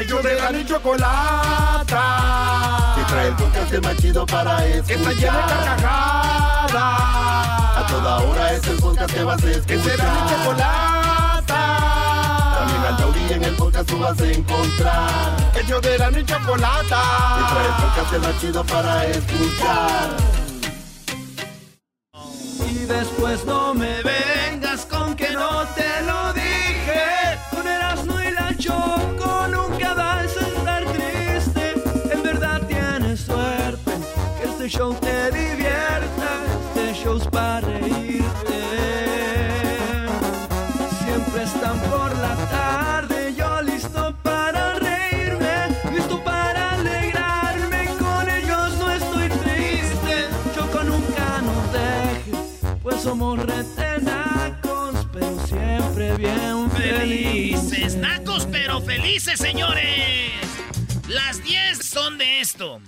Ellos de la ni chocolata. Que trae el podcast más chido para escuchar. Que está llena de carcajadas. A toda hora es el podcast que vas a escuchar. Que será mi chocolata. También al taurí en el podcast tú vas a encontrar. Ellos de la ni chocolata. Que trae el podcast más chido para escuchar. Y después no me show te divierta. Este show es para reírte. Siempre están por la tarde, yo listo para reírme, listo para alegrarme. Con ellos no estoy triste. Choco nunca nos deje, pues somos retenacos, pero siempre bien Felices, felices. nacos, pero felices, señores. Las 10 son de esto.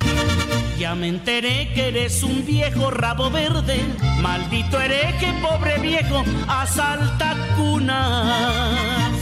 Ya me enteré que eres un viejo rabo verde. Maldito hereje, pobre viejo, asalta cunas.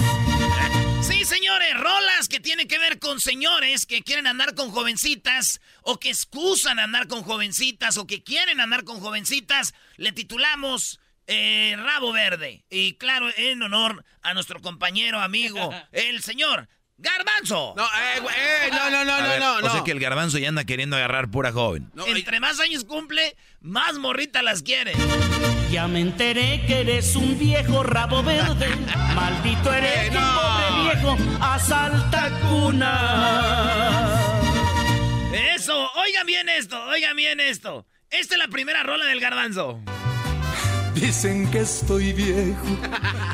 Sí, señores, rolas que tienen que ver con señores que quieren andar con jovencitas o que excusan andar con jovencitas o que quieren andar con jovencitas. Le titulamos eh, Rabo Verde. Y claro, en honor a nuestro compañero, amigo, el señor Garbanzo. No, eh, eh, no, no, no, A no, ver, no, O no. sea que el garbanzo ya anda queriendo agarrar pura joven. No, Entre más años cumple, más morrita las quiere. Ya me enteré que eres un viejo rabo verde. Maldito hereje, Eh, no. pobre viejo, asalta cunas. Eso, oigan bien esto, oigan bien esto. Esta es la primera rola del Garbanzo. Dicen que estoy viejo,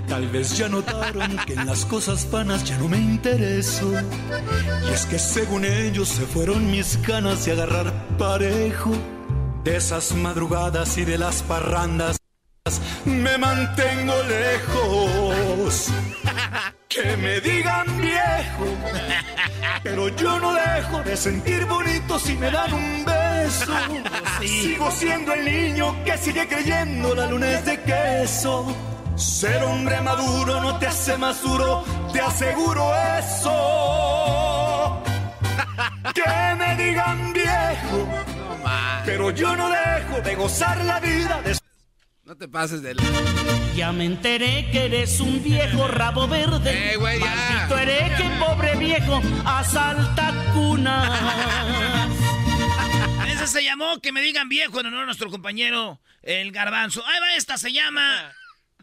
tal vez ya notaron que en las cosas vanas ya no me intereso. Y es que según ellos se fueron mis ganas de agarrar parejo. De esas madrugadas y de las parrandas me mantengo lejos. Que me digan viejo, pero yo no dejo de sentir bonito si me dan un beso. Sigo siendo el niño que sigue creyendo la luna es de queso. Ser hombre maduro no te hace más duro, te aseguro eso. Que me digan viejo, pero yo no dejo de gozar la vida. de- No te pases de... Ya me enteré que eres un viejo rabo verde. Eh, güey, ya. Maldito hereje, pobre viejo, asalta cunas. Ese se llamó Que me digan viejo en honor a nuestro compañero el Garbanzo. Ahí va esta, se llama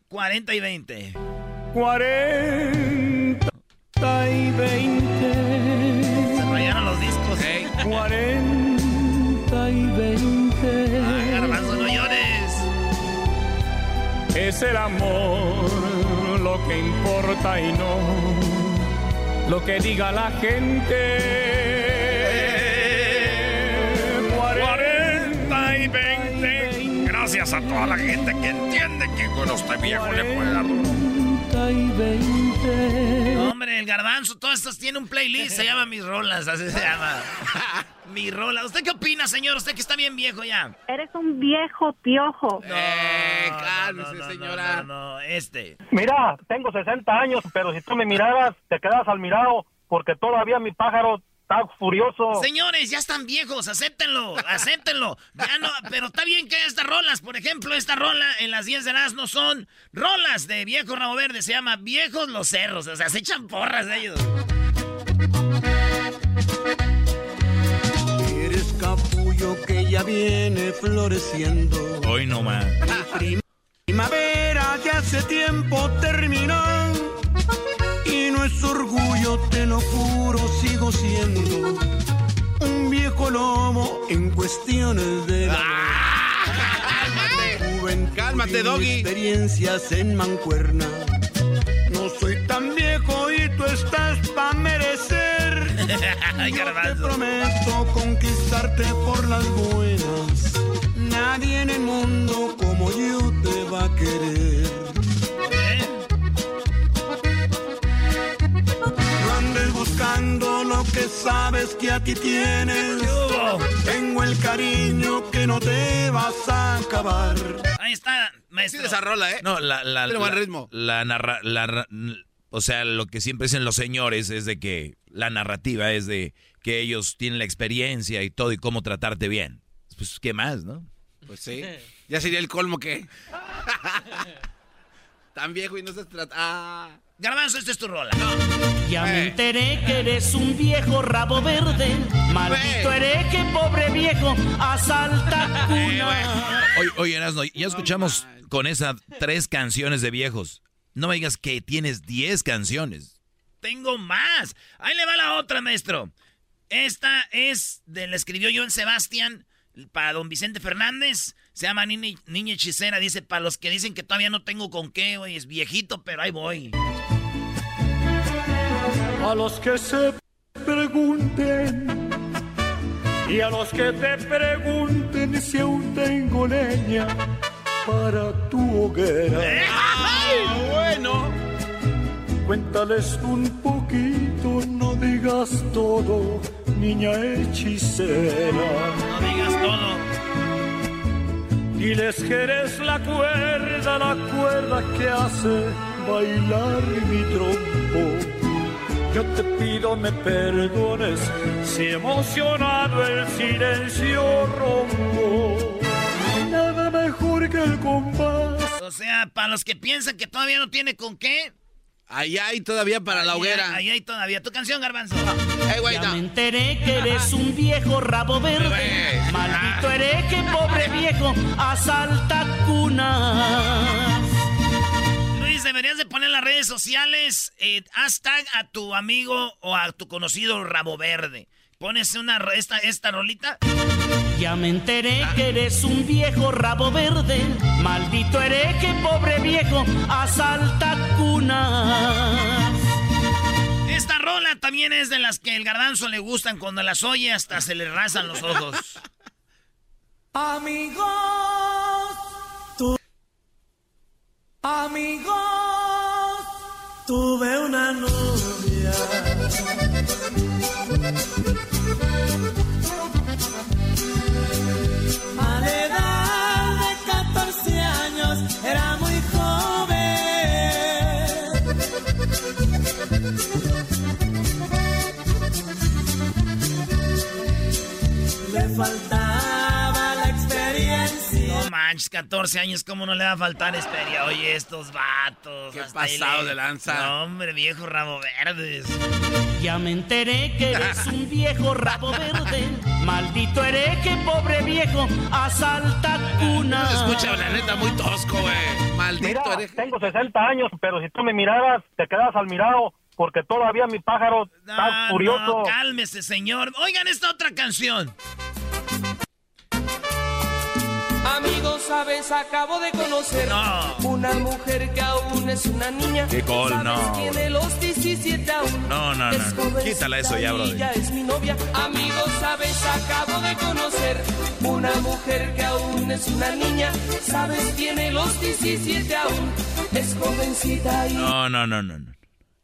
40 y 20. 40 y 20. Se rayaron los discos. 40 y 20. Es el amor lo que importa y no lo que diga la gente. 40 y 20. Gracias a toda la gente que entiende que con este viejo le puede dar duro. 40 y 20. Hombre, el Garbanzo, todas estas tiene un playlist, se llama Mis Rolas, así se llama. Mis Rolas. ¿Usted qué opina, señor? Usted que está bien viejo ya. Eres un viejo piojo. Eh, No, cálmese, no, no, señora. No, no, no, este. Mira, tengo 60 años, pero si tú me miraras, te quedas al mirado, porque todavía mi pájaro está furioso. Señores, ya están viejos, acéptenlo, acéptenlo. Ya no, pero está bien que haya estas rolas. Por ejemplo, esta rola en las 10 de las no son rolas de viejo rabo verde, se llama Viejos los Cerros. O sea, se echan porras de ellos. Eres capullo que ya viene floreciendo. Hoy no más. Primavera que hace tiempo terminó. No es orgullo, te lo juro, sigo siendo un viejo lobo en cuestiones de la juventud Cálmate, y doggy. experiencias en mancuerna. No soy tan viejo y tú estás pa' merecer. Yo te prometo conquistarte por las buenas. Nadie en el mundo como yo te va a querer. Andes buscando lo que sabes que a ti tienes. Tengo el cariño que no te vas a acabar. Ahí está, Sí, maestro. esa rola, ¿eh? No, la, la, Tiene buen ritmo. La narra, la O sea, lo que siempre dicen los señores es de que la narrativa es de que ellos tienen la experiencia y todo y cómo tratarte bien. Pues, ¿qué más, no? Pues sí. Ya sería el colmo que. Tan viejo y no se trata. Ah. Garbanzo, esta es tu rola. Ya me Eh. enteré que eres un viejo rabo verde. Maldito hereje, pobre viejo, asalta cuna. Oye, oye Erasno, ya escuchamos con esas tres canciones de viejos. No me digas que tienes 10 canciones. Tengo más. Ahí le va la otra, maestro. Esta es de la escribió Joan Sebastián para don Vicente Fernández. Se llama Niña, Niña Hechicera. Dice, para los que dicen que todavía no tengo con qué, güey, es viejito, pero ahí voy. A los que se pregunten y a los que te pregunten si aún tengo leña para tu hoguera. bueno. Cuéntales un poquito, no digas todo, niña hechicera. No digas todo. Diles que eres la cuerda, la cuerda que hace bailar mi trompo. Yo te pido me perdones si emocionado el silencio rompo. Nada mejor que el compás. O sea, para los que piensan que todavía no tiene con qué. Ahí hay todavía para la hoguera. Ahí hay todavía. Tu canción, Garbanzo. Eh, güey, Ya no. me enteré que eres un viejo rabo verde. Maldito hereje, pobre viejo, asalta cunas. Luis, deberías de poner en las redes sociales eh, hashtag a tu amigo o a tu conocido rabo verde. Pones una esta, esta rolita. Ya me enteré que eres un viejo rabo verde. Maldito hereje, pobre viejo, asalta cunas. Esta rola también es de las que el garbanzo le gustan. Cuando las oye hasta se le rasan los ojos. Amigos, tu- amigos, tuve una novia. Manches, 14 años, ¿cómo no le va a faltar experiencia? Oye, estos vatos. Qué pasado le- de lanza. No, hombre, viejo rabo verdes. Ya me enteré que eres un viejo rabo verde. Maldito hereje, pobre viejo, asalta cunas. Se escucha la neta muy tosco, güey. Maldito Mira, hereje. tengo 60 años, pero si tú me miraras, te quedas al mirado, porque todavía mi pájaro está furioso. no, cálmese, señor. Oigan esta otra canción. Amigos, sabes, acabo de conocer No. una mujer que aún es una niña. Qué ¿Sabes? no, Tiene los 17 aún. No, no, no, no. Quítala eso ya, brother. ella es mi novia. Amigos, sabes, acabo de conocer una mujer que aún es una niña. Sabes, tiene los 17 aún. Es jovencita y No, no, no, no. no.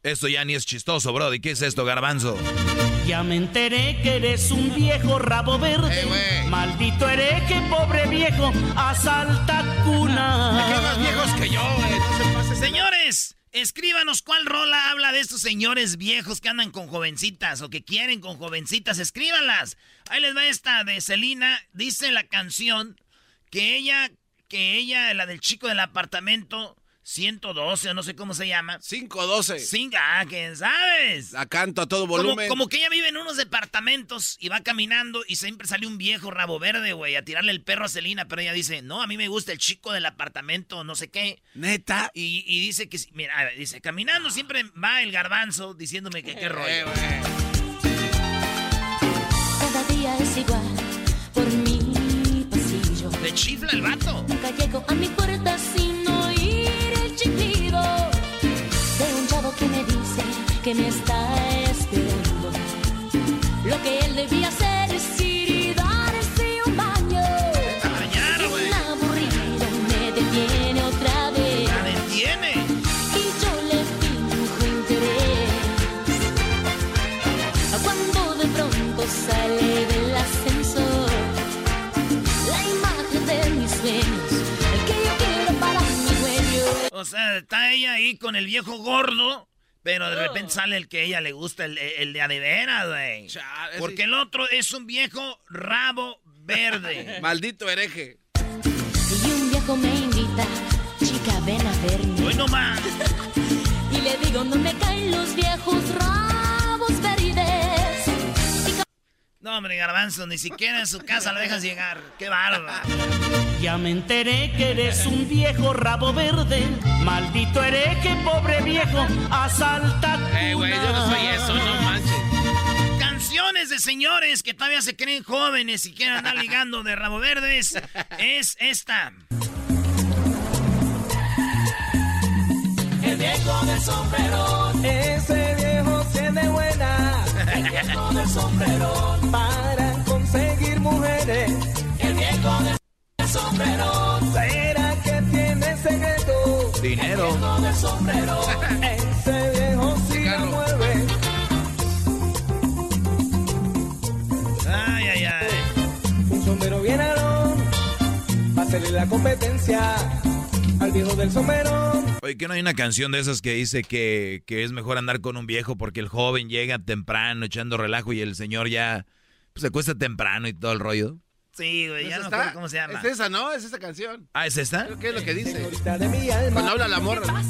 Esto ya ni es chistoso, Brody. ¿Qué es esto, garbanzo? Ya me enteré que eres un viejo rabo verde. Eh, güey. Maldito hereje, pobre viejo, asalta cunas. Aquí hay más viejos que yo, güey. No se pase. Señores, escríbanos cuál rola habla de estos señores viejos que andan con jovencitas o que quieren con jovencitas. Escríbanlas. Ahí les va esta de Celina. Dice la canción que ella, que ella, la del chico del apartamento 112 o no sé cómo se llama. 512. Cinco, ah, ¿quién sabes? La canto a todo volumen. como que ella vive en unos departamentos y va caminando y siempre sale un viejo rabo verde, güey, a tirarle el perro a Celina, pero ella dice, no, a mí me gusta el chico del apartamento, no sé qué. Neta. Y, y dice que, si- mira, a ver, dice, caminando siempre va el garbanzo diciéndome que qué Eh, rollo. güey. Cada día es igual por mi pasillo. Le chifla el vato. Nunca llego a mi puerta que me está esperando. Lo que él debía hacer es ir y darse un baño. Mañana, güey. Un aburrido me detiene otra vez. La detiene. Y yo le finjo interés. Cuando de pronto sale del ascensor la imagen de mis sueños, el que yo quiero para mi dueño. O sea, está ella ahí con el viejo gordo, Pero de repente sale el que a ella le gusta, el, el de adevera, güey. Porque el otro es un viejo rabo verde. Maldito hereje. Y un viejo me invita, chica, ven a verme. Hoy no más. y le digo, no me caen los viejos rabos No, hombre, garbanzo, ni siquiera en su casa la dejas llegar. ¡Qué bárbaro! Ya me enteré que eres un viejo rabo verde. Maldito hereje, pobre viejo, asalta Eh, güey, yo no soy eso, no manches. Canciones de señores que todavía se creen jóvenes y quieren andar ligando de rabo verdes. Es esta. El viejo del sombrero, ese viejo tiene buena. El viejo del sombrero, para conseguir mujeres. El viejo del sombrero, ¿será que tiene secreto? Dinero. El viejo del sombrero, ese viejo sí la mueve. Ay, ay, ay. Un sombrero bien alón, va a hacerle la competencia al viejo del sombrero. Oye, que no hay una canción de esas que dice que, que es mejor andar con un viejo porque el joven llega temprano echando relajo y el señor ya pues, se cuesta temprano y todo el rollo? Sí, güey, ya ¿Es no esta? acuerdo cómo se llama. Es esa, ¿no? Es esa canción. Ah, ¿es esta? ¿Qué es lo que dice? Cuando habla la morra.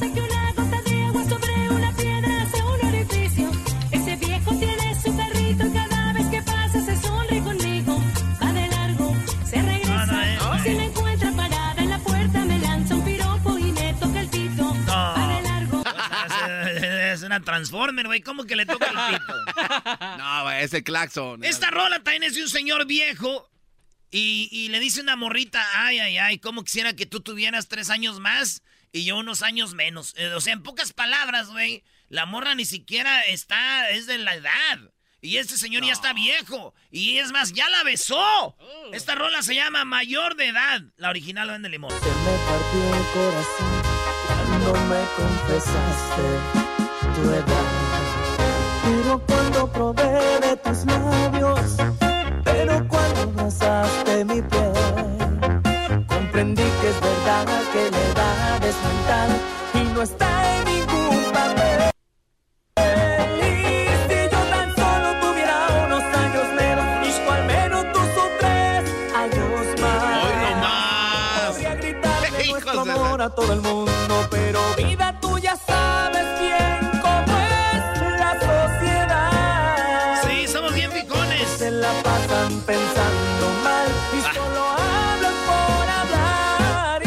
Transformer, güey. ¿Cómo que le toca el pito? No, güey, es el claxon. Esta rola también es de un señor viejo. Y, y le dice una morrita, ay, ay, ay, cómo quisiera que tú tuvieras tres años más y yo unos años menos. Eh, o sea, en pocas palabras, güey, la morra ni siquiera está, es de la edad. Y este señor ya está viejo. Y es más, ya la besó. Esta rola se llama Mayor de Edad. La original la vende limón. Se me partió el corazón cuando me confesaste tu edad. Pero cuando probé de tus labios, pero cuando abrazaste mi piel, comprendí que es verdad que la edad es mental y no está en ningún papel. Y si yo pensando mal y solo hablan por hablar. Y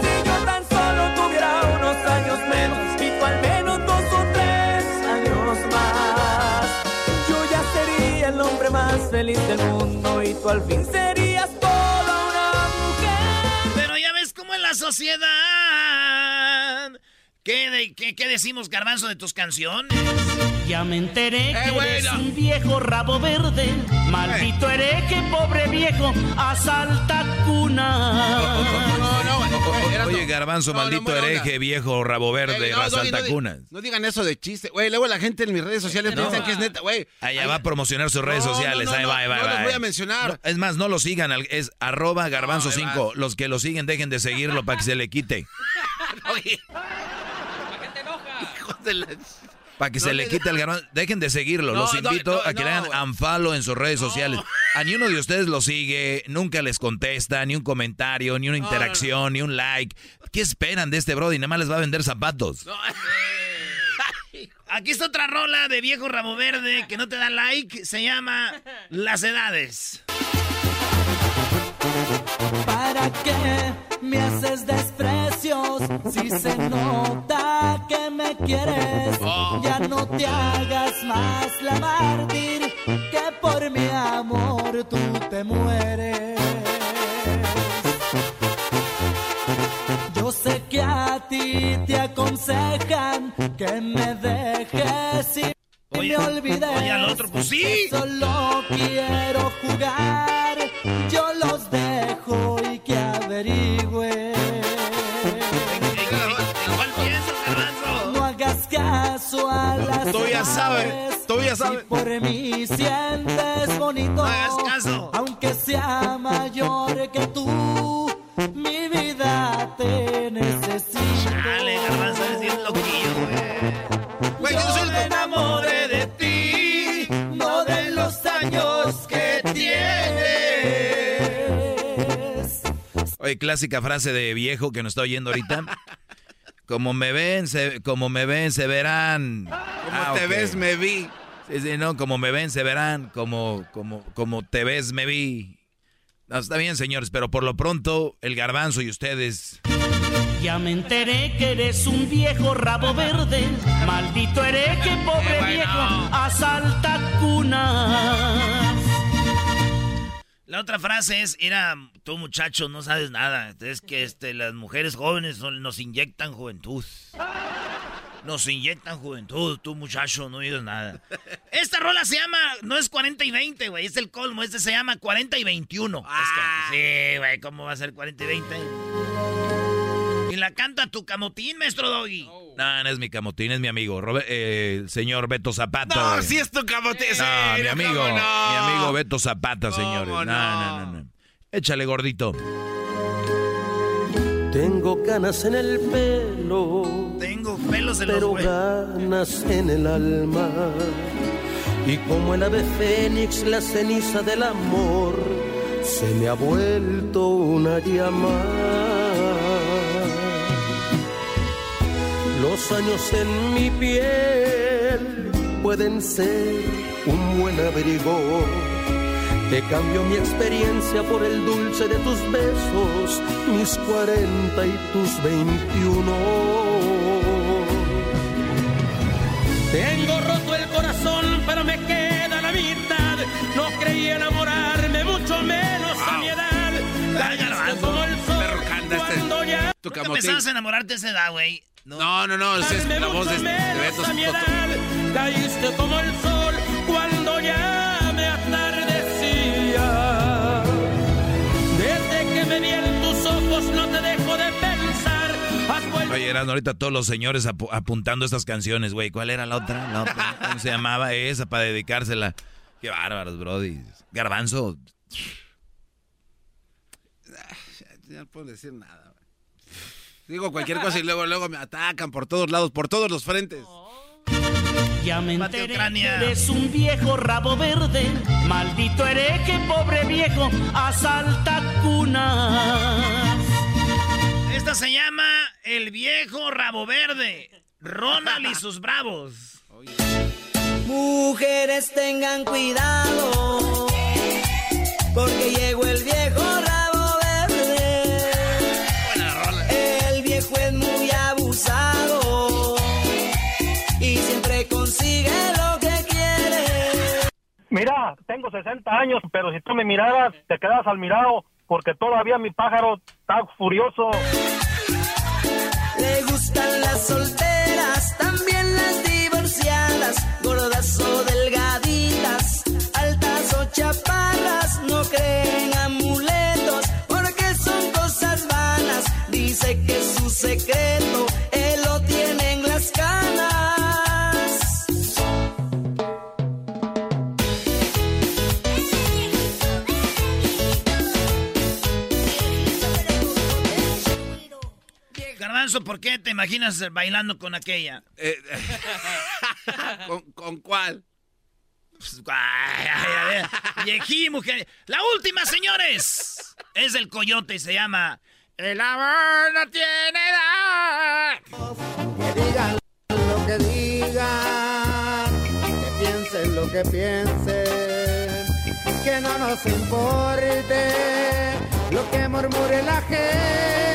si yo tan solo tuviera unos años menos y tú al menos dos o tres años más, yo ya sería el hombre más feliz del mundo y tú al fin serías toda una mujer. Pero ya ves cómo es la sociedad. ¿Qué, qué- qué decimos, Garbanzo, de tus canciones? Ya me enteré que güey, eres no. un viejo rabo verde. Maldito hereje, pobre viejo, asalta cuna. No, no. Era- Oye, garbanzo, No, no, maldito hereje, viejo, rabo verde, Eh, no, no, no, cunas. No digan eso de chiste. Güey, luego la gente en mis redes sociales piensa que es neta, güey. Allá va a promocionar sus redes No, no, sociales. no, ahí no, va, ahí va, no los voy a mencionar. No, es más, no lo sigan. Es arroba garbanzo No, ahí 5. Los que lo siguen, dejen de seguirlo para que se le quite. De la... Para que No se le- quite el garbanzo. Dejen de seguirlo. No, los invito no, a que le hagan unfollow en sus redes sociales. A ni uno de ustedes lo sigue, nunca les contesta, ni un comentario, ni una no, interacción, ni un like. ¿Qué esperan de este Brody? Nada más les va a vender zapatos. Aquí está otra rola de viejo rabo verde que no te da like. Se llama Las Edades. ¿Para qué me haces desprecios si se nota que me quieres? Ya no te hagas más la mártir que por mi amor tú te mueres. Yo sé que a ti te aconsejan que me dejes y Oye, me olvides. oye, al otro, pues sí. Solo quiero jugar, yo los dejo y que averigüe. No hagas caso a las Tú ya sabes, tú ya sabes. Si por mí sientes bonito, No hagas caso. aunque sea mayor que tú, mi vida te. Oye, clásica frase de viejo que nos está oyendo ahorita. Como me ven, se, como me ven, se verán. Como ah, te ves, me vi. Sí, sí, no, como me ven, se verán. Como, como, como te ves, me vi. está bien, señores, pero por lo pronto, el garbanzo y ustedes. Ya me enteré que eres un viejo rabo verde. Maldito hereje, pobre viejo, asalta cuna. La otra frase es, era, tú muchacho no sabes nada. Es que este, las mujeres jóvenes nos inyectan juventud. Nos inyectan juventud, tú muchacho no oído nada. Esta rola se llama, no es 40 y 20, güey, es el colmo, este se llama 40 y 21. Ah. sí, güey, ¿cómo va a ser 40 y 20? Y la canta tu camotín, maestro Doggy. No, no es mi camotín, es mi amigo, eh, el señor Beto Zapata. No, sí es tu camotín. No, mi amigo, mi amigo Beto Zapata, señores. No, no, no, no. Échale, gordito. Tengo ganas en el pelo. Tengo pelos en pero los ganas en el alma. Y como el ave fénix, la ceniza del amor se me ha vuelto una llama. Los años en mi piel pueden ser un buen abrigo. Te cambio mi experiencia por el dulce de tus besos, mis cuarenta y tus veintiuno. Tengo roto el corazón, pero me queda la mitad. No creí enamorarme, mucho menos a mi edad. Cuando ya... ¿Tú te empezabas a enamorarte a esa edad, güey? No, no, no, esa es la voz de, Beto Caíste como el sol cuando ya me atardecía. Desde que me vi en tus ojos no te dejo de pensar. Oye, eran ahorita todos los señores apuntando estas canciones, güey. ¿Cuál era la otra? La otra. ¿Cómo se llamaba esa para dedicársela? Qué bárbaros, brody. Garbanzo. Ya no puedo decir nada. Digo cualquier cosa y luego, luego me atacan por todos lados, por todos los frentes. Ya me enteré eres un viejo rabo verde, maldito hereje, pobre viejo, asalta cuna. Esta se llama El viejo rabo verde, Ronald y sus bravos. Mujeres tengan cuidado, porque llegó el viejo rabo Mira, tengo 60 años, pero si tú me miraras, te quedas al mirado porque todavía mi pájaro está furioso. Le gustan las solteras, también las divorciadas, gordas o delgaditas, ¿por qué te imaginas bailando con aquella? Eh, ¿Con, cuál? Pues, Viejí, mujer. La última, señores. Es el coyote y se llama El amor no tiene edad. Que digan lo que digan, que piensen lo que piensen, que no nos importe lo que murmure la gente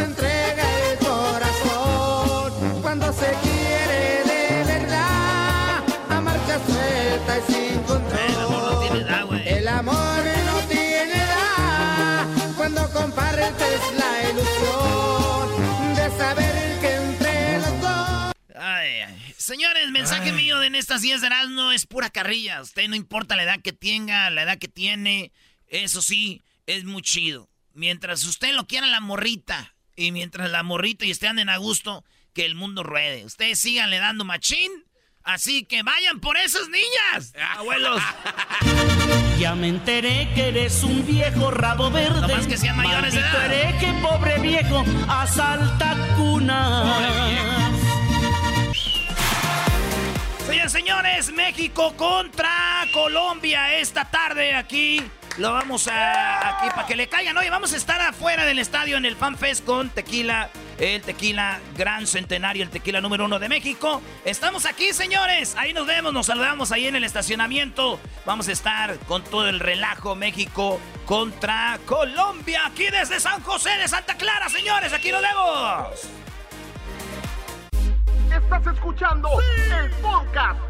se entrega el corazón, cuando se quiere de verdad, a marcha suelta y sin control. El amor no tiene edad, güey. El amor no tiene edad cuando compartes la ilusión de saber que entre los dos. Ay, ay. Señores, mensaje mío de en estas 10 de no es pura carrilla. Usted no importa la edad que tenga, la edad que tiene. Eso sí, es muy chido. Mientras usted lo quiera la morrita y mientras la morrita y estén a gusto, que el mundo ruede. Ustedes síganle dando machín. Así que vayan por esas niñas, abuelos. Ya me enteré que eres un viejo rabo verde. No más que sean mayores de edad. que pobre viejo asalta cuna. Señores, señores, México contra Colombia esta tarde aquí. Lo vamos a aquí para que le caigan. Oye, vamos a estar afuera del estadio en el Fan Fest con tequila, el tequila Gran Centenario, el tequila número uno de México. Estamos aquí, señores. Ahí nos vemos, nos saludamos ahí en el estacionamiento. Vamos a estar con todo el relajo México contra Colombia. Aquí desde San José de Santa Clara, señores. Aquí nos vemos. Estás escuchando el podcast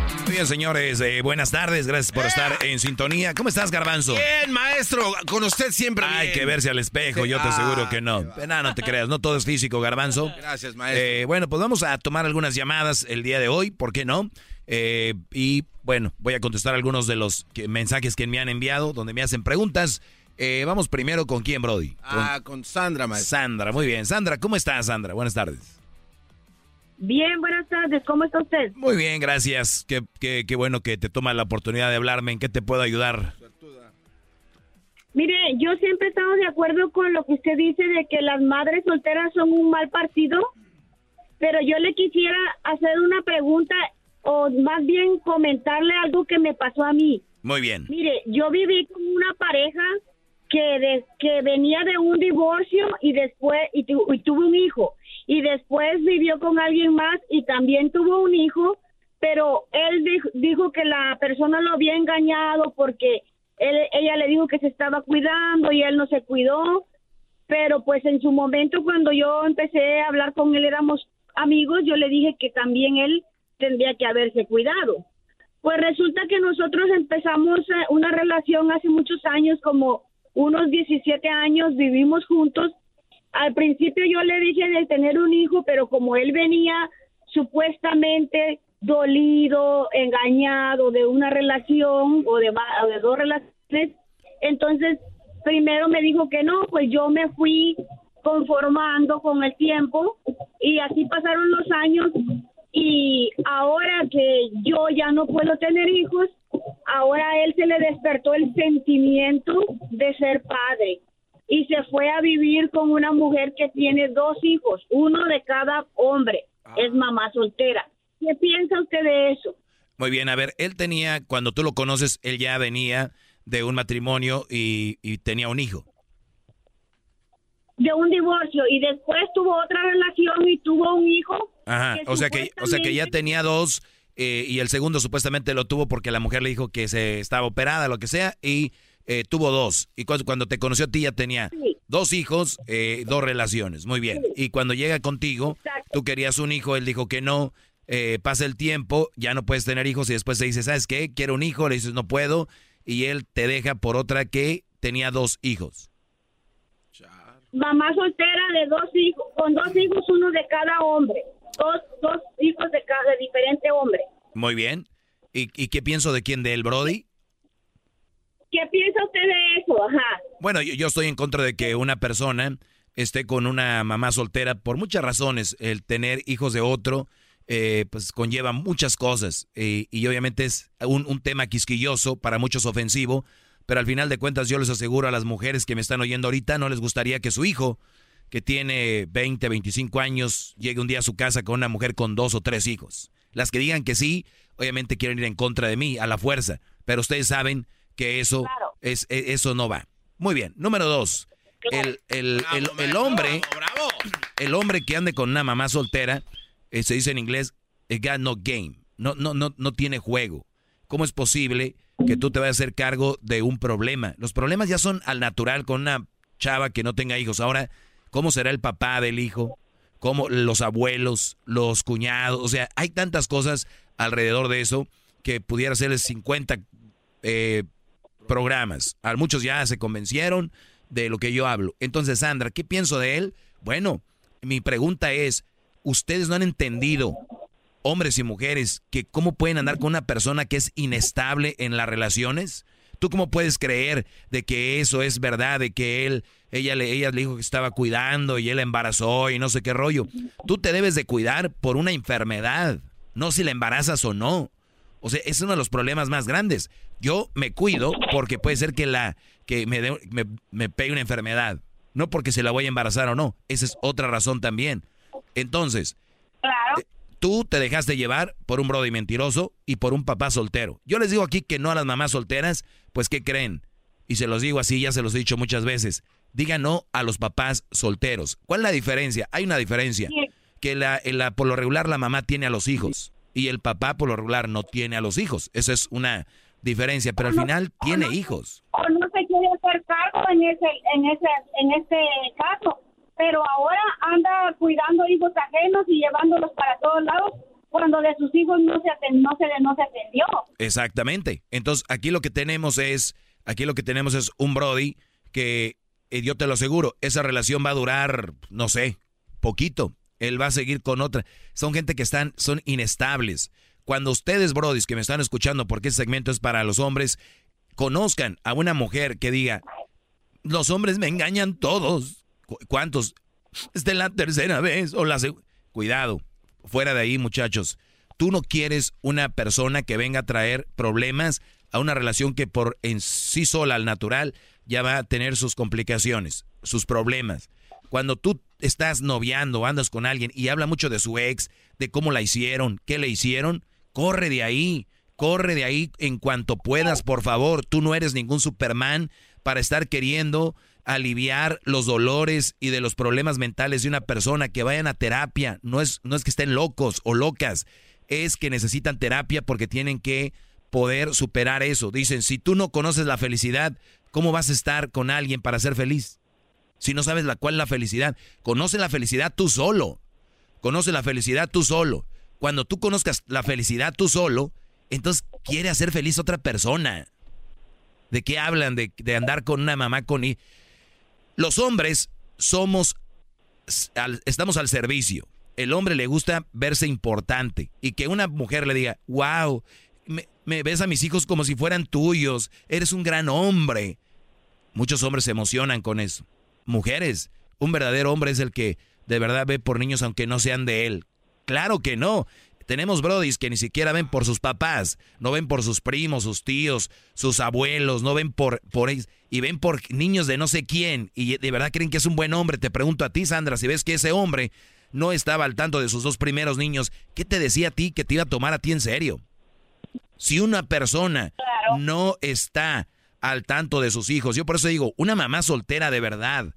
bien, señores, eh, buenas tardes, gracias por estar en sintonía. ¿Cómo estás, Garbanzo? Bien, maestro, con usted siempre Hay bien. que verse al espejo, yo te Ah, aseguro que no. No, no te creas, no todo es físico, Garbanzo. Gracias, maestro. Eh, bueno, pues vamos a tomar algunas llamadas el día de hoy, ¿por qué no? Eh, y bueno, voy a contestar algunos de los que- mensajes que me han enviado, donde me hacen preguntas. Eh, vamos primero con quién, Brody. Con Ah, con Sandra, maestro. Sandra, muy bien. Sandra, ¿cómo estás, Sandra? Buenas tardes. Bien, buenas tardes. ¿Cómo está usted? Muy bien, gracias. Qué, qué, qué bueno que te toma la oportunidad de hablarme. ¿En qué te puedo ayudar? Mire, yo siempre he estado de acuerdo con lo que usted dice de que las madres solteras son un mal partido, pero yo le quisiera hacer una pregunta o más bien comentarle algo que me pasó a mí. Muy bien. Mire, yo viví con una pareja que de- que venía de un divorcio y después y, tu- y tuvo un hijo y después vivió con alguien más y también tuvo un hijo, pero él dijo, que la persona lo había engañado porque él, ella le dijo que se estaba cuidando y él no se cuidó, pero pues en su momento cuando yo empecé a hablar con él éramos amigos, yo le dije que también él tendría que haberse cuidado. Pues resulta que nosotros empezamos eh, una relación hace muchos años, como unos 17 años, vivimos juntos. Al principio yo le dije de tener un hijo, pero como él venía supuestamente dolido, engañado de una relación o de, o de dos relaciones, entonces primero me dijo que no, pues yo me fui conformando con el tiempo y así pasaron los años y ahora que yo ya no puedo tener hijos, ahora a él se le despertó el sentimiento de ser padre y se fue a vivir con una mujer que tiene dos hijos, uno de cada hombre, es mamá soltera. ¿Qué piensa usted de eso? Muy bien, a ver, él tenía, cuando tú lo conoces, él ya venía de un matrimonio y, y tenía un hijo. De un divorcio y después tuvo otra relación y tuvo un hijo. Ajá, o sea que, o sea que ya tenía dos eh, y el segundo supuestamente lo tuvo porque la mujer le dijo que se estaba operada, lo que sea, y eh, tuvo dos. Y cuando, cuando te conoció a ti ya tenía dos hijos, eh, dos relaciones. Muy bien. Y cuando llega contigo, tú querías un hijo, él dijo que no. eh, pasa el tiempo, ya no puedes tener hijos y después te dice, ¿sabes qué? Quiero un hijo, le dices, no puedo. Y él te deja por otra que tenía dos hijos. mamá soltera de dos hijos, con dos hijos, uno de cada hombre, dos, dos hijos de cada de diferente hombre. Muy bien. ¿Y, y qué pienso de quién? ¿De él, Brody? ¿Qué piensa usted de eso? Ajá. Bueno, yo, estoy en contra de que una persona esté con una mamá soltera por muchas razones. El tener hijos de otro, eh, pues conlleva muchas cosas. eh, y obviamente es un, un tema quisquilloso, para muchos ofensivo. Pero al final de cuentas yo les aseguro a las mujeres que me están oyendo ahorita, no les gustaría que su hijo, que tiene 20, 25 años, llegue un día a su casa con una mujer con dos o tres hijos. Las que digan que sí, obviamente quieren ir en contra de mí, a la fuerza. Pero ustedes saben que eso, es, e- eso no va. Muy bien. Número dos. el, el, el, el hombre, el hombre que ande con una mamá soltera, eh, se dice en inglés, it got no game, no, no, no, no tiene juego. ¿Cómo es posible que tú te vayas a hacer cargo de un problema? Los problemas ya son al natural con una chava que no tenga hijos. Ahora, ¿cómo será el papá del hijo? ¿Cómo los abuelos, los cuñados? O sea, hay tantas cosas alrededor de eso que pudiera ser 50 eh, programas. Muchos ya se convencieron de lo que yo hablo. Entonces, Sandra, ¿qué pienso de él? Bueno, mi pregunta es, ¿ustedes no han entendido, hombres y mujeres, que cómo pueden andar con una persona que es inestable en las relaciones? ¿Tú cómo puedes creer de que eso es verdad, de que él, ella le, le dijo que estaba cuidando y él embarazó y no sé qué rollo? Tú te debes de cuidar por una enfermedad, no si la embarazas o no. O sea, es uno de los problemas más grandes. Yo me cuido porque puede ser que la que me, me, me pegue una enfermedad, no porque se la voy a embarazar o no. Esa es otra razón también. Entonces, Claro. tú te dejaste llevar por un brody mentiroso y por un papá soltero. Yo les digo aquí que no a las mamás solteras, pues ¿qué creen? Y se los digo así, ya se los he dicho muchas veces. Digan no a los papás solteros. ¿Cuál es la diferencia? Hay una diferencia. Que la, la- por lo regular la mamá tiene a los hijos y el papá por lo regular no tiene a los hijos. Esa es una diferencia, pero al final tiene hijos. o no se quiere hacer cargo en ese en ese en este caso pero ahora anda cuidando hijos ajenos y llevándolos para todos lados cuando de sus hijos no se aten- no se no se atendió Exactamente. Entonces, aquí lo que tenemos es, aquí lo que tenemos es un Brody que, eh, yo te lo aseguro, esa relación va a durar, no sé, poquito. Él va a seguir con otra. Son gente que están, son inestables. Cuando ustedes, Brodis, que me están escuchando, porque este segmento es para los hombres, conozcan a una mujer que diga, los hombres me engañan todos. ¿Cu- ¿Cuántos? Esta es la tercera vez o la. Cuidado, fuera de ahí, muchachos. Tú no quieres una persona que venga a traer problemas a una relación que por en sí sola, al natural, ya va a tener sus complicaciones, sus problemas. Cuando tú estás noviando, andas con alguien y habla mucho de su ex, de cómo la hicieron, qué le hicieron, corre de ahí, corre de ahí en cuanto puedas, por favor. Tú no eres ningún Superman para estar queriendo aliviar los dolores y de los problemas mentales de una persona que vayan a terapia. No es, no es que estén locos o locas, es que necesitan terapia porque tienen que poder superar eso. Dicen, si tú no conoces la felicidad, ¿cómo vas a estar con alguien para ser feliz? Si no sabes la cuál es la felicidad, conoce la felicidad tú solo. Conoce la felicidad tú solo. Cuando tú conozcas la felicidad tú solo, entonces quiere hacer feliz otra persona. ¿De qué hablan? De, andar con una mamá con... hi- Los hombres somos... estamos al servicio. El hombre le gusta verse importante y que una mujer le diga, wow, me, me ves a mis hijos como si fueran tuyos, eres un gran hombre. Muchos hombres se emocionan con eso. Mujeres, un verdadero hombre es el que de verdad ve por niños aunque no sean de él. Claro que no. Tenemos brodis que ni siquiera ven por sus papás, no ven por sus primos, sus tíos, sus abuelos, no ven por, por ellos, y ven por niños de no sé quién, y de verdad creen que es un buen hombre. Te pregunto a ti, Sandra, si ves que ese hombre no estaba al tanto de sus dos primeros niños, ¿qué te decía a ti que te iba a tomar a ti en serio? Si una persona no está al tanto de sus hijos, yo por eso digo, una mamá soltera de verdad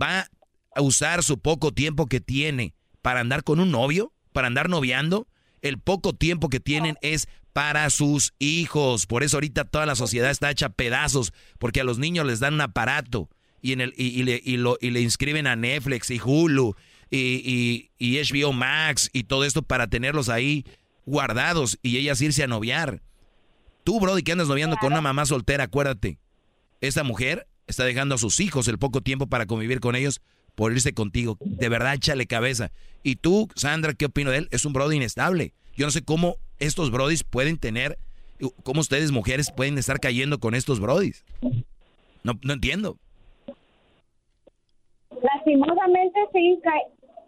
va a usar su poco tiempo que tiene para andar con un novio, para andar noviando. El poco tiempo que tienen es para sus hijos. Por eso ahorita toda la sociedad está hecha pedazos, porque a los niños les dan un aparato y, en el, y, y le, y lo, y le inscriben a Netflix y Hulu y, y, y HBO Max y todo esto para tenerlos ahí guardados y ellas irse a noviar. Tú, Brody, que andas noviando con una mamá soltera, acuérdate, esta mujer está dejando a sus hijos el poco tiempo para convivir con ellos por irse contigo. De verdad, échale cabeza. Y tú, Sandra, ¿qué opino de él? Es un Brody inestable. Yo no sé cómo estos Brodis pueden tener, cómo ustedes mujeres pueden estar cayendo con estos Brodis. No, no entiendo. lastimosamente sí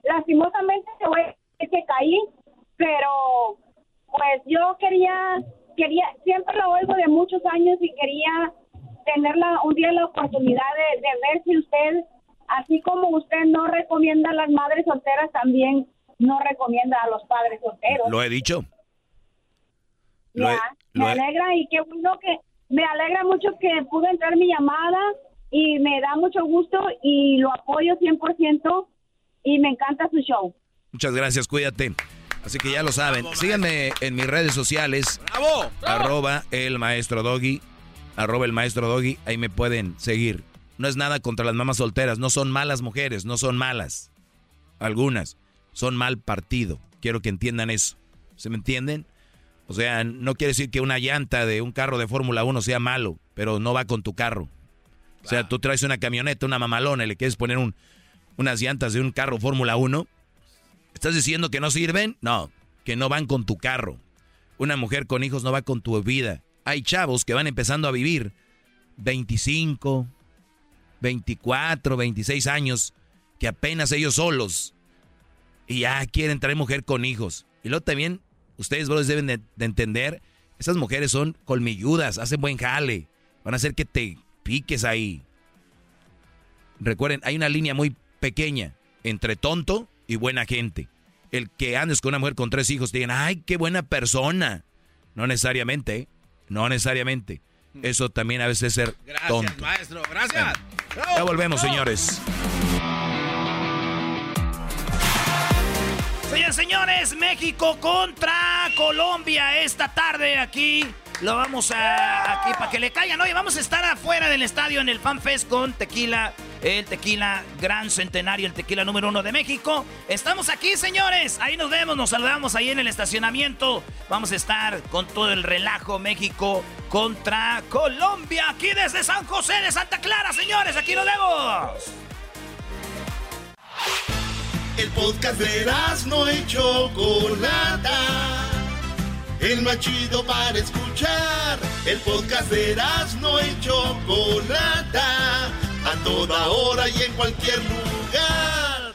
lastimosamente te voy a decir que caí pero pues yo quería quería siempre lo oigo de muchos años y quería tenerla un día la oportunidad de, de ver si usted así como usted no recomienda a las madres solteras también no recomienda a los padres solteros Lo he dicho. Lo he- Ya, lo me he- alegra y qué bueno que me alegra mucho que pudo entrar mi llamada y me da mucho gusto y lo apoyo 100% y me encanta su show. Muchas gracias, cuídate. Así que ya lo saben. Síganme en mis redes sociales. ¡Bravo! Arroba el maestro Doggy. Arroba el maestro Doggy. Ahí me pueden seguir. No es nada contra las mamás solteras. No son malas mujeres. No son malas. Algunas. Son mal partido. Quiero que entiendan eso. ¿Se me entienden? O sea, no quiere decir que una llanta de un carro de Fórmula 1 sea malo, pero no va con tu carro. O sea, tú traes una camioneta, una mamalona y le quieres poner un, unas llantas de un carro Fórmula 1. ¿Estás diciendo que no sirven? No, que no van con tu carro. Una mujer con hijos no va con tu vida. Hay chavos que van empezando a vivir 25, 24, 26 años, que apenas ellos solos. Y ya quieren traer mujer con hijos. Y luego también, ustedes, brothers, deben de, de entender, esas mujeres son colmilludas, hacen buen jale. Van a hacer que te piques ahí. Recuerden, hay una línea muy pequeña entre tonto y buena gente. El que andes con una mujer con tres hijos te digan, ay, qué buena persona. No necesariamente, ¿eh? no necesariamente. Eso también a veces es ser Gracias, tonto. maestro. Gracias. Ya volvemos, señores. Señores, señores, México contra Colombia esta tarde aquí. Lo vamos a aquí para que le caigan. Oye, vamos a estar afuera del estadio en el Fan Fest con tequila, el tequila gran centenario, el tequila número uno de México. Estamos aquí, señores. Ahí nos vemos, nos saludamos ahí en el estacionamiento. Vamos a estar con todo el relajo México contra Colombia aquí desde San José de Santa Clara, señores. Aquí nos vemos. El podcast de no y Chocolata. El más chido para escuchar. El podcast de no y Chocolata. A toda hora y en cualquier lugar.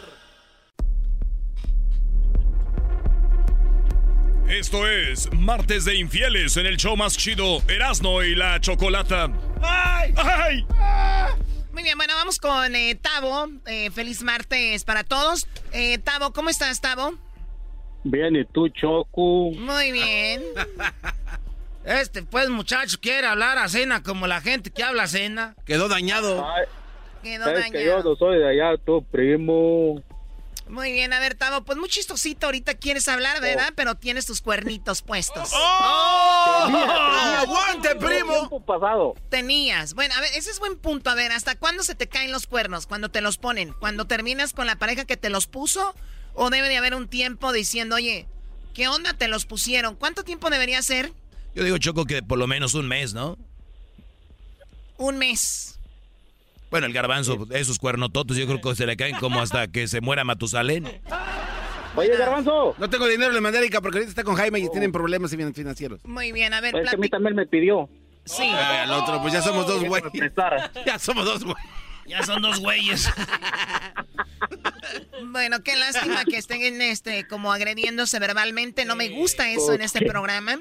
Esto es Martes de Infieles en el show más chido Erasno y la Chocolata. ¡Ay! ¡Ay! Muy bien, bueno, vamos con eh, Tavo. Eh, feliz martes para todos. Eh, Tavo, ¿cómo estás, Tavo? Bien, ¿y tú, Choco? Muy bien. Este, pues, muchacho, quiere hablar a cena como la gente que habla a cena. Quedó dañado. Quedó Sabes que dañado. yo no soy de allá, tu primo. Muy bien, a ver, Tavo, pues muy chistosito ahorita quieres hablar, ¿verdad? Pero tienes tus cuernitos puestos. ¡Oh! ¡Aguante, primo! Tiempo pasado. Tenías. Bueno, a ver, ese es buen punto. A ver, ¿hasta cuándo se te caen los cuernos? ¿Cuando te los ponen? ¿Cuando terminas con la pareja que te los puso? ¿O debe de haber un tiempo diciendo, oye, ¿qué onda te los pusieron? ¿Cuánto tiempo debería ser? Yo digo, Choco, que por lo menos un mes, ¿no? Un mes. Bueno, el garbanzo, esos cuernototos, yo creo que se le caen como hasta que se muera Matusalén. Oye, Garbanzo. No tengo dinero, le mandé a Erika porque ahorita está con Jaime y tienen problemas financieros. Muy bien, a ver, Es que a mí también me pidió. Sí. Ay, al otro, pues ya somos dos güeyes. Ya somos dos güeyes. Ya son dos güeyes. Bueno, qué lástima que estén en este como agrediéndose verbalmente. No me gusta eso en este programa.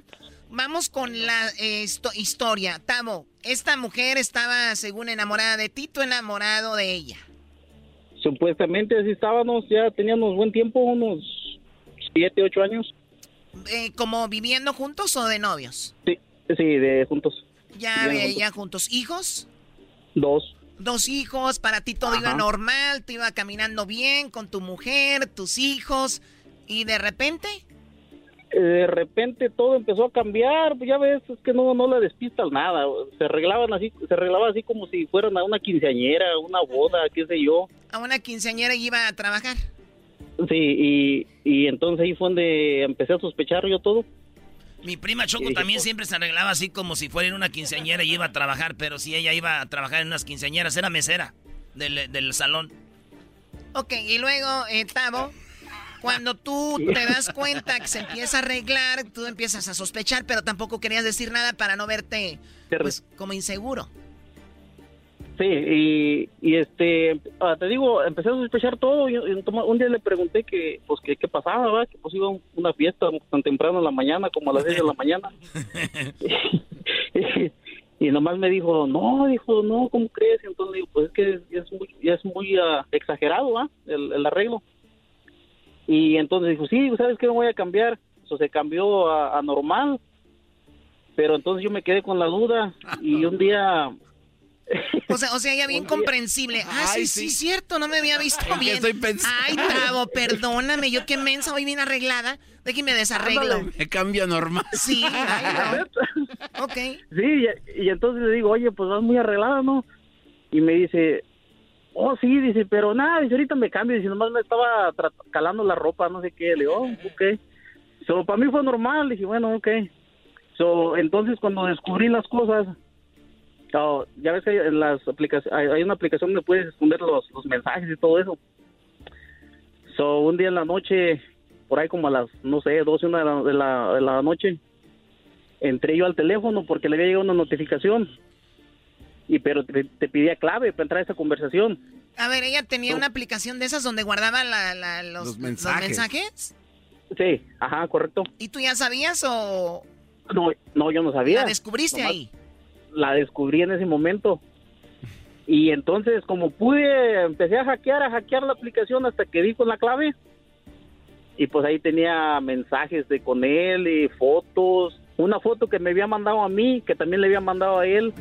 Vamos con la eh, histo- historia. Tavo, esta mujer estaba según enamorada de ti, tú enamorado de ella. Supuestamente así estábamos, ya teníamos buen tiempo, unos siete, ocho años. Eh, ¿Como viviendo juntos o de novios? Sí, sí, de juntos. Ya, eh, juntos. ya juntos. ¿Hijos? Dos. Dos hijos, para ti todo iba normal, te iba caminando bien con tu mujer, tus hijos, y de repente, Eh, De repente todo empezó a cambiar, pues ya ves, es que no, no le despistas nada. Se arreglaban así, se arreglaba así como si fueran a una quinceañera, una boda, qué sé yo. a una quinceañera iba a trabajar. Sí, y, y entonces ahí fue donde empecé a sospechar yo todo. Mi prima Choco también siempre se arreglaba así como si fuera en una quinceañera y iba a trabajar, pero si ella iba a trabajar en unas quinceañeras, era mesera del, del salón. Ok, y luego, eh, Tavo, cuando tú te das cuenta que se empieza a arreglar, tú empiezas a sospechar, pero tampoco querías decir nada para no verte, pues, como inseguro. Sí, y, y este, ah, te digo, empecé a sospechar todo y, un día le pregunté que, pues, que qué pasaba, ¿verdad? Que pues iba a una fiesta tan temprano en la mañana, como a las 6 de la mañana. y nomás me dijo, no, dijo, no, ¿cómo crees? Y entonces le digo, pues es que ya es muy, ya es muy ah, exagerado, ¿va? El, el arreglo. Y entonces dijo, sí, ¿sabes qué? No voy a cambiar. Eso se cambió a, a normal. Pero entonces yo me quedé con la duda y un día O sea, o sea, ella bien comprensible. Ah, sí, sí, cierto, no me había visto ¿En qué bien. estoy pensando? Ay, Tavo, perdóname, yo qué mensa, hoy bien arreglada. Déjeme desarreglo. Ándale, Me cambio normal. Sí, ay, no. Ok. Sí, y, y entonces le digo, oye, pues vas muy arreglada, ¿no? Y me dice, oh, sí, dice, pero nada, dice, ahorita me cambio, dice, nomás me estaba calando la ropa, no sé qué. Le digo, oh, ok. So, para mí fue normal, dije, bueno, ok. So, entonces cuando descubrí las cosas, oh, ya ves que hay, en las aplicaciones, hay, hay una aplicación donde puedes esconder los, los mensajes y todo eso. So, un día en la noche, por ahí como a las, no sé, 12, una de la, de la, de la noche, entré yo al teléfono porque le había llegado una notificación. Y pero te, te pedía clave para entrar a esa conversación. A ver, ella tenía una aplicación de esas donde guardaba la- la- los, Los los mensajes. mensajes. Sí, ajá, correcto. ¿Y tú ya sabías o No, no, yo no sabía. la descubriste Nomás ahí? La descubrí en ese momento. Y entonces, como pude, empecé a hackear, a hackear la aplicación hasta que di con la clave. Y pues ahí tenía mensajes de con él y fotos. Una foto que me había mandado a mí, que también le había mandado a él.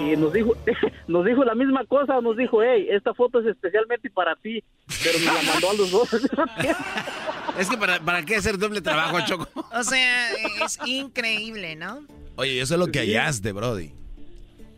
Y nos dijo, nos dijo la misma cosa, nos dijo, hey, esta foto es especialmente para ti. Pero me la mandó a los dos. Es que para, para qué hacer doble trabajo, Choco. O sea, es increíble, ¿no? Oye, eso es lo que hallaste, Brody.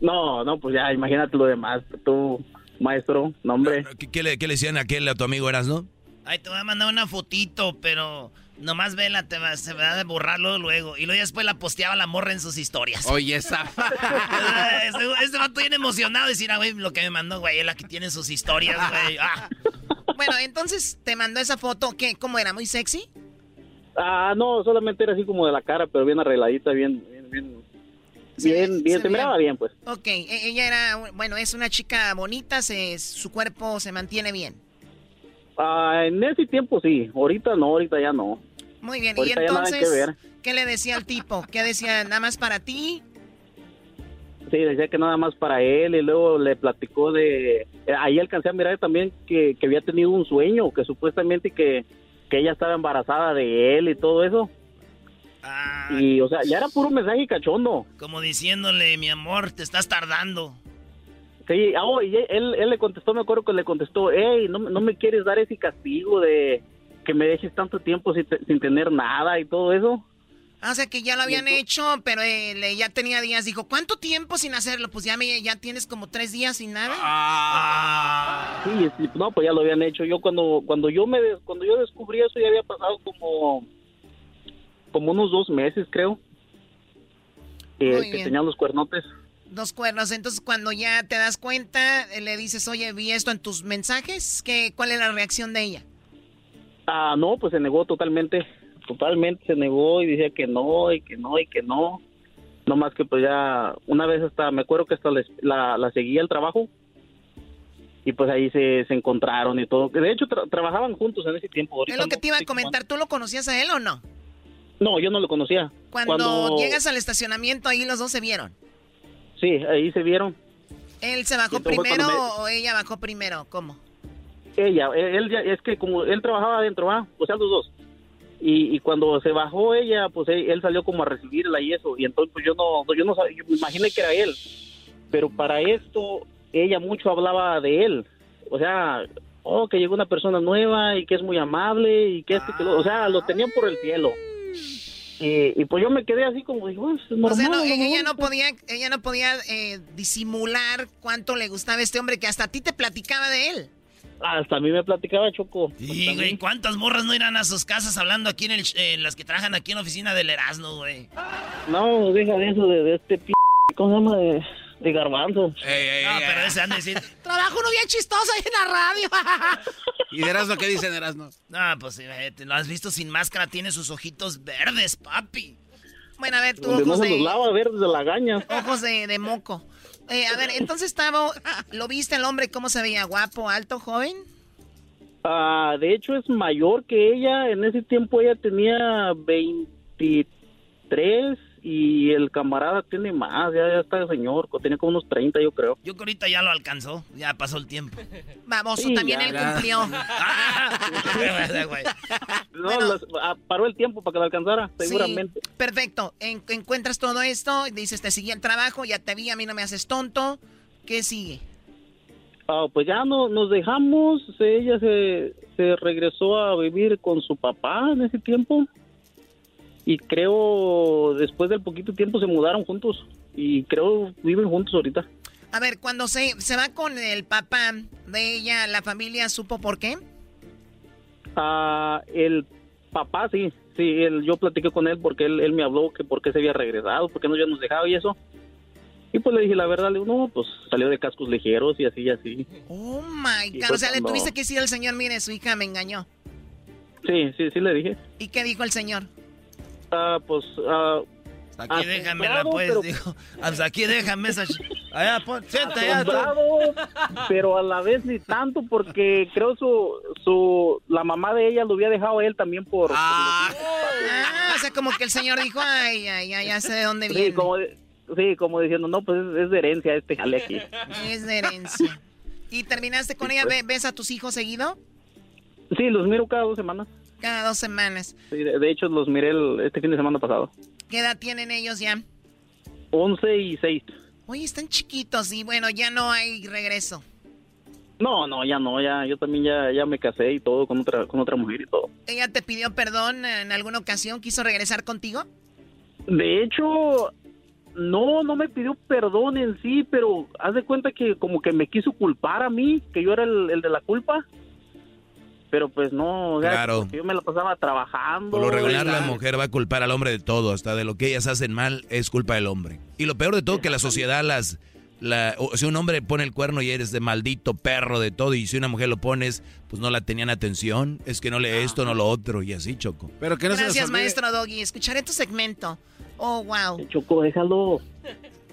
No, no, pues ya, imagínate lo demás. Tú, maestro, nombre. ¿Qué, qué le, qué le decían a aquel a tu amigo Eras, no? Ay, te voy a mandar una fotito, pero nomás vela, te va, se va a borrarlo luego. Y luego ya después la posteaba la morra en sus historias. Oye, esa. este, este vato bien emocionado. Decir, ah, güey, lo que me mandó, güey, es la que tiene sus historias, güey. Ah. Bueno, entonces te mandó esa foto, ¿qué? ¿Cómo era? ¿Muy sexy? Ah, no, solamente era así como de la cara, pero bien arregladita, bien, bien, bien. Bien, bien, se miraba bien, pues. Ok, e- ella era, bueno, es una chica bonita, se, su cuerpo se mantiene bien. Ah, en ese tiempo sí, ahorita no, ahorita ya no. Muy bien, y Ahorita entonces. ¿qué le decía al tipo? ¿Qué decía? ¿Nada más para ti? Sí, decía que nada más para él y luego le platicó de... Ahí alcancé a mirar también que, que había tenido un sueño, que supuestamente que, que ella estaba embarazada de él y todo eso. Y, o sea, ya era puro mensaje cachondo. Como diciéndole, mi amor, te estás tardando. Sí, ah, oh, y él, él le contestó, me acuerdo que le contestó, hey, no, no me quieres dar ese castigo de que me dejes tanto tiempo sin, sin tener nada y todo eso. Ah, o sea, que ya lo habían hecho, pero él eh, ya tenía días. Dijo, ¿cuánto tiempo sin hacerlo? Pues ya, me, ya tienes como tres días sin nada. Ah. Sí, sí, no, pues ya lo habían hecho. Yo cuando cuando yo me des- cuando yo descubrí eso ya había pasado como como unos dos meses, creo. Que, que bien. tenían los cuernotes. Dos cuernos. Entonces, cuando ya te das cuenta, eh, le dices, oye, vi esto en tus mensajes. ¿Qué, ¿Cuál es la reacción de ella? Ah, no, pues se negó totalmente. Totalmente se negó y decía que no, y que no, y que no. No más que pues ya, una vez hasta, me acuerdo que hasta les- la, la seguía al trabajo. Y pues ahí se, se encontraron y todo. Que De hecho, tra- trabajaban juntos en ese tiempo. Ahorita Es lo que te iba a comentar. ¿Tú lo conocías a él o no? No, yo no lo conocía. Cuando, llegas al estacionamiento, ahí los dos se vieron. Sí, ahí se vieron. ¿Él se bajó primero me- o ella bajó primero? ¿Cómo? Ella, él, él ya, es que como él trabajaba adentro, ¿va? O sea, los dos. Y, y cuando se bajó ella, pues él, él salió como a recibirla y eso. Y entonces pues yo no, yo no sabía, yo me imaginé que era él. Pero para esto, ella mucho hablaba de él. O sea, oh, que llegó una persona nueva y que es muy amable y que este, que lo, o sea, lo tenían por el cielo. Y, y pues yo me quedé así como, digo, "Pues, es normal. o sea, no, ella mejor". no podía, ella no podía eh, disimular cuánto le gustaba este hombre que hasta a ti te platicaba de él. Hasta a mí me platicaba Choco. Y, güey, ¿cuántas morras no irán a sus casas hablando aquí en el, eh, las que trabajan aquí en la oficina del Erasmo, güey? No, deja de eso, de, de este p... ¿Cómo se llama? De, de garbanzo. no, pero ese han de decir. Trabajo uno bien chistoso ahí en la radio. ¿Y de Erasmo qué dicen Erasmo? No, pues eh, te lo has visto sin máscara, tiene sus ojitos verdes, papi. Bueno, a ver, tú ojos se los de, lava verdes de la gaña. ojos de, de moco. Eh, a ver, entonces, Tavo, ¿lo viste el hombre cómo se veía? ¿Guapo, alto, joven? Ah, de hecho es mayor que ella. En ese tiempo ella tenía 23 y el camarada tiene más. Ya, ya está señor, tenía como unos 30 yo creo. Yo que ahorita ya lo alcanzó, ya pasó el tiempo. Baboso, Sí, también ya, él ya. cumplió. Güey. No, ah, paró el tiempo para que lo alcanzara, Sí, seguramente. perfecto. En- encuentras todo esto, dices, te seguí el trabajo, ya te vi, a mí no me haces tonto. ¿Qué sigue? Ah, pues ya no, nos dejamos, ella se, se regresó a vivir con su papá en ese tiempo y creo después del poquito tiempo se mudaron juntos y creo viven juntos ahorita. A ver, cuando se, se va con el papá de ella, ¿la familia supo por qué? Ah, el papá sí, sí, él, yo platiqué con él porque él, él me habló que por qué se había regresado, por qué no ya nos dejaba y eso. Y pues le dije la verdad, le digo, no, pues salió de cascos ligeros y así y así. Oh my God. fue O sea, le tuviste que decir al señor, mire, su hija me engañó. Sí, sí, sí le dije. ¿Y qué dijo el señor? Ah, pues, ah, Aquí déjamela, pues, pero- dijo. Pues aquí déjame esa... Allá, pon, sienta pero a la vez ni tanto porque creo su, su, la mamá de ella lo había dejado a él también por... por Ah, o sea, como que el señor dijo, ay, ay, ay, ya sé de dónde Sí, viene. como, de- sí, como diciendo, no, pues es, es de herencia este jale aquí. Es de herencia. ¿Y terminaste con ella? ¿Ve- ¿Ves a tus hijos seguido? Sí, los miro cada dos semanas. Cada dos semanas. Sí, de, de hecho, los miré el- este fin de semana pasado. ¿Qué edad tienen ellos ya? 11 y 6. Oye, están chiquitos y bueno, ya no hay regreso. No, no, ya no, ya, yo también ya, ya me casé y todo con otra, con otra mujer y todo. ¿Ella te pidió perdón en alguna ocasión? ¿Quiso regresar contigo? De hecho, no, no me pidió perdón en sí, pero haz de cuenta que como que me quiso culpar a mí, que yo era el, el de la culpa. Pero pues no, o sea, Claro. porque yo me la pasaba trabajando. Por lo regular la mujer va a culpar al hombre de todo, hasta de lo que ellas hacen mal es culpa del hombre. Y lo peor de todo que la sociedad las la o si un hombre pone el cuerno y eres de maldito perro de todo y si una mujer lo pones, pues no la tenían atención, es que no lee esto, no lo otro y así, Choco. Pero que Gracias, maestro Doggy. Escucharé tu segmento. Oh, wow. Choco, déjalo.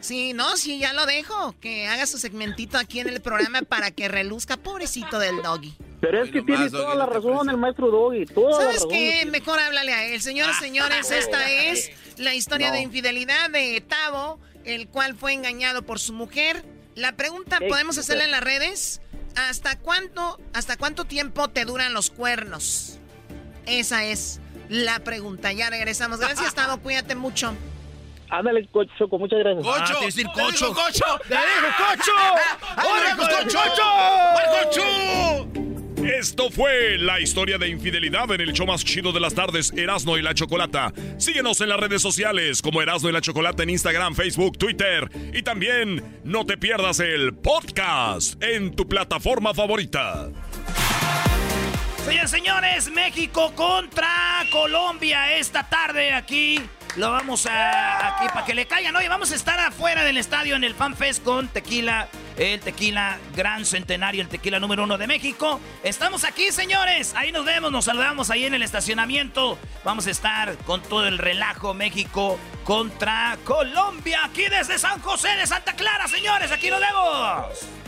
Sí, no, sí, ya lo dejo. Que haga su segmentito aquí en el programa para que reluzca. Pobrecito del Doggy. Pero es que tiene toda la razón el maestro Doggy, toda la ¿Sabes razón. qué? Mejor háblale a él. Señoras, señores, esta es la historia No. de infidelidad de Tavo, el cual fue engañado por su mujer. La pregunta, ¿podemos hacerla en las redes? ¿Hasta cuánto, ¿Hasta cuánto tiempo te duran los cuernos? Esa es la pregunta. Ya regresamos. Gracias, Tavo. Cuídate mucho. Ándale, Co- Choco, muchas gracias. Ah, te iba a decir cocho. cocho! ¡Te dijo cocho! ¡Ahora, cocho! cocho! cocho! Esto fue la historia de infidelidad en el show más chido de las tardes, Erasno y la Chocolata. Síguenos en las redes sociales como Erasno y la Chocolata en Instagram, Facebook, Twitter. Y también no te pierdas el podcast en tu plataforma favorita. Señores, señores, México contra Colombia esta tarde aquí. Lo vamos a aquí para que le caigan. Oye, vamos a estar afuera del estadio en el Fan Fest con tequila, el tequila Gran Centenario, el tequila número uno de México. Estamos aquí, señores. Ahí nos vemos, nos saludamos ahí en el estacionamiento. Vamos a estar con todo el relajo México contra Colombia aquí desde San José de Santa Clara, señores. Aquí nos vemos.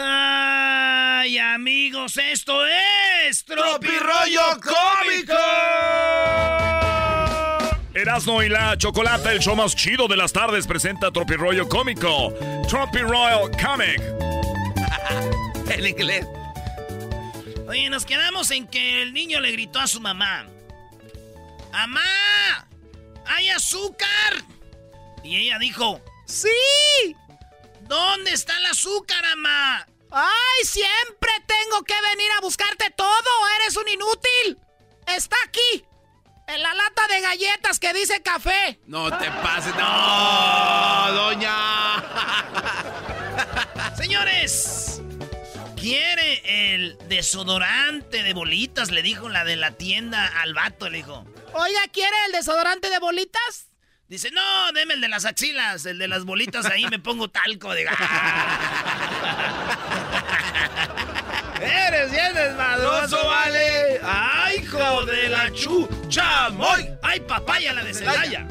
Ay, amigos, esto es Tropirollo Cómico. Erasno y la Chocolata, el show más chido de las tardes, presenta Tropirollo Cómico. Tropi Royal Comic. en inglés. Oye, nos quedamos en que el niño le gritó a su mamá. ¡Amá! ¡Hay azúcar! Y ella dijo, ¡Sí! ¿Dónde está el azúcar, amá? ¡Ay, siempre tengo que venir a buscarte todo! ¡Eres un inútil! ¡Está aquí! En la lata de galletas que dice café. No te pases. No, doña. Señores, ¿quiere el desodorante de bolitas? Le dijo la de la tienda al vato, le dijo. Oiga, ¿quiere el desodorante de bolitas? Dice, no, deme el de las axilas, el de las bolitas, ahí me pongo talco de... Eres bien desmadroso, vale. Ay, hijo de la chucha, moy. Ay, papaya, la de Celaya.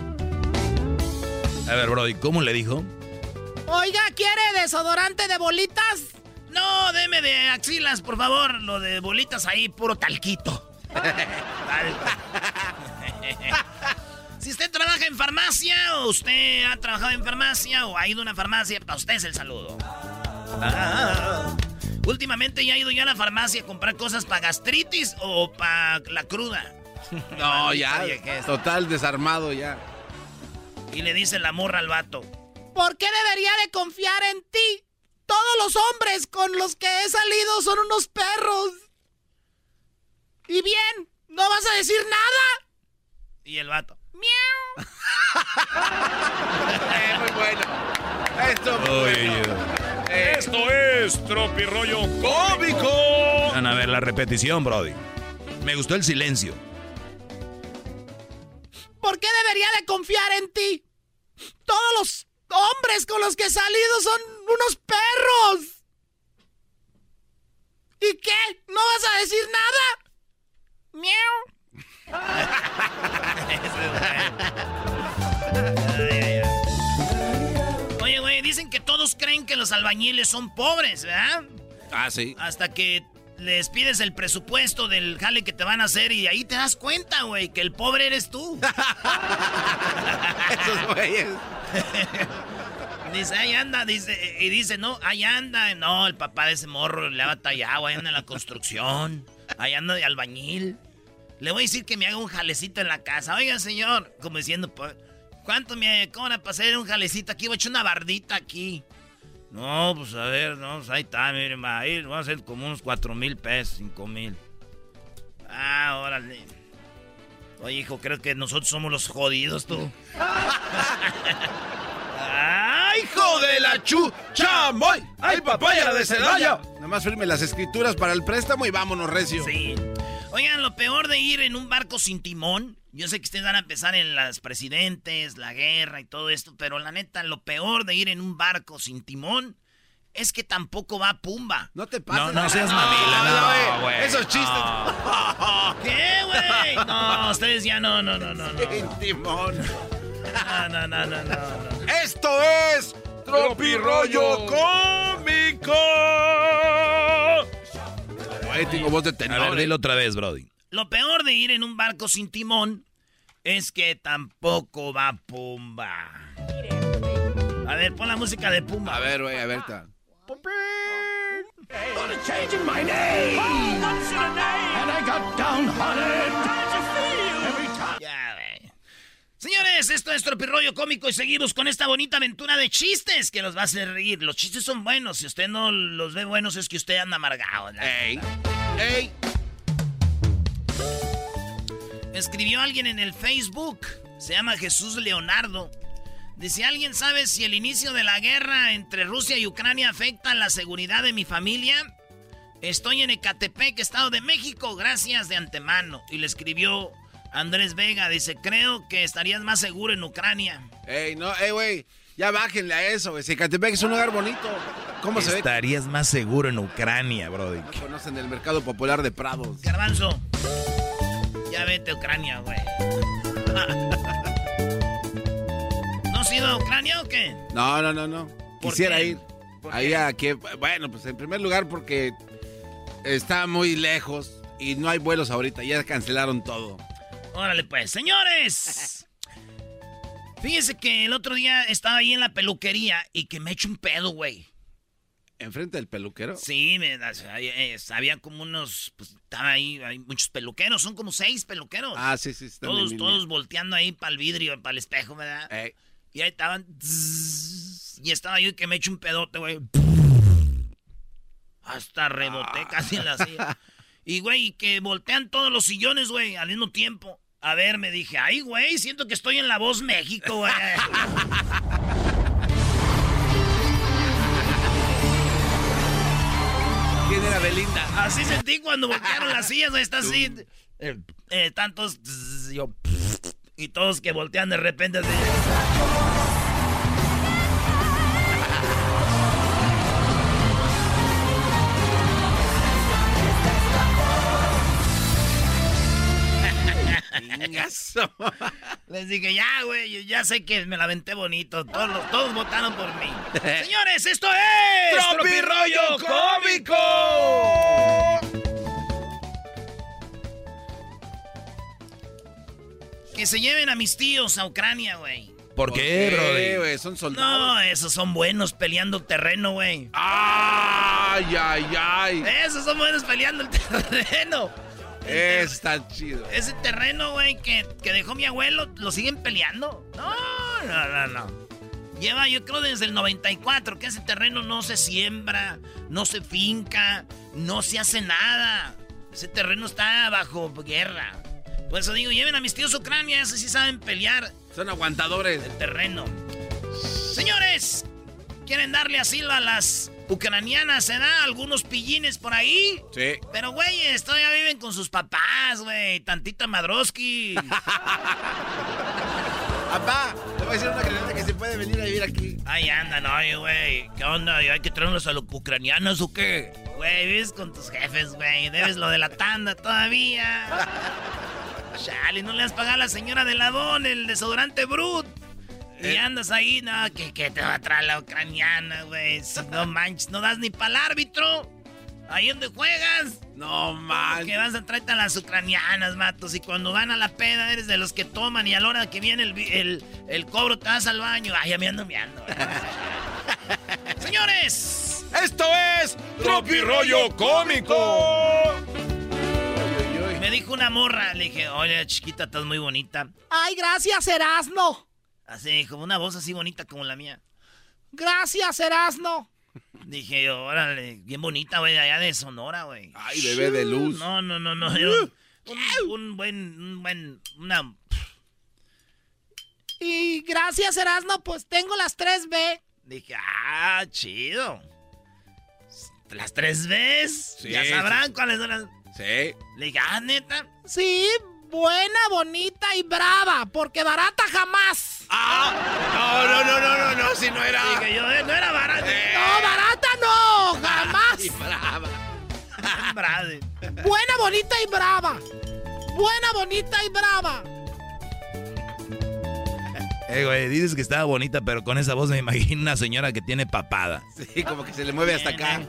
A ver, Brody, ¿cómo le dijo? Oiga, ¿quiere desodorante de bolitas? No, deme de axilas, por favor. Lo de bolitas ahí, puro talquito. si usted trabaja en farmacia o usted ha trabajado en farmacia o ha ido a una farmacia, para usted es el saludo. Ah, últimamente ya he ido yo a la farmacia a comprar cosas para gastritis o para la cruda. No, ya. Total desarmado ya. Y le dice la morra al vato. ¿Por qué debería de confiar en ti? Todos los hombres con los que he salido son unos perros. Y bien, ¿no vas a decir nada? Y el vato. Miau. Eh, muy bueno. Esto muy Oye, bueno. Esto es Tropirollo Cómico. Van a ver la repetición, Brody. Me gustó el silencio. ¿Por qué debería de confiar en ti? Todos los hombres con los que he salido son unos perros. ¿Y qué? ¿No vas a decir nada? Miau. Oye, güey, dicen que todos creen que los albañiles son pobres, ¿verdad? Ah, sí. Hasta que les pides el presupuesto del jale que te van a hacer y ahí te das cuenta, güey, que el pobre eres tú. Esos güeyes. Dice, ahí anda, dice, y dice, no, ahí anda. No, el papá de ese morro le ha batallado, ahí anda en la construcción, ahí anda de albañil. Le voy a decir que me haga un jalecito en la casa. Oiga, señor, como diciendo, pues, ¿cuánto me cobra para hacer un jalecito aquí? Voy a echar una bardita aquí. No, pues a ver, no, pues ahí está, miren, va a ir, va a ser como unos cuatro mil pesos, cinco mil. Ah, órale. Oye, hijo, creo que nosotros somos los jodidos, tú. ¡Ay, hijo de la chu! ¡Chamoy! ¡Ay, papaya de Celaya! Nada más firme las escrituras para el préstamo y vámonos, recio. Sí. Oigan, lo peor de ir en un barco sin timón. Yo sé que ustedes van a empezar en las presidentes, la guerra y todo esto, pero la neta, lo peor de ir en un barco sin timón es que tampoco va Pumba. No te No, no seas mamila, no, güey. Esos chistes. ¿Qué, güey? No, ustedes ya no, no, no, no. no. Sin timón. No, no, no, no, no. Esto es Tropirollo Cómico. Güey, tengo voz de A tenor. ver, eh. dilo otra vez, Brody. Lo peor de ir en un barco sin timón es que tampoco va Pumba. A ver, pon la música de Pumba. A ver, güey, a ver. ta. Ya, güey. Señores, esto es Tropirollo Cómico y seguimos con esta bonita aventura de chistes que los va a hacer reír. Los chistes son buenos. Si usted no los ve buenos es que usted anda amargado. ¡Ey! ¡Ey! Escribió alguien en el Facebook. Se llama Jesús Leonardo. Dice, ¿alguien sabe si el inicio de la guerra entre Rusia y Ucrania afecta la seguridad de mi familia? Estoy en Ecatepec, Estado de México, gracias de antemano. Y le escribió Andrés Vega, dice, creo que estarías más seguro en Ucrania. ¡Ey, no! ¡Ey, güey! Ya bájenle a eso, güey. Zacatepec es un lugar bonito. ¿Cómo se ve? Estarías más seguro en Ucrania, Brody. No conocen el mercado popular de Prados. Garbanzo, ya vete a Ucrania, güey. ¿No has ido a Ucrania o qué? No, no, no, no. ¿Por Quisiera qué? ir. ¿Por Ahí a que, bueno, pues en primer lugar porque está muy lejos y no hay vuelos ahorita. Ya cancelaron todo. Órale pues, señores. Fíjense que el otro día estaba ahí en la peluquería y que me echo un pedo, güey. ¿Enfrente del peluquero? Sí, me, había, eh, había como unos, pues estaba ahí, hay muchos peluqueros, son como seis peluqueros. Ah, sí, sí. están todos, todos volteando ahí para el vidrio, para el espejo, ¿verdad? Ey. Y ahí estaban. y estaba yo que me echo un pedote, güey. Hasta reboté Ah. casi en la silla. Y, güey, que voltean todos los sillones, güey, al mismo tiempo. A ver, me dije, ay, güey, siento que estoy en La Voz México, güey. ¿Quién era Belinda? Así sentí cuando voltearon las sillas, está así. Eh, eh, tantos. yo. Y todos que voltean de repente así. Les dije, ya, güey, ya sé que me la venté bonito. Todos, todos votaron por mí. Señores, esto es. ¡Tropi Rollo Cómico! Que se lleven a mis tíos a Ucrania, güey. ¿Por, qué, güey? Son soldados. No, esos son buenos peleando terreno, güey. ¡Ay, ay, ay! Esos son buenos peleando el terreno. Está chido. Ese terreno, güey, que, que dejó mi abuelo, lo siguen peleando. No, no, no, no. Lleva, yo creo, desde el 94, que ese terreno no se siembra, no se finca, no se hace nada. Ese terreno está bajo guerra. Por eso digo, lleven a mis tíos Ucrania, esos sí saben pelear. Son aguantadores. El terreno. Señores, ¿quieren darle asilo a las ucranianas? ¿Se da algunos pillines por ahí? Sí. Pero, güey, todavía viven con sus papás, güey. Tantita Madroski. Papá, te voy a decir una granada que se puede venir a vivir aquí. Ahí andan, oye, güey. ¿Qué onda? ¿Hay que traernos a los ucranianos o qué? Güey, vives con tus jefes, güey. Debes lo de la tanda todavía. Chale, no le has pagado a la señora de Ladón el desodorante Brut. Y Eh. andas ahí, no, que, que te va a traer la ucraniana, güey. Si no manches, no das ni para el árbitro. Ahí donde juegas. No manches. Que vas a traerte a las ucranianas, matos. Y cuando van a la peda, eres de los que toman. Y a la hora que viene el, el, el cobro, te vas al baño. Ay, ya me ando meando. Señores, esto es Tropirollo Cómico. Me dijo una morra, le dije, oye, chiquita, estás muy bonita. Ay, gracias, Erasno. Así, como una voz así bonita como la mía. Gracias, Erasno. Dije yo, órale, bien bonita, güey, allá de Sonora, güey. Ay, bebé de luz. No, no, no, no. un, un- un buen, un buen, una... Y gracias, Erasno, pues tengo las 3B. Dije, ah, chido. ¿Las tres ves? Sí, ya sabrán sí. cuáles son las... Sí. Le dije, ah, neta. Sí, buena, bonita y brava, porque barata jamás. Ah, no, no, no, no, no, no, si no era. Yo, eh, no era barato. No, barata no, jamás. Ay, brava. Buena, bonita y brava. Buena, bonita y brava. Eh, güey, dices que estaba bonita, pero con esa voz me imagino una señora que tiene papada. Sí, como que se le mueve hasta acá.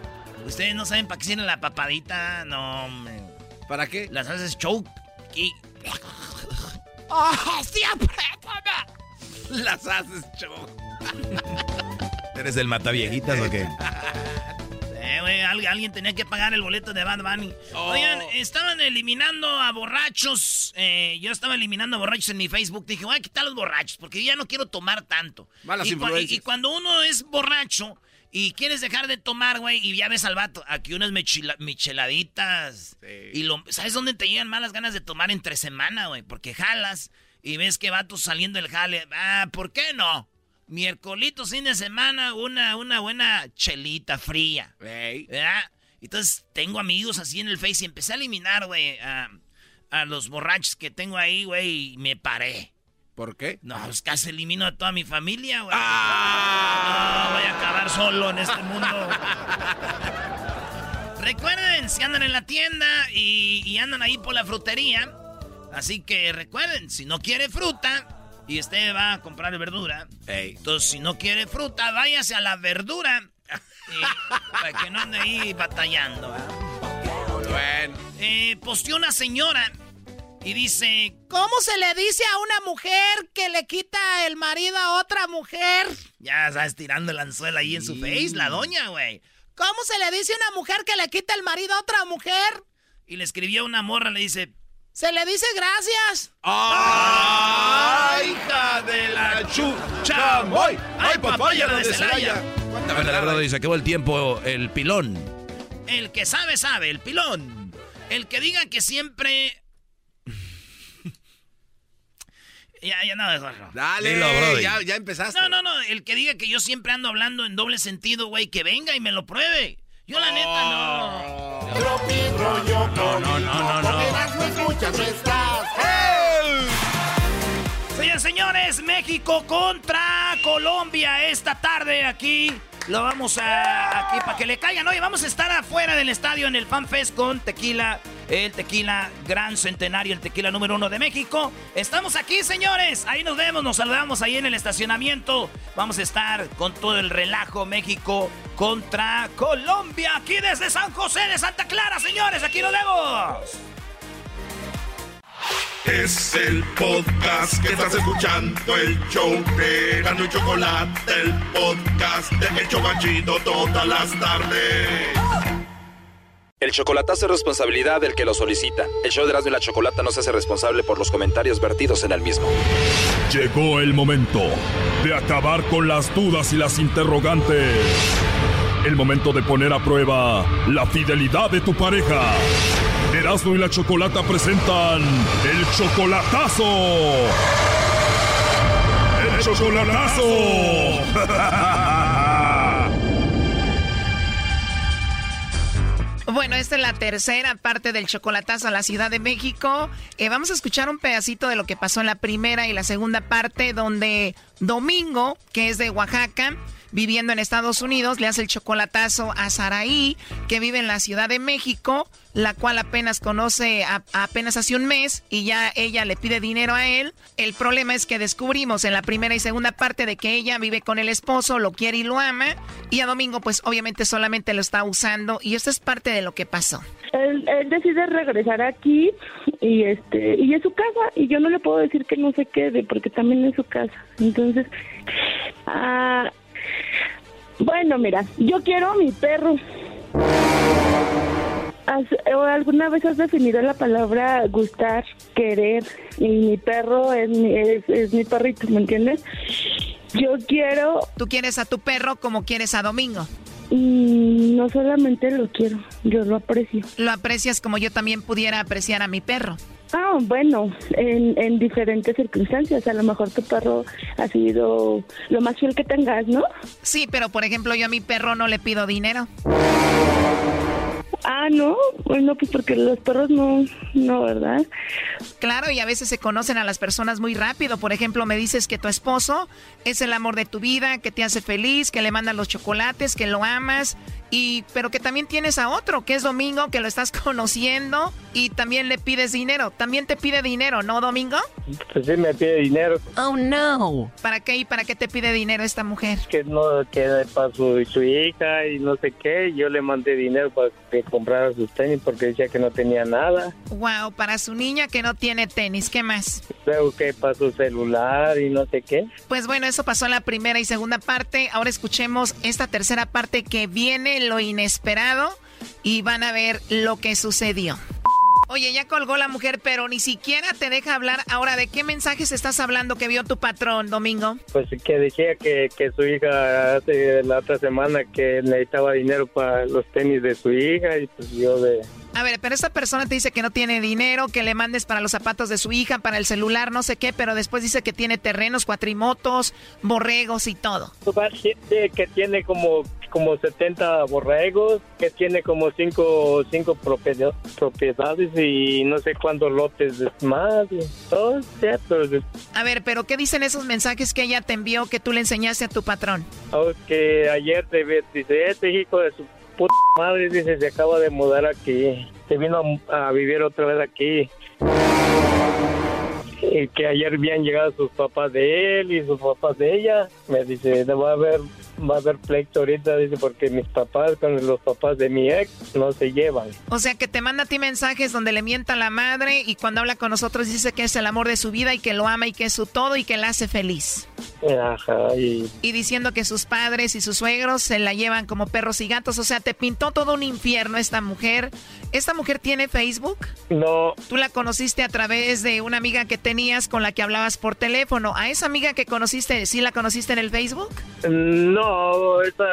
Ustedes no saben para qué sirve la papadita, no. ¿Para qué? Las haces choke y... ¡Oh, sí, apriétame! Las haces show. ¿Eres el mataviejitas o qué? Eh, güey, alguien tenía que pagar el boleto de Bad Bunny. Oh. Oigan, estaban eliminando a borrachos. eh, yo estaba eliminando a borrachos en mi Facebook. Dije, voy a quitar los borrachos porque yo ya no quiero tomar tanto. Malas y, cua- influencias. y- y cuando uno es borracho y quieres dejar de tomar, güey, y ya ves al vato, aquí unas michela- micheladitas. Y lo, ¿sabes dónde te llegan malas ganas de tomar entre semana, güey? Porque jalas y ves que vatos saliendo del jale. Ah, ¿por qué no? Miércolito, fin de semana, una, una buena chelita fría. ¿Verdad? Entonces tengo amigos así en el Face y empecé a eliminar, güey, a, a los borrachos que tengo ahí, güey, y me paré. ¿Por qué? No, pues casi elimino a toda mi familia, güey. No, voy a acabar solo en este mundo. recuerden, si andan en la tienda y, y andan ahí por la frutería, así que recuerden, si no quiere fruta y usted va a comprar verdura, entonces si no quiere fruta, váyase a la verdura y- para que no ande ahí batallando. ¿verdad? Bueno. Eh, posteó una señora y dice, ¿Cómo se le dice a una mujer que le quita el marido a otra mujer? ya sabes, tirando el anzuelo ahí en su face, la doña, güey. ¿Cómo se le dice a una mujer que le quita el marido a otra mujer? Y le escribió una morra, le dice, Se le dice gracias. ¡Ay, hija de la chucha! ¡Ay, ay, papaya la de Celaya! Ándale, Brody, se acabó el tiempo, el pilón. el que sabe, sabe, el pilón. El que diga que siempre... ya, ya nada, gorro. Dale, Dilo, ya, ya empezaste. No, no, no, el que diga que yo siempre ando hablando en doble sentido, güey, que venga y me lo pruebe. Yo la neta no. Rollo No, no, no, no, no. Erasmo escuchas, no estás. Señores, señores, México contra Colombia esta tarde aquí. Lo vamos a aquí para que le caigan. Oye, vamos a estar afuera del estadio en el Fan Fest con tequila, el tequila gran centenario, el tequila número uno de México. Estamos aquí, señores. Ahí nos vemos, nos saludamos ahí en el estacionamiento. Vamos a estar con todo el relajo México contra Colombia aquí desde San José de Santa Clara, señores. Aquí nos vemos. Es el podcast que estás escuchando, el show de Gano y Chocolate, el podcast de El Chocachito todas las tardes. El chocolatazo es responsabilidad del que lo solicita. El show de Erasmo y la Chocolata no se hace responsable por los comentarios vertidos en el mismo. Llegó el momento de acabar con las dudas y las interrogantes. El momento de poner a prueba la fidelidad de tu pareja. Erasmo y la Chocolata presentan el chocolatazo. El chocolatazo. Bueno, esta es la tercera parte del chocolatazo a la Ciudad de México. Eh, vamos a escuchar un pedacito de lo que pasó en la primera y la segunda parte, donde Domingo, que es de Oaxaca, viviendo en Estados Unidos, le hace el chocolatazo a Saraí, que vive en la Ciudad de México, la cual apenas conoce a- apenas hace un mes y ya ella le pide dinero a él. El problema es que descubrimos en la primera y segunda parte de que ella vive con el esposo, lo quiere y lo ama, y a Domingo pues obviamente solamente lo está usando y esto es parte de lo que pasó. Él, decide regresar aquí y este y es su casa y yo no le puedo decir que no se quede porque también es su casa. Entonces, ah, bueno, mira, yo quiero a mi perro. ¿Has- o ¿Alguna vez has definido la palabra gustar, querer? Y mi perro es mi, es, es mi perrito, ¿me entiendes? Yo quiero... Tú quieres a tu perro como quieres a Domingo. Y no solamente lo quiero, yo lo aprecio. Lo aprecias como yo también pudiera apreciar a mi perro. Ah, bueno, en, en diferentes circunstancias. A lo mejor tu perro ha sido lo más fiel que tengas, ¿no? Sí, pero por ejemplo yo a mi perro no le pido dinero. Ah, no, bueno, pues porque los perros no, no, ¿verdad? Claro, y a veces se conocen a las personas muy rápido. Por ejemplo, me dices que tu esposo es el amor de tu vida, que te hace feliz, que le mandan los chocolates, que lo amas, y pero que también tienes a otro, que es Domingo, que lo estás conociendo y también le pides dinero. También te pide dinero, ¿no, Domingo? Pues sí me pide dinero. Oh, no. ¿Para qué y para qué te pide dinero esta mujer? Que no, que para su, su hija y no sé qué. Yo le mandé dinero para que comprara sus tenis porque decía que no tenía nada. Wow, para su niña que no tiene tenis, ¿qué más? Luego que para su celular y no sé qué. Pues bueno, eso pasó en la primera y segunda parte. Ahora escuchemos esta tercera parte que viene lo inesperado y van a ver lo que sucedió. Oye, ya colgó la mujer, pero ni siquiera te deja hablar. Ahora, ¿de qué mensajes estás hablando que vio tu patrón, Domingo? Pues que decía que, que su hija hace la otra semana que necesitaba dinero para los tenis de su hija y pues yo de... A ver, pero esta persona te dice que no tiene dinero, que le mandes para los zapatos de su hija, para el celular, no sé qué, pero después dice que tiene terrenos, cuatrimotos, borregos y todo. Dice que tiene como como 70 borregos, que tiene como cinco, cinco propiedad- propiedades y no sé cuántos lotes más todo, pero A ver, pero ¿qué dicen esos mensajes que ella te envió que tú le enseñaste a tu patrón? Oh, que ayer te dice, este hijo de su puta madre, dice, se acaba de mudar aquí, se vino a, a vivir otra vez aquí. Y que ayer habían llegado sus papás de él y sus papás de ella. Me dice, "No va a haber, va a haber pleito ahorita, dice, porque mis papás con los papás de mi ex no se llevan. O sea, que te manda a ti mensajes donde le mienta a la madre y cuando habla con nosotros dice que es el amor de su vida y que lo ama y que es su todo y que la hace feliz. Ajá, y Y diciendo que sus padres y sus suegros se la llevan como perros y gatos. O sea, te pintó todo un infierno esta mujer. ¿Esta mujer tiene Facebook? no, Tú la conociste a través de una amiga que tenías con la que hablabas por teléfono. ¿A esa amiga que conociste, sí la conociste en el Facebook? No, esa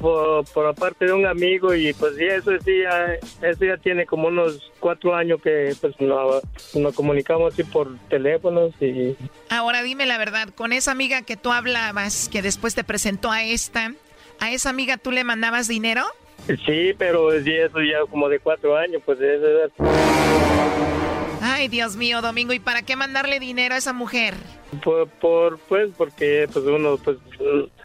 por, por aparte de un amigo y pues sí, eso sí, ya, eso ya tiene como unos cuatro años que pues no- nos comunicamos así por teléfonos y Ahora dime la verdad, con esa amiga que tú hablabas, que después te presentó a esta, ¿a esa amiga tú le mandabas dinero? sí, pero sí, eso ya como de cuatro años, pues eso Ay, Dios mío, Domingo, ¿y para qué mandarle dinero a esa mujer? por, por pues porque pues uno pues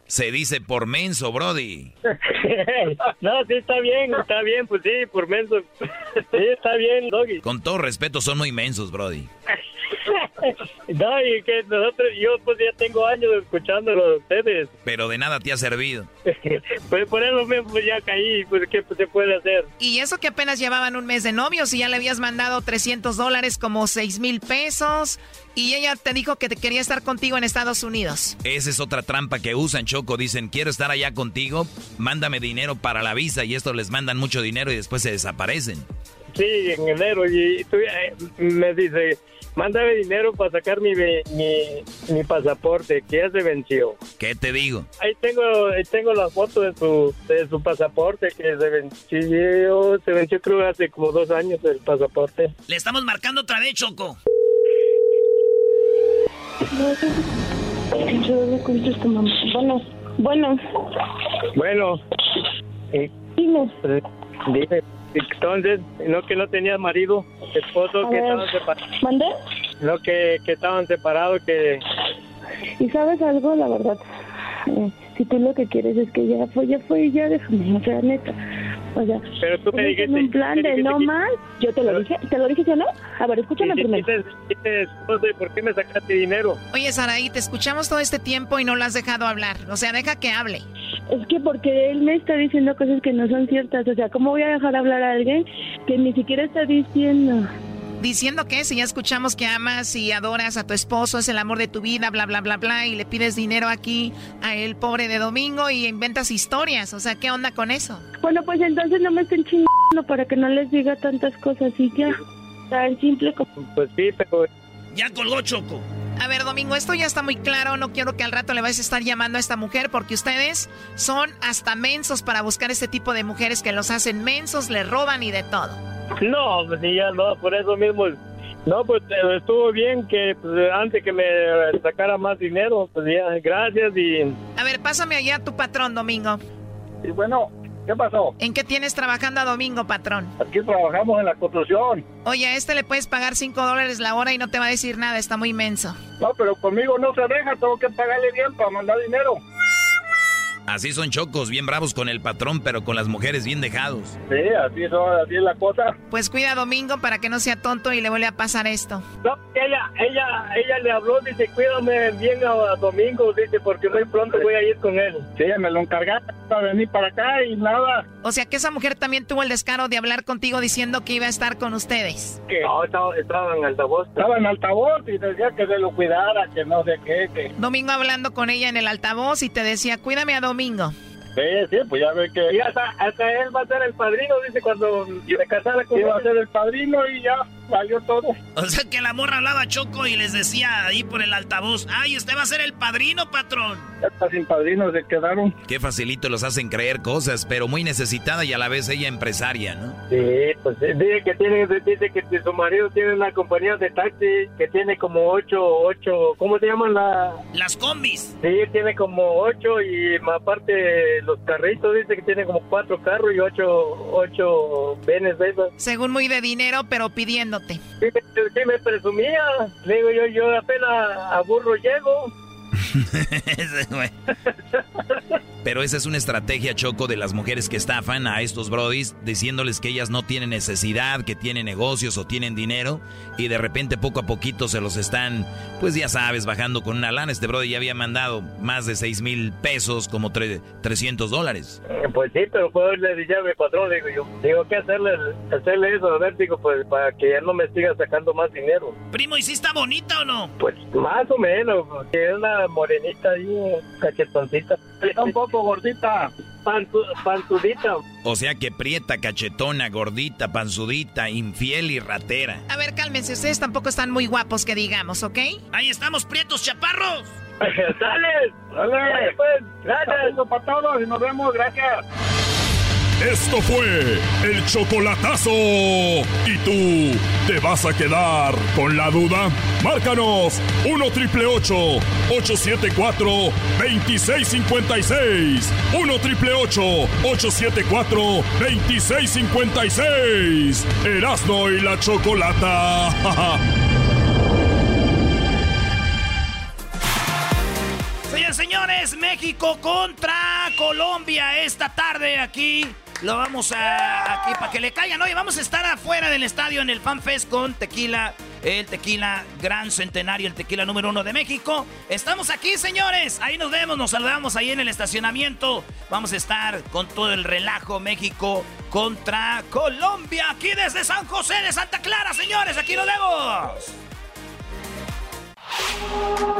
Se dice por menso, Brody. no, sí está bien, está bien, pues sí, por menos sí está bien, Doggy. Con todo respeto, son muy mensos, Brody. No, y que nosotros, yo pues ya tengo años escuchándolo de ustedes. Pero de nada te ha servido. Pues por eso mismo pues, ya caí, pues ¿qué se puede hacer? Y eso que apenas llevaban un mes de novios y ya le habías mandado 300 dólares, como 6 mil pesos. Y ella te dijo que te quería estar contigo en Estados Unidos. Esa es otra trampa que usan, Choco. Dicen, quiero estar allá contigo, mándame dinero para la visa. Y esto les mandan mucho dinero y después se desaparecen. Sí, en enero. Y tú, eh, me dice, mándame dinero para sacar mi, mi, mi pasaporte, que ya se venció. ¿Qué te digo? Ahí tengo, ahí tengo la foto de su, de su pasaporte que se venció, se venció creo hace como dos años el pasaporte. Le estamos marcando otra vez, Choco. Bueno, bueno. Bueno. eh, Dime. pues, dime, entonces, no que no tenías marido, esposo, que estaban separados. ¿Mandé? No que, que estaban separados, que... Y sabes algo, la verdad, eh, si tú lo que quieres es que ya fue, ya fue, ya déjame, o sea, neta. O sea, Pero tú me dijiste... un plan de no más, yo te lo dije, ¿te lo dije yo no? A ver, escúchame primero. dijiste- dijiste, esposo, ¿y por qué me sacaste dinero? Oye, Saraí, te escuchamos todo este tiempo y no lo has dejado hablar. O sea, deja que hable. Es que porque él me está diciendo cosas que no son ciertas, o sea, ¿cómo voy a dejar hablar a alguien que ni siquiera está diciendo? Diciendo que si ya escuchamos que amas y adoras a tu esposo, es el amor de tu vida, bla, bla, bla, bla, y le pides dinero aquí a el pobre de domingo y inventas historias. O sea, ¿qué onda con eso? Bueno, pues entonces no me estén chingando para que no les diga tantas cosas y ya. Tan simple como... Pues sí, pero... Ya colgó Choco. A ver, Domingo, esto ya está muy claro. No quiero que al rato le vayas a estar llamando a esta mujer porque ustedes son hasta mensos para buscar este tipo de mujeres que los hacen mensos, le roban y de todo. No, pues sí, ya no, por eso mismo. No, pues estuvo bien que pues, antes que me sacara más dinero, pues ya, gracias y... A ver, pásame allá a tu patrón, Domingo. Y bueno, ¿qué pasó? ¿En qué tienes trabajando a Domingo, patrón? Aquí trabajamos en la construcción. Oye, a este le puedes pagar 5 dólares la hora y no te va a decir nada, está muy menso. No, pero conmigo no se deja, tengo que pagarle bien para mandar dinero. Así son chocos, bien bravos con el patrón, pero con las mujeres bien dejados. Sí, así, son, así es la cosa. Pues cuida a Domingo para que no sea tonto y le vuelva a pasar esto. No, ella, ella, ella le habló, dice, cuídame bien a, Domingo, dice, porque muy pronto voy a ir con él. Sí, ella me lo encargaron para venir para acá y nada. O sea que esa mujer también tuvo el descaro de hablar contigo diciendo que iba a estar con ustedes. No, estaba, estaba en altavoz. Estaba en altavoz y decía que se lo cuidara, que no sé qué, que... Domingo hablando con ella en el altavoz y te decía, cuídame a Domingo domingo. Sí, sí, pues ya ve que... Y hasta, hasta él va a ser el padrino, dice, cuando se casara con Iba a ser el padrino y ya valió todo. O sea que la morra hablaba Choco y les decía ahí por el altavoz, ay, usted va a ser el padrino, patrón. Hasta sin padrino se quedaron. Qué facilito los hacen creer cosas, pero muy necesitada y a la vez ella empresaria, ¿no? Sí, pues eh, dice que tiene, dice que su marido tiene una compañía de taxi que tiene como ocho, ocho, ¿cómo se llaman la? Las combis. Sí, tiene como ocho y más aparte los carritos, dice que tiene como cuatro carros y ocho, ocho venes de esos. Según muy de dinero, pero pidiéndote. Sí, me- sí me presumía, le digo yo, yo apenas a burro llego. Pero esa es una estrategia, Choco, de las mujeres que estafan a estos brodis, diciéndoles que ellas no tienen necesidad, que tienen negocios o tienen dinero, y de repente poco a poquito se los están, pues ya sabes, bajando con una lana. Este brody ya había mandado más de 6 mil pesos, como tre- 300 dólares. Eh, Pues sí, pero pues le dije a mi patrón, digo yo, digo, ¿qué hacerle, hacerle eso? A ver, digo, pues para que ya no me siga sacando más dinero. Primo, ¿y si está bonita o no? Pues más o menos, porque es una morenita ahí, cachetoncita. Está un poco gordita, pantudita. O sea que prieta, cachetona, gordita, panzudita, infiel y ratera. A ver, cálmense, ustedes tampoco están muy guapos que digamos, ¿ok? Ahí estamos, prietos chaparros. ¡Sale! ¡Sale! Pues, gracias para todos y nos vemos, gracias. Esto fue el chocolatazo. ¿Y tú te vas a quedar con la duda? Márcanos 1 triple 874 2656. 1 triple 874 2656. Erasno y la chocolata. Señores, señores, México contra Colombia esta tarde aquí. Lo vamos a aquí para que le caigan. Oye, vamos a estar afuera del estadio en el Fan Fest con tequila el tequila Gran Centenario, el tequila número uno de México. Estamos aquí, señores. Ahí nos vemos, nos saludamos ahí en el estacionamiento. Vamos a estar con todo el relajo México contra Colombia, aquí desde San José de Santa Clara, señores. Aquí nos vemos.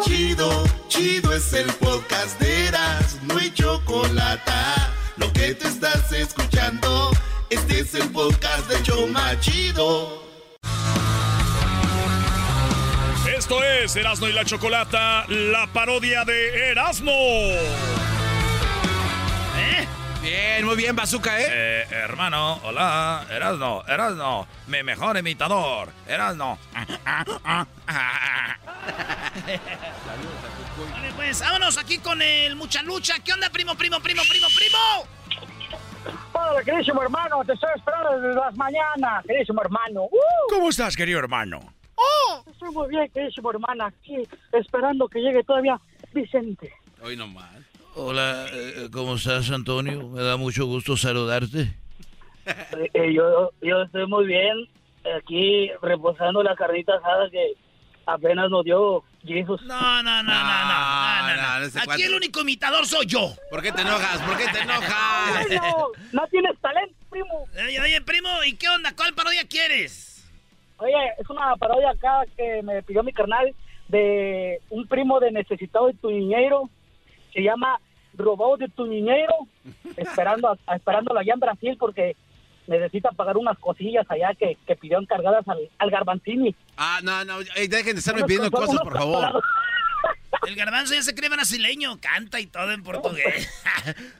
Chido, chido es el podcast de Eras, no hay chocolate. Lo que te estás escuchando, este es el podcast de Choma Chido. Esto es Erasno y la Chocolata, la parodia de Erasmo. Bien, muy bien, Bazooka, ¿eh? Eh, hermano, hola, Erasno, Erasno, mi mejor imitador, Erasno. Vale, pues vámonos aquí con el Mucha Lucha. ¿Qué onda, primo, primo, primo, primo, primo? Hola, queridísimo hermano, te estoy esperando desde las mañanas, queridísimo hermano. ¡Uh! ¿Cómo estás, querido hermano? ¡Oh! Estoy muy bien, queridísimo hermano, aquí esperando que llegue todavía Vicente. Hoy nomás. Hola, eh, ¿cómo estás, Antonio? Me da mucho gusto saludarte. Eh, eh, yo, yo estoy muy bien, aquí reposando la carnita asada que apenas nos dio Jesus. No, no, no, no, no, no, no, no. Aquí el único imitador soy yo. ¿Por qué te enojas? ¿Por qué te enojas? No, no tienes talento, primo. Oye, oye, primo, ¿y qué onda? ¿Cuál parodia quieres? Oye, es una parodia acá que me pidió mi carnal de un primo de necesitado de tu niñero. Se llama Robado de tu niñero. esperando, a- esperándolo allá en Brasil porque necesita pagar unas cosillas allá que, que pidió encargadas al, al Garbanzini. Ah, no, no, ey, dejen de estarme Unos pidiendo cosas, por favor. El garbanzo ya se cree brasileño, canta y todo en portugués.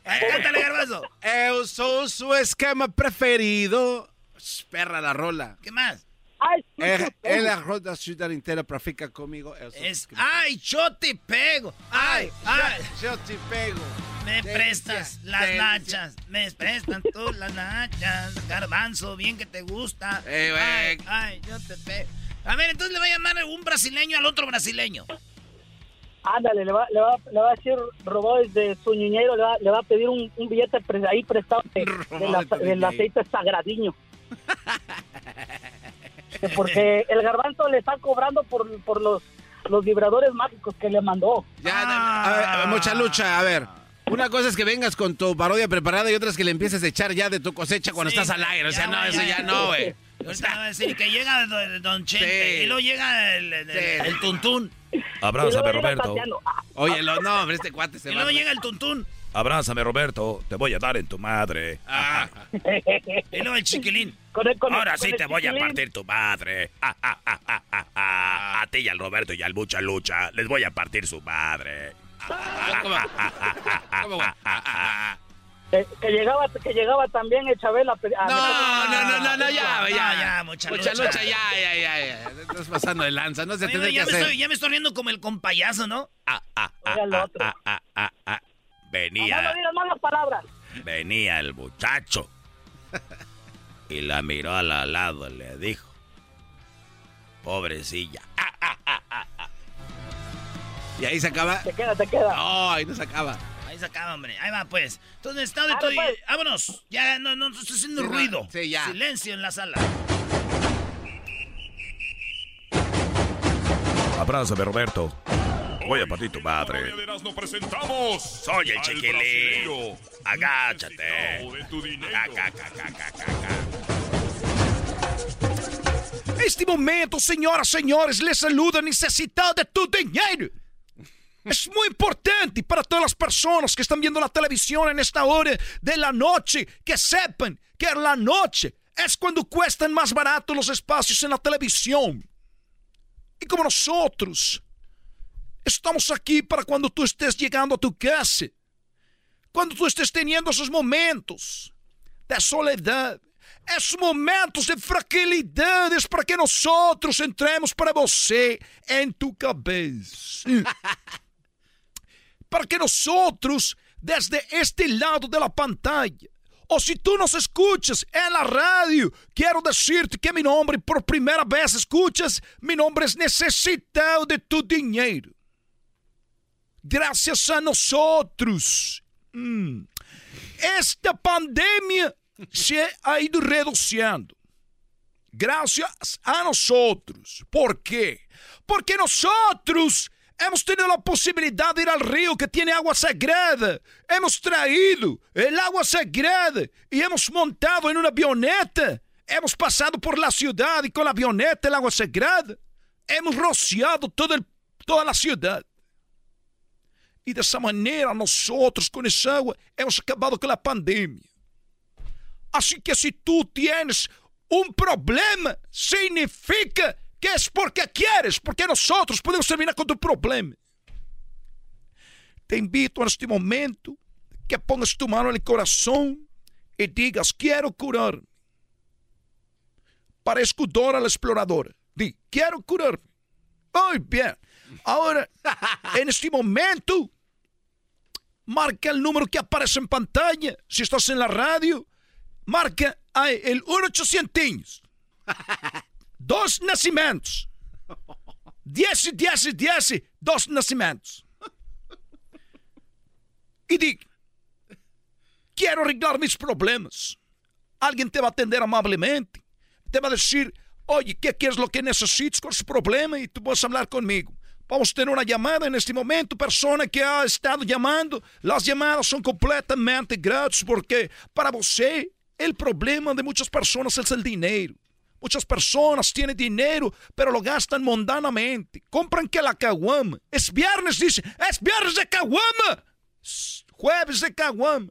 Ay, Cántale, garbanzo. Eu sou su esquema preferido. Sh, Perra la rola. ¿Qué más? Ay, Él, él la roda ciudad entera para ficar conmigo. Es, ay, yo te pego. Ay, ay. Yo, yo te pego. Me Delicia, prestas las delicia. nachas, me prestan tú las nachas, garbanzo, bien que te gusta. Eh, ay, ay, yo te pego. A ver, entonces le voy a llamar un brasileño al otro brasileño. Ándale, le va, le va, le va a decir robado de su niñero, le va, le va a pedir un, un billete pre- ahí prestado de- de la- del aceite sagradiño. Que Porque el garbanzo le está cobrando por, por los, los vibradores mágicos que le mandó. Ya, a ver, a ver, mucha lucha, a ver. Una cosa es que vengas con tu parodia preparada y otra es que le empieces a echar ya de tu cosecha cuando Sí, estás al aire. O sea, ya, no, eso ya. no, güey. Ahorita va a decir que llega don, don Chente Sí. y luego llega el, el, el- el tuntún. Abrázame, Y Roberto. Ah, Oye, lo- no, hombre, este cuate se Y va. luego llega el tuntún. Abrázame, Roberto. Te voy a dar en tu madre. Ah, Y luego el chiquilín. Con el- con el- Ahora con sí el te voy a partir tu madre. Ah, ah, ah, ah, ah, ah. A ti y al Roberto y al Mucha Lucha les voy a partir su madre. ¿cómo? ¿Cómo, güey? Que, que llegaba, que llegaba también el Chabela. a a- No, no, no, no, no, ya, ya, No, ya. ya, mucha Mucha lucha. lucha, ya, ya, ya, ya. Estás pasando de lanza, no se oye, que ya, me hacer. estoy, ya me estoy riendo como el compayazo, ¿no? Ah, ah, ah, ah, otro. ah, ah, ah, ah. No, no Venía, digas malas palabras. venía el muchacho. Y la miró al lado y le dijo. Pobrecilla. Ah, Y ahí se acaba. Te queda, te queda. No, ahí no se acaba. Ahí se acaba, hombre. Ahí va, pues. Entonces, está de todo. pues. Vámonos. Ya no, no, no estoy haciendo Sí, ruido. sí, ya. Silencio en la sala. Abrázame, Roberto. Voy a partir tu madre. Presentamos. Soy el chiquilín. Agáchate. necesitado de tu dinero. Ca, ca, ca, ca, ca, ca, ca. Este momento, senhoras e senhores, les saluda necessitado de tu dinheiro. Es muy importante para todas las personas que están viendo la televisión en esta hora de la noche que sepan que la noche es cuando cuestan más barato los espacios en la televisión. Y como nosotros estamos aquí para cuando tú estés llegando a tu casa, cuando tú estés teniendo esos momentos de soledad, esos momentos de fragilidades para que nosotros entremos para você en tu cabeza. para que nosotros, desde este lado de la pantalla, o si tú nos escuchas en la radio, quiero decirte que mi nombre por primera vez escuchas, mi nombre es necesitado de tu dinero. Gracias a nosotros. mm, esta pandemia se ha ido reduciendo. gracias a nosotros. ¿Por qué? Porque nosotros hemos tenido la posibilidad de ir al río que tiene agua sagrada. Hemos traído el agua sagrada y hemos montado en una avioneta. Hemos pasado por la ciudad y con la avioneta el agua sagrada. Hemos rociado todo el, toda la ciudad. Y de esa manera nosotros con esa agua hemos acabado con la pandemia. Así que si tú tienes un problema, significa que es porque quieres, porque nosotros podemos terminar con tu problema. Te invito en este momento que pongas tu mano en el corazón y digas, quiero curarme. Parezco Dora la exploradora. Di, quiero curarme. Muy bien. Ahora, en este momento, marca el número que aparece en pantalla. Si estás en la radio, marca ahí el 1800. Dos nascimentos. 10, 10, 10, dos nascimentos. Y di, quiero arreglar mis problemas. Alguien te va a atender amablemente. Te va a decir, oye, ¿qué, qué es lo que necesitas con ese problema? Y tú vas a hablar conmigo. Vamos a tener una llamada en este momento, persona que ha estado llamando. Las llamadas son completamente gratis porque para você el problema de muchas personas es el dinero. Muchas personas tienen dinero, pero lo gastan mundanamente. Compran que la caguama. Es viernes, dice. Es viernes de caguama. Jueves de caguama.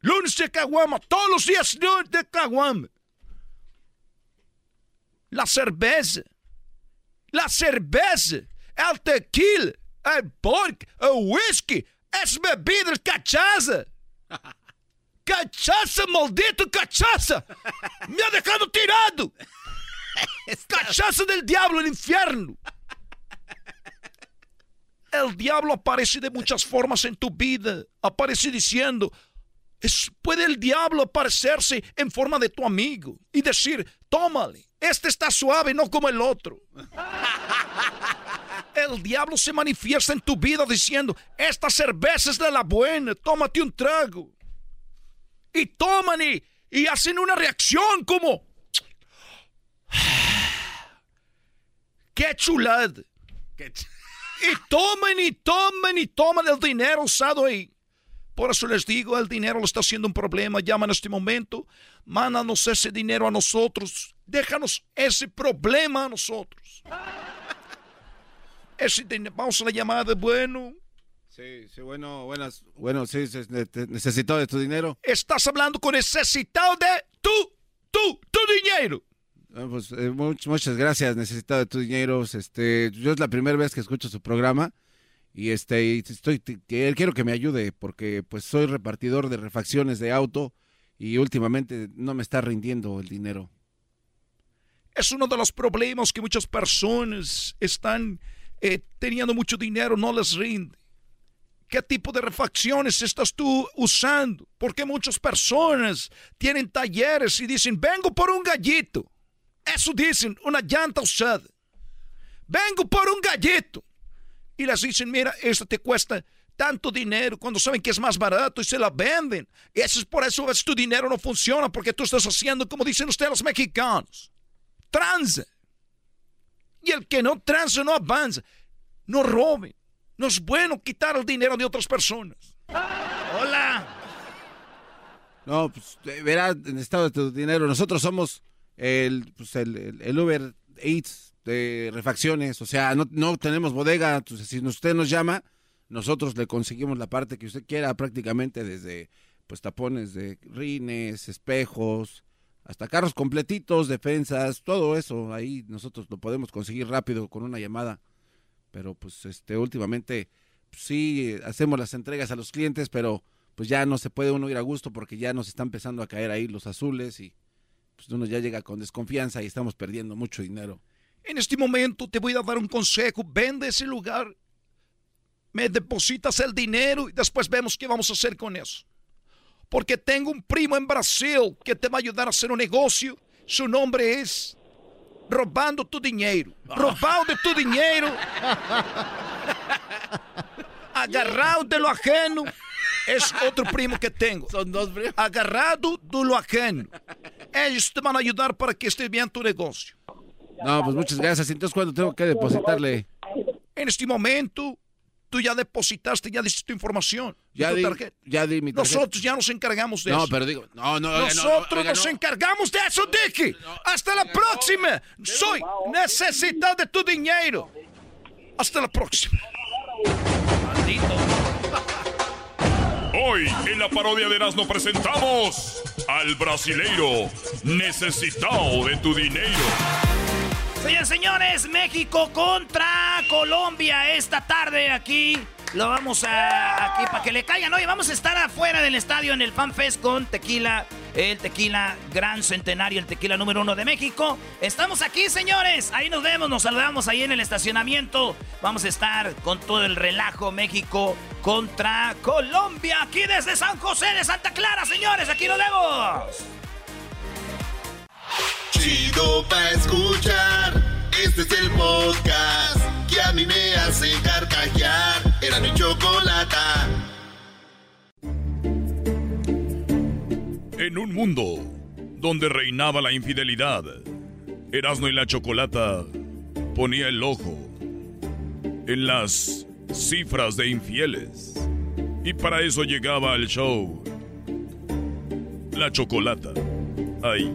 Lunes de caguama. Todos los días de caguama. La cerveza. La cerveza. El tequila. El vodka. El whisky. Es bebida, es cachaza. Cachaça, maldito cachaça! Me ha dejado tirado! Cachaça del diablo, el infierno. El diablo aparece de muchas formas en tu vida. Aparece diciendo, es, puede el diablo aparecerse en forma de tu amigo y decir, tómale, este está suave, no como el otro. El diablo se manifiesta en tu vida diciendo, esta cerveza es de la buena, tómate un trago. Y toman y, y hacen una reacción como... ¡Qué chulada! y toman y toman y toman el dinero usado ahí. Por eso les digo, el dinero lo está haciendo un problema. Llama en este momento, mándanos ese dinero a nosotros. Déjanos ese problema a nosotros. Ese Vamos a la llamada, bueno. Sí, sí, bueno, buenas, bueno, sí, necesitado de tu dinero. Estás hablando con necesitado de tu, tu, tu dinero. Ah, pues eh, muchas gracias, necesitado de tu dinero. Este, yo es la primera vez que escucho su programa y este, estoy, quiero que me ayude porque pues soy repartidor de refacciones de auto y últimamente no me está rindiendo el dinero. Es uno de los problemas que muchas personas están eh, teniendo mucho dinero, no les rinde. ¿Qué tipo de refacciones estás tú usando? Porque muchas personas tienen talleres y dicen, vengo por un gallito. Eso dicen, una llanta usada. Vengo por un gallito. Y les dicen, mira, esto te cuesta tanto dinero cuando saben que es más barato y se la venden. Y eso es por eso que tu dinero no funciona porque tú estás haciendo como dicen ustedes los mexicanos. Transa. Y el que no transa no avanza. No roben. No es bueno quitar el dinero de otras personas. Hola. No, pues verás, en estado de tu dinero. Nosotros somos el, pues, el, el, Uber Eats de refacciones. O sea, no, no tenemos bodega. Entonces, si usted nos llama, nosotros le conseguimos la parte que usted quiera, prácticamente desde pues tapones de rines, espejos, hasta carros completitos, defensas, todo eso. Ahí nosotros lo podemos conseguir rápido con una llamada pero pues este últimamente pues, sí hacemos las entregas a los clientes, pero pues ya no se puede uno ir a gusto porque ya nos están empezando a caer ahí los azules y pues uno ya llega con desconfianza y estamos perdiendo mucho dinero. En este momento te voy a dar un consejo, vende ese lugar, me depositas el dinero y después vemos qué vamos a hacer con eso. Porque tengo un primo en Brasil que te va a ayudar a hacer un negocio, su nombre es robando tu dinheiro. Roubando tu dinheiro. Agarrado de lo ajeno. Es otro primo que tengo. Son dos primos. Agarrado de lo ajeno. Ellos te van a ayudar para que esté bien tu negocio. No, pues muchas gracias. Entonces, ¿cuándo tengo que depositarle? En este momento, tú ya depositaste, ya diste tu información. Ya tu di, tarjeta. ya di mi tarjeta. Nosotros ya nos encargamos de No, eso. pero digo, no, no, oiga, no, Nosotros oiga, nos no. encargamos de eso, Dicky. Hasta la próxima. Soy necesitado de tu dinero. Hasta la próxima. Hoy en la parodia de Erasmo presentamos al brasileiro necesitado de tu dinero. Señores, señores, México contra Colombia esta tarde aquí. Lo vamos a aquí para que le caigan. Oye, vamos a estar afuera del estadio en el Fan Fest con tequila, el tequila gran centenario, el tequila número uno de México. Estamos aquí, señores. Ahí nos vemos, nos saludamos ahí en el estacionamiento. Vamos a estar con todo el relajo México contra Colombia. Aquí desde San José de Santa Clara, señores. Aquí nos vemos. Chido pa' escuchar. Este es el podcast que a mí me hace carcajear. Era mi chocolata. En un mundo donde reinaba la infidelidad, Erasmo y la Chocolata ponía el ojo en las cifras de infieles. Y para eso llegaba al show La Chocolata. Ay.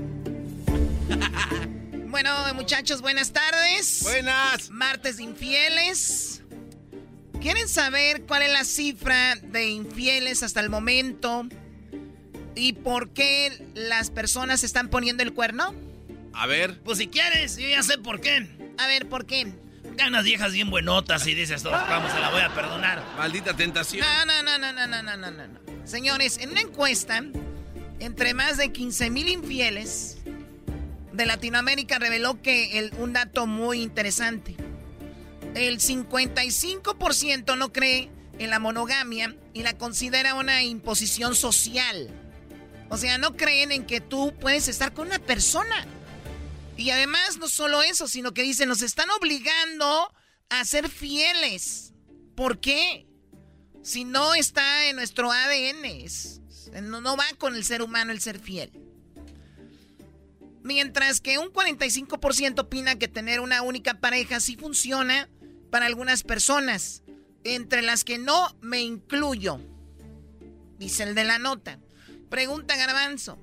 Bueno, muchachos, buenas tardes. Buenas. Martes infieles. ¿Quieren saber cuál es la cifra de infieles hasta el momento? ¿Y por qué las personas están poniendo el cuerno? A ver. Pues si quieres, yo ya sé por qué. A ver, ¿por qué? Ganas viejas bien buenotas y dices, oh, vamos, se la voy a perdonar. Maldita tentación. No, no, no, no, no, no, no, no. Señores, en una encuesta, entre más de 15 mil infieles, de Latinoamérica reveló que el- un dato muy interesante. El 55% no cree en la monogamia y la considera una imposición social. O sea, no creen en que tú puedes estar con una persona. Y además, no solo eso, sino que dicen, nos están obligando a ser fieles. ¿Por qué? Si no está en nuestro ADN, es- no, no va con el ser humano el ser fiel. Mientras que un 45% opina que tener una única pareja sí funciona para algunas personas, entre las que no me incluyo, dice el de la nota. Pregunta Garbanzo,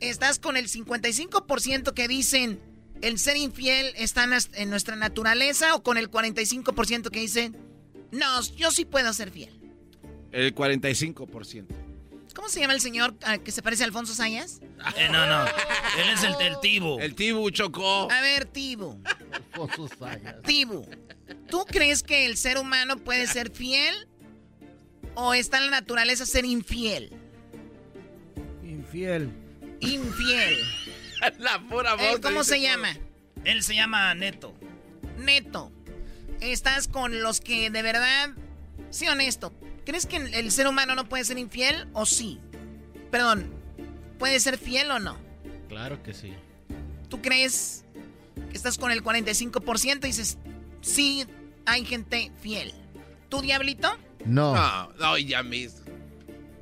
¿estás con el 55% que dicen el ser infiel está en nuestra naturaleza o con el 45% que dicen, no, yo sí puedo ser fiel? El 45%. ¿Cómo se llama el señor al que se parece a Alfonso Sayas? Eh, no, no. Él es el del Tibu. El Tibu chocó. A ver, Tibu. Tibu, ¿tú crees que el ser humano puede ser fiel o está en la naturaleza ser infiel? Infiel. Infiel. La pura voz. ¿Cómo se llama? Él se llama Neto. Neto. ¿Estás con los que de verdad, sí honesto, crees que el ser humano no puede ser infiel o sí? Perdón, ¿puede ser fiel o no? Claro que sí. ¿Tú crees que estás con el 45% y dices, sí, hay gente fiel? ¿Tú, Diablito? No. No, no, ya mis.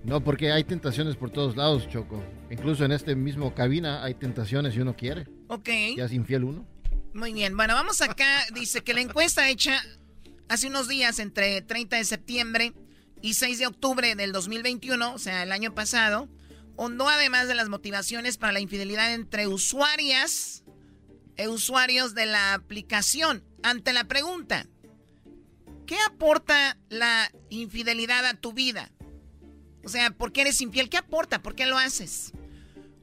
No, porque hay tentaciones por todos lados, Choco. Incluso en este mismo cabina hay tentaciones y uno quiere. Ok. Ya es infiel uno. Muy bien, bueno, vamos acá. Dice que la encuesta hecha hace unos días, entre 30 de septiembre y 6 de octubre del 2021, o sea, el año pasado, hondó además de las motivaciones para la infidelidad entre usuarias e usuarios de la aplicación. Ante la pregunta, ¿qué aporta la infidelidad a tu vida? O sea, ¿por qué eres infiel? ¿Qué aporta? ¿Por qué lo haces?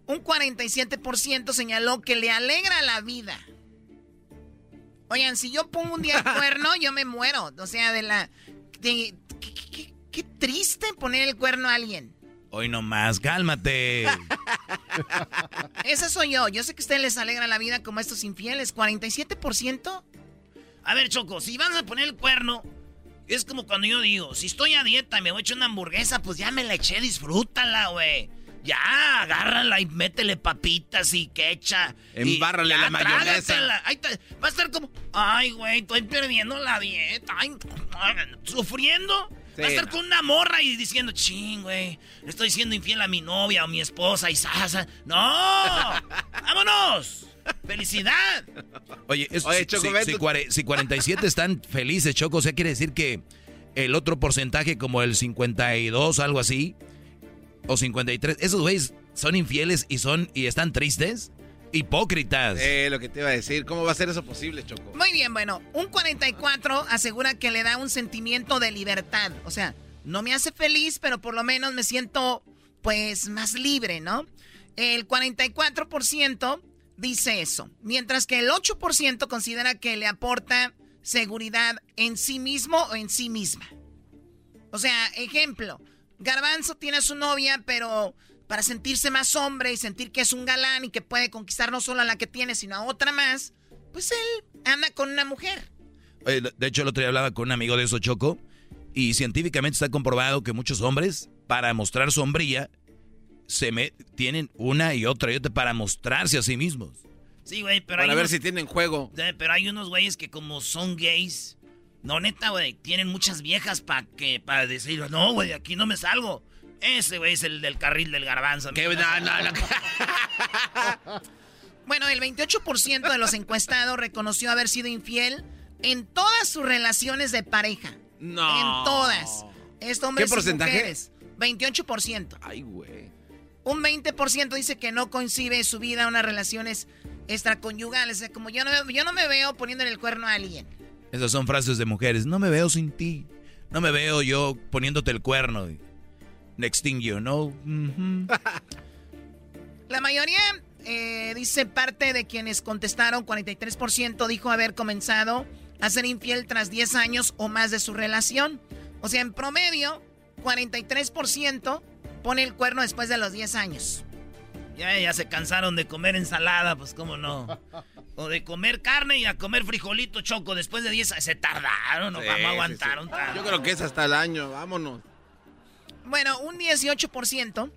Un 47% señaló que le alegra la vida. Oigan, si yo pongo un día el cuerno, yo me muero. O sea, de la... de- qué, qué- qué triste poner el cuerno a alguien. Hoy nomás, cálmate. Esa soy yo. Yo sé que a ustedes les alegra la vida como a estos infieles. ¿47%? A ver, Choco, si vas a poner el cuerno, es como cuando yo digo, si estoy a dieta y me voy a echar una hamburguesa, pues ya me la eché, disfrútala, güey. Ya, agárrala y métele papitas y quecha. y Embárrale ya, la mayonesa. trágatela. Ahí te- va a estar como, ay, güey, estoy perdiendo la dieta. Ay, sufriendo. Va a estar con una morra y diciendo, ching, güey, le estoy siendo infiel a mi novia o mi esposa y sasa. ¡No! ¡Vámonos! ¡Felicidad! Oye, es- Oye, si- Choco, si, si cuare- si 47 están felices, Choco, o sea, quiere decir que el otro porcentaje, como el 52, algo así, o 53, esos güeyes son infieles y son y están tristes, hipócritas. Eh, lo que te iba a decir. ¿Cómo va a ser eso posible, Choco? Muy bien, bueno, un 44 asegura que le da un sentimiento de libertad. O sea, no me hace feliz, pero por lo menos me siento pues más libre, ¿no? El 44% dice eso, mientras que el 8% considera que le aporta seguridad en sí mismo o en sí misma. O sea, ejemplo, Garbanzo tiene a su novia, pero para sentirse más hombre y sentir que es un galán y que puede conquistar no solo a la que tiene, sino a otra más, pues él anda con una mujer. Oye, de hecho, el otro día hablaba con un amigo de eso, Choco, y científicamente está comprobado que muchos hombres, para mostrar sombría, se me tienen una y otra y otra para mostrarse a sí mismos. Sí, güey, pero Para hay ver unos- si tienen juego. Eh, Pero hay unos güeyes que como son gays, no neta, güey, tienen muchas viejas para que para decir, no, güey, aquí no me salgo. Ese güey es el del carril del garbanzo. Que- no, no, no. Bueno, el 28% de los encuestados reconoció haber sido infiel en todas sus relaciones de pareja. No. En todas. Esto hombres ¿Qué porcentaje? y mujeres. 28%. Ay, güey. Un 20% dice que no coincide su vida a unas relaciones extraconyugales. O sea, como yo no, yo no me veo poniéndole el cuerno a alguien. Esas son frases de mujeres. No me veo sin ti. No me veo yo poniéndote el cuerno. Next thing you know. La mayoría, eh, dice parte de quienes contestaron, 43% dijo haber comenzado a ser infiel tras 10 años o más de su relación. O sea, en promedio, 43% pone el cuerno después de los 10 años. Ya, ya se cansaron de comer ensalada, pues cómo no. O de comer carne y a comer frijolito choco después de 10 se tardaron, no, Sí, no sí, aguantaron. sí. Yo creo que es hasta el año. Vámonos. Bueno, un 18%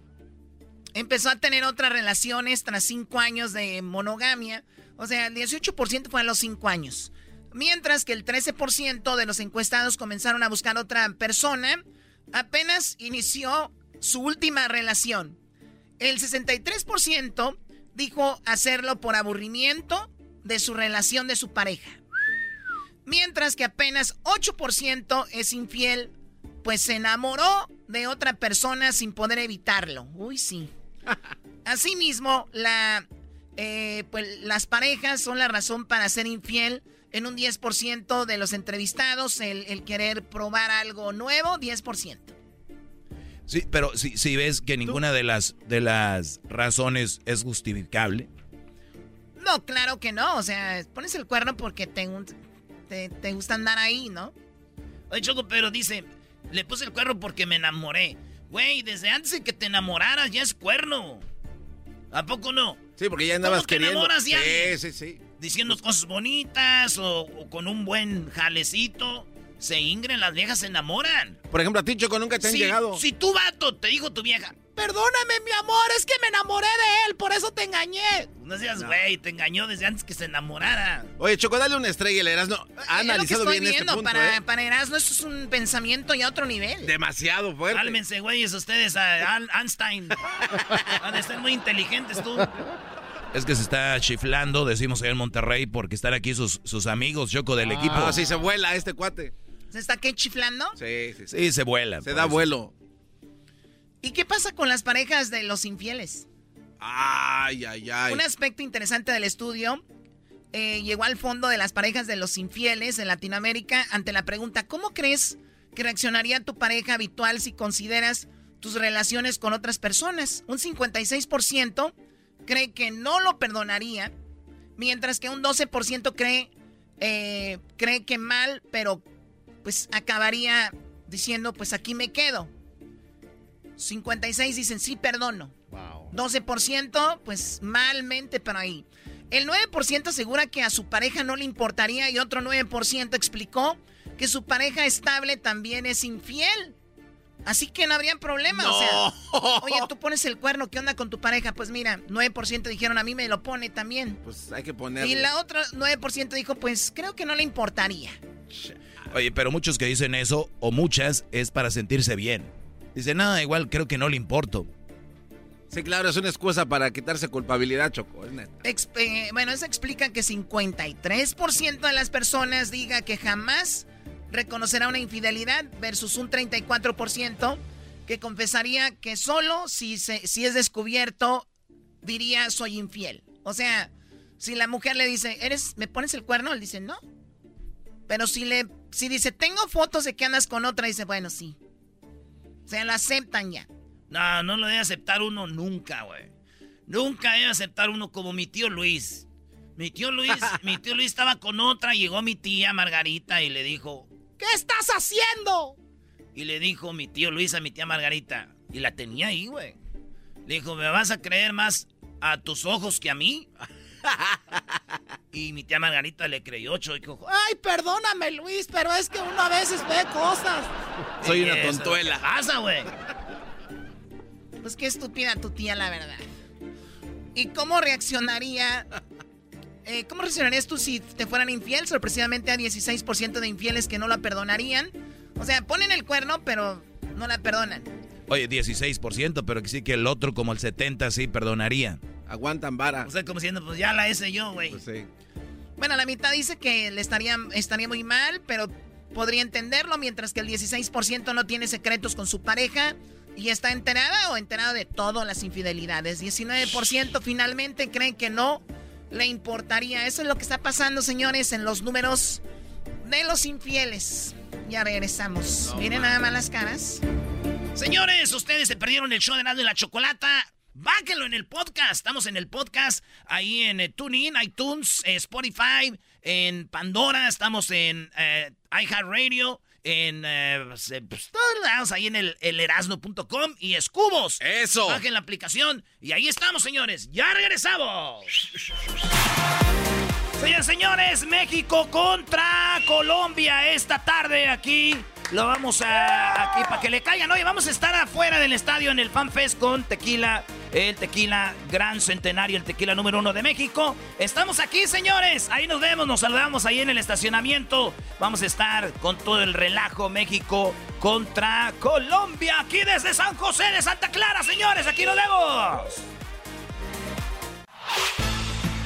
empezó a tener otras relaciones tras 5 años de monogamia. O sea, el 18% fue a los 5 años. Mientras que el 13% de los encuestados comenzaron a buscar otra persona, apenas inició su última relación. El 63% dijo hacerlo por aburrimiento de su relación de su pareja. Mientras que apenas 8% es infiel, pues se enamoró de otra persona sin poder evitarlo. Uy, sí. Asimismo, la, eh, pues, las parejas son la razón para ser infiel. En un 10% de los entrevistados, el, el querer probar algo nuevo, 10%. Sí, pero si, si ves que ninguna de las, de las razones es justificable. No, claro que no. O sea, pones el cuerno porque te, te, te gusta andar ahí, ¿no? Oye, Choco, pero dice, le puse el cuerno porque me enamoré. Güey, desde antes de que te enamoraras ya es cuerno. ¿A poco no? Sí, porque ya andabas ¿Cómo te queriendo. enamoras de sí, sí, sí. Diciendo cosas bonitas o, o con un buen jalecito. Se ingren, las viejas se enamoran. Por ejemplo, a ti, Choco, nunca te han Si- llegado. Si tu vato te dijo tu vieja, Perdóname, mi amor, es que me enamoré de él, por eso te engañé. no seas güey, te engañó desde antes que se enamorara. Oye, Choco, dale una estrella y le Erasmo. Ha Es lo que analizado estoy bien viendo. este punto, para, ¿eh? para Erasmo esto es un pensamiento ya a otro nivel. Demasiado fuerte. Cálmense, güeyes, ustedes, a Einstein. Van a ser muy inteligentes tú. Es que se está chiflando, decimos allá en Monterrey, porque están aquí sus, sus amigos, Choco, del equipo. Ah, sí, se vuela este cuate. ¿Se está qué chiflando? Sí, sí, sí. Sí, se vuela. Se da eso. vuelo. ¿Y qué pasa con las parejas de los infieles? Ay, ay, ay. Un aspecto interesante del estudio eh, llegó al fondo de las parejas de los infieles en Latinoamérica ante la pregunta, ¿cómo crees que reaccionaría tu pareja habitual si consideras tus relaciones con otras personas? Un 56% cree que no lo perdonaría, mientras que un 12% cree, eh, cree que mal, pero pues acabaría diciendo, pues aquí me quedo. 56 dicen, sí, perdono. 12%, pues malmente, pero ahí. El 9% asegura que a su pareja no le importaría y otro 9% explicó que su pareja estable también es infiel. Así que no habría problema, o sea, oye, tú pones el cuerno, ¿qué onda con tu pareja? Pues mira, 9% dijeron, a mí me lo pone también. Pues hay que ponerle. Y la otra 9% dijo, pues creo que no le importaría. Oye, pero muchos que dicen eso, o muchas, es para sentirse bien. Dicen, no, igual creo que no le importo. Sí, claro, es una excusa para quitarse culpabilidad, Choco. Es neta. Exp- bueno, eso explica que 53% de las personas diga que jamás reconocerá una infidelidad versus un 34% que confesaría que solo si, se, si es descubierto diría soy infiel. O sea, si la mujer le dice, ¿eres, ¿me pones el cuerno? Él dice, no. Pero si le si dice, tengo fotos de que andas con otra, dice, bueno, sí. O sea, lo aceptan ya. No, no lo debe aceptar uno nunca, güey. Nunca debe aceptar uno como mi tío Luis. Mi tío Luis, mi tío Luis estaba con otra, llegó mi tía Margarita y le dijo, ¿Qué estás haciendo? y le dijo mi tío Luis a mi tía Margarita, y la tenía ahí, güey. Le dijo, ¿me vas a creer más a tus ojos que a mí? y mi tía Margarita le creyó, ocho, y dijo, Ay, perdóname, Luis, pero es que uno a veces ve cosas. Soy una "Eso, tontuela". ¿Qué pasa, güey? Pues qué estúpida tu tía, la verdad. ¿Y cómo reaccionaría? eh, ¿Cómo reaccionarías tú si te fueran infiel? Sorpresivamente a 16% de infieles que no la perdonarían. O sea, ponen el cuerno, pero no la perdonan. Oye, 16%, pero que sí que el otro como el 70% sí perdonaría. Aguantan vara. O sea, como diciendo, pues ya la hice yo, güey. Pues sí. Bueno, la mitad dice que le estaría, estaría muy mal, pero podría entenderlo, mientras que el 16% no tiene secretos con su pareja y está enterada o enterado de todas las infidelidades. 19% finalmente creen que no le importaría. Eso es lo que está pasando, señores, en los números de los infieles. Ya regresamos. Miren nada más las caras. Señores, ustedes se perdieron el show de Nando y la Chocolata. Báquenlo en el podcast. Estamos en el podcast ahí en eh, TuneIn, iTunes, eh, Spotify, en Pandora. Estamos en eh, iHeartRadio, en eh, pues, pues, todos lados ahí en el, el erasno.com y Escubos. Eso. Bajen la aplicación y ahí estamos, señores. Ya regresamos. Señores, señores, México contra Colombia esta tarde aquí. Lo vamos a aquí para que le caigan. Oye, vamos a estar afuera del estadio en el Fan Fest con tequila, el tequila gran centenario, el tequila número uno de México. Estamos aquí, señores. Ahí nos vemos, nos saludamos ahí en el estacionamiento. Vamos a estar con todo el relajo México contra Colombia aquí desde San José de Santa Clara, señores. Aquí nos vemos.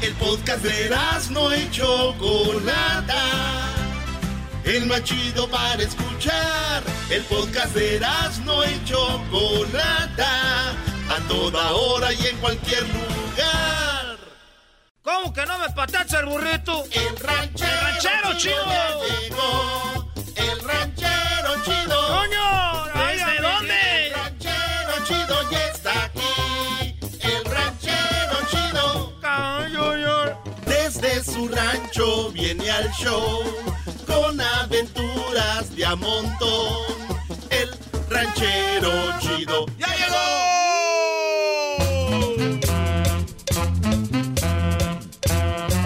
El podcast de no y Chocolata. El más chido para escuchar. El podcast de no y Chocolata. A toda hora y en cualquier lugar. ¿Cómo que no me patacha el burrito? El ranchero, El ranchero chido. llegó. El ranchero chido. ¡Coño! ¿Desde dónde? El ranchero chido ya está aquí. Desde su rancho viene al show con aventuras de a montón. El ranchero chido ya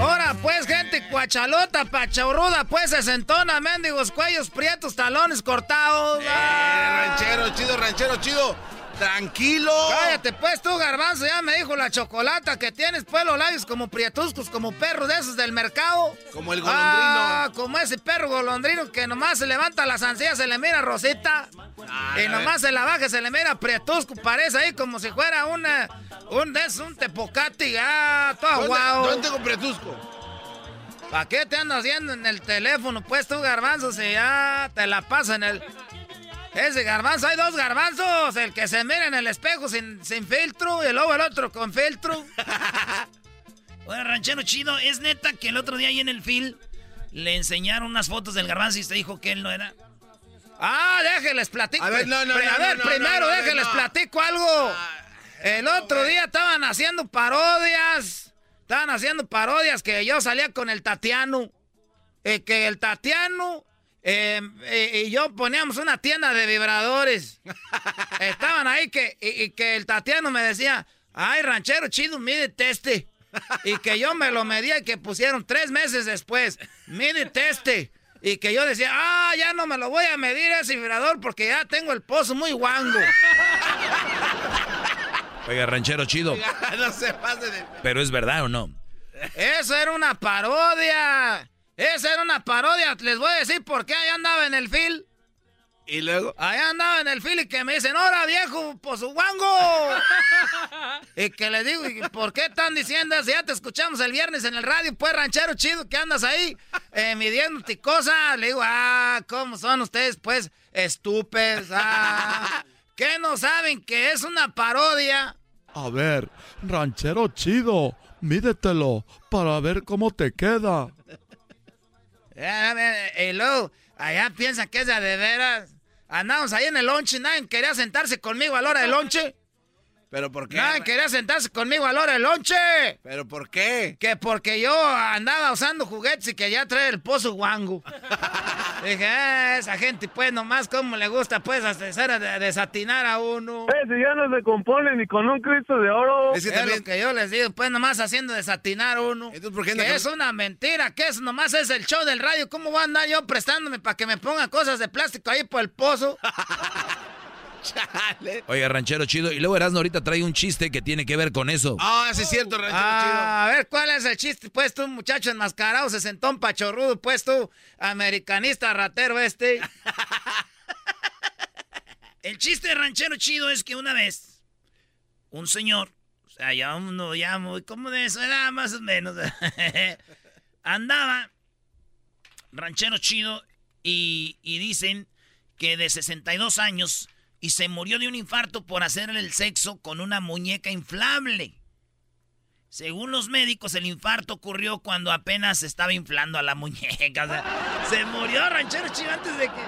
Ahora pues, gente cuachalota, pachauruda, pues sesentona, mendigos, cuellos prietos, talones cortados. Ah. ranchero chido, ranchero chido. Tranquilo. Cállate pues tú, garbanzo, ya me dijo la chocolata que tienes pues los labios como prietuscos, como perros de esos del mercado. Como el golondrino. Ah, como ese perro golondrino que nomás se levanta las ancillas, se le mira rosita. Ah, y nomás se la baja, se le mira prietusco, parece ahí como si fuera una, un, de esos, un tepocati, ah, todo ¿Dónde, guau. ¿Dónde tengo pretusco? ¿Para qué te andas haciendo en el teléfono? Pues tú, garbanzo, si ya te la pasa en el... Ese garbanzo, hay dos garbanzos. El que se mira en el espejo sin, sin filtro y luego el otro con filtro. Oye, ranchero chido, ¿es neta que el otro día ahí en el film le enseñaron unas fotos del garbanzo y usted dijo que él no era? Ah, déjenles platico. A ver, no, no, no, A ver, primero no, no, déjenles no. platico algo. El otro día estaban haciendo parodias. Estaban haciendo parodias que yo salía con el Tatiano. Eh, que el Tatiano eh, eh, y yo poníamos una tienda de vibradores. Estaban ahí que, y, y que el Tatiano me decía, ay, ranchero chido, mídete este. Y que yo me lo medía y que pusieron tres meses después, mídete este. Y que yo decía, ah, ya no me lo voy a medir ese vibrador porque ya tengo el pozo muy guango. Oiga, ranchero chido. no se pase de... Pero es verdad o no. Eso era una parodia. Esa era una parodia. Les voy a decir por qué allá andaba en el fil. ¿Y luego? Allá andaba en el fil y que me dicen, ¡Hora, viejo, por su guango! y que les digo, ¿y ¿por qué están diciendo eso? Ya te escuchamos el viernes en el radio, pues, ranchero chido, que andas ahí eh, midiéndote cosas. Le digo, ah, ¿cómo son ustedes, pues, estúpidos? Ah, ¿Qué no saben que es una parodia? A ver, ranchero chido, mídetelo para ver cómo te queda. A ver, Y luego, allá piensan que es de veras. Andamos ahí en el lonche, nadie quería sentarse conmigo a la hora del lonche. ¿Pero por qué? Nadie quería sentarse conmigo a la hora del lonche. ¿Pero por qué? Que porque yo andaba usando juguetes y quería traer el pozo guango. Dije, "Ah, esa gente, pues, nomás como le gusta, pues, hacer a- desatinar a uno. Ese ya no se compone ni con un Cristo de oro. Es, lo que yo les digo, pues nomás haciendo desatinar a uno. ¿por qué que es una mentira, que eso nomás es el show del radio. ¿Cómo voy a andar yo prestándome para que me pongan cosas de plástico ahí por el pozo? Oiga, ranchero chido. Y luego Erasmo ahorita trae un chiste que tiene que ver con eso. Ah, sí es cierto, ranchero Ah, a ver, ¿cuál es el chiste? Pues tú, muchacho enmascarado, se sentó un pachorrudo, pues tú, americanista ratero este. El chiste de ranchero chido es que una vez un señor, o sea, ya uno ya muy como de eso era más o menos, andaba ranchero chido y, y dicen que de 62 años y se murió de un infarto por hacerle el sexo con una muñeca inflable. Según los médicos, el infarto ocurrió cuando apenas se estaba inflando a la muñeca. O sea, se murió ranchero chido antes de que...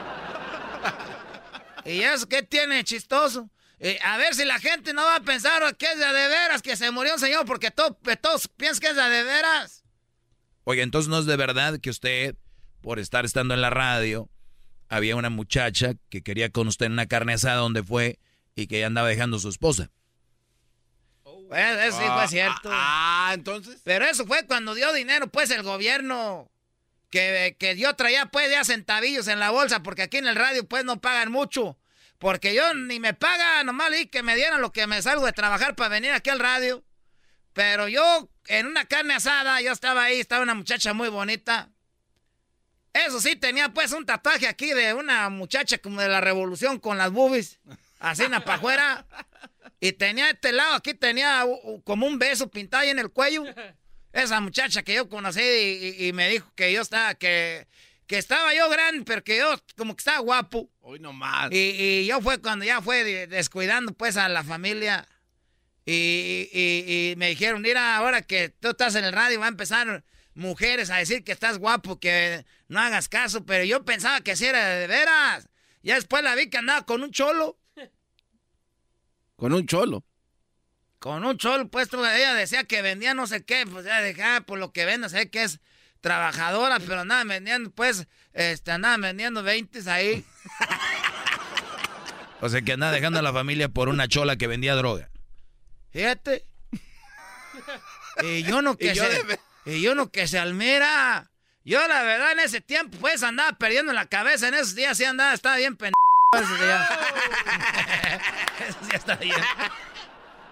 ¿Y eso qué tiene de chistoso? Eh, a ver si la gente no va a pensar que es de, de veras que se murió un señor, porque to- todos piensan que es de, de veras. Oiga, entonces no es de verdad que usted, por estar estando en la radio, había una muchacha que quería con usted en una carne asada donde fue y que ya andaba dejando a su esposa. Pues eso sí fue cierto. Ah, entonces. Pero eso fue cuando dio dinero, pues, el gobierno. Que, que yo traía, pues, ya centavillos en la bolsa, porque aquí en el radio, pues, no pagan mucho. Porque yo ni me paga, nomás le que me dieran lo que me salgo de trabajar para venir aquí al radio. Pero yo, en una carne asada, yo estaba ahí, estaba una muchacha muy bonita. Eso sí, tenía pues un tatuaje aquí de una muchacha como de la revolución con las boobies, así en la pajuera. Y tenía este lado, aquí tenía como un beso pintado ahí en el cuello. Esa muchacha que yo conocí y, y- y me dijo que yo estaba, que, que estaba yo grande, pero que yo como que estaba guapo. Hoy nomás. Y, y yo fue cuando ya fue de- descuidando pues a la familia. Y, y- y me dijeron, mira, ahora que tú estás en el radio va a empezar mujeres a decir que estás guapo, que no hagas caso. Pero yo pensaba que sí era de veras. Ya después la vi que andaba con un cholo. Con un cholo. Con un cholo, pues ella decía que vendía no sé qué, pues ya dije, ah, por lo que vende, sé que es trabajadora, pero andaba vendiendo, pues, este, andaba vendiendo 20 ahí. O sea que andaba dejando a la familia por una chola que vendía droga. Fíjate. Y yo no que yo se. Y yo no que se almira. Yo la verdad en ese tiempo pues andaba perdiendo la cabeza. En esos días sí andaba, estaba bien pendejo. Esos días. Esos días estaba bien.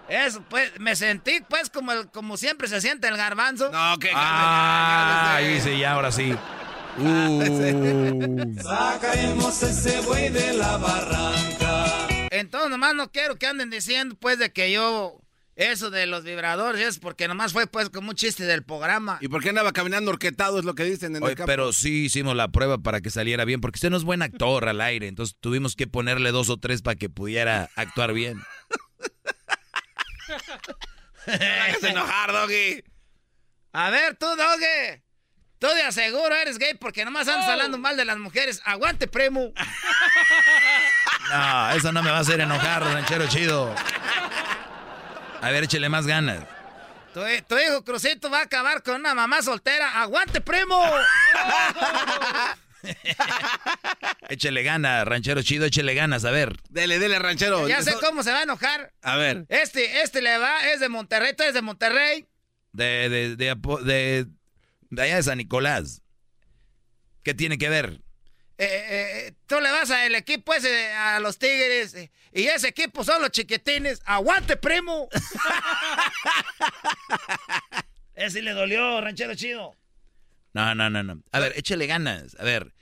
Eso, pues, me sentí pues como, el- como siempre se siente el garbanzo. No, que Ah, ahí sí, ya, ahora sí. Uh. Sacaremos ese buey de la barranca. Entonces nomás no quiero que anden diciendo pues de que yo eso de los vibradores es porque nomás fue pues como un chiste del programa. ¿Y por qué andaba caminando orquetado? Es lo que dicen en Oye, el campo. pero sí hicimos la prueba para que saliera bien, porque usted no es buen actor al aire, entonces tuvimos que ponerle dos o tres para que pudiera actuar bien. hagas enojar, Doggy. A ver, tú, Doge. Tú de aseguro eres gay porque nomás andas hablando mal de las mujeres. Aguante, primo. No, eso no me va a hacer enojar, ranchero chido. A ver, échele más ganas. Tu, tu hijo Crucito va a acabar con una mamá soltera. Aguante, primo. Échele ganas, ranchero chido, échele ganas, a ver. Dele, dele, ranchero. ya sé cómo se va a enojar. A ver. Este, este le va, es de Monterrey, tú eres de Monterrey. De, de, de, de allá de San Nicolás. ¿Qué tiene que ver? Eh, eh, eh, tú le vas al equipo ese, a los Tigres, eh, y ese equipo son los chiquitines. ¡Aguante, primo! Ese le dolió, ranchero chido. No, no, no, no. A ver, échele ganas. A ver,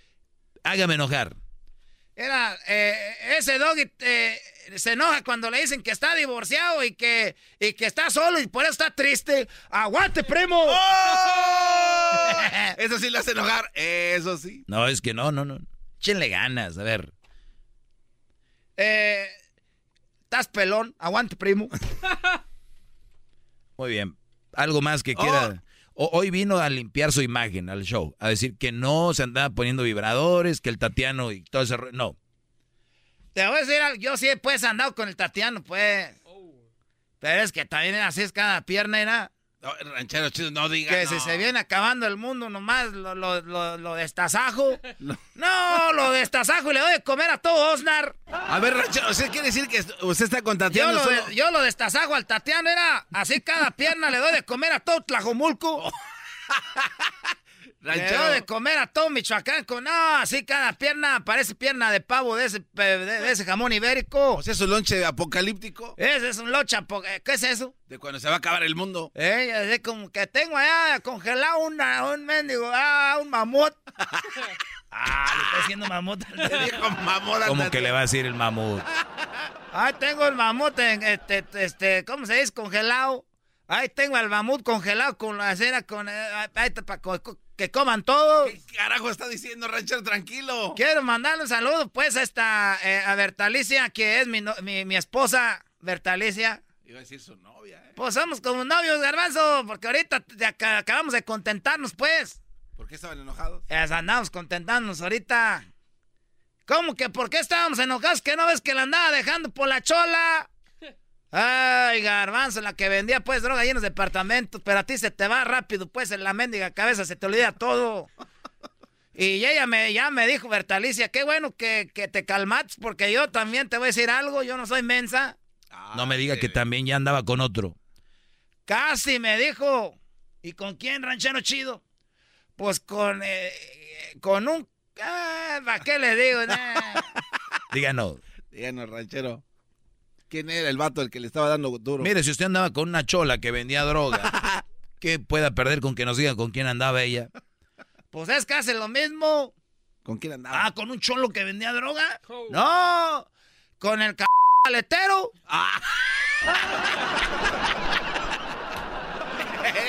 hágame enojar. Era, eh, ese doggy eh, se enoja cuando le dicen que está divorciado y que, y que está solo y por eso está triste. ¡Aguante, primo! ¡Oh! Eso sí le hace enojar, eso sí. No, es que no, no, no. Échenle ganas, a ver. Eh, ¿Estás pelón? Aguante, primo. Muy bien. Algo más que quiera. O- hoy vino a limpiar su imagen al show, a decir que no se andaba poniendo vibradores, que el Tatiano y todo ese No. Te voy a decir algo, yo sí pues andado con el Tatiano, pues. Pero es que también así es cada pierna, era. No, ranchero chido, no diga. Que no. si se viene acabando el mundo nomás lo, lo, lo, lo destazajo. No. lo destazajo y le doy de comer a todo Osnar. A ver, ranchero, ¿usted quiere decir que usted está Yo contratando lo, solo? de- yo lo destazajo al Tatiano, era así cada pierna le doy de comer a todo Tlajomulco. Le Ranchero. de comer a todo Michoacán con, no, así cada pierna parece pierna de pavo de ese, de, de ese jamón ibérico. ¿O sea, su lonche apocalíptico? Ese es un locha, po- eh, ¿qué es eso? De cuando se va a acabar el mundo. Eh, así como que tengo allá congelado una, un mendigo, ah, un mamut. Ah, le está diciendo mamut. ¿Cómo que le va a decir el mamut? Ahí tengo el mamut, en, este, este, ¿cómo se dice? Congelado. Ahí tengo el mamut congelado con la cera, con, eh, ahí está para que coman todos. ¿Qué carajo está diciendo, ranchero? Tranquilo. Quiero mandarle un saludo, pues, a esta, eh, a Bertalicia, que es mi, no- mi, mi esposa, Bertalicia. Iba a decir su novia, ¿eh? Pues somos como novios, garbanzo, porque ahorita acabamos de contentarnos, pues. ¿Por qué estaban enojados? Andamos contentándonos ahorita. ¿Cómo que por qué estábamos enojados? ¿Que no ves que la andaba dejando por la chola? Ay, garbanzo, la que vendía pues droga ahí en los departamentos, pero a ti se te va rápido, pues en la mendiga cabeza se te olvida todo. Y ella me, ya me dijo, Bertalicia, qué bueno que, que te calmates, porque yo también te voy a decir algo, yo no soy mensa. No me diga que también ya andaba con otro. Casi me dijo. ¿Y con quién, ranchero chido? Pues con, eh, con un... Ah, ¿Para qué le digo? Nah. Díganos. Díganos, ranchero. ¿Quién era el vato el que le estaba dando duro? Mire, si usted andaba con una chola que vendía droga, ¿qué pueda perder con que nos digan con quién andaba ella? Pues es casi lo mismo. ¿Con quién andaba? Ah, ¿con un cholo que vendía droga? No, con el c... paletero.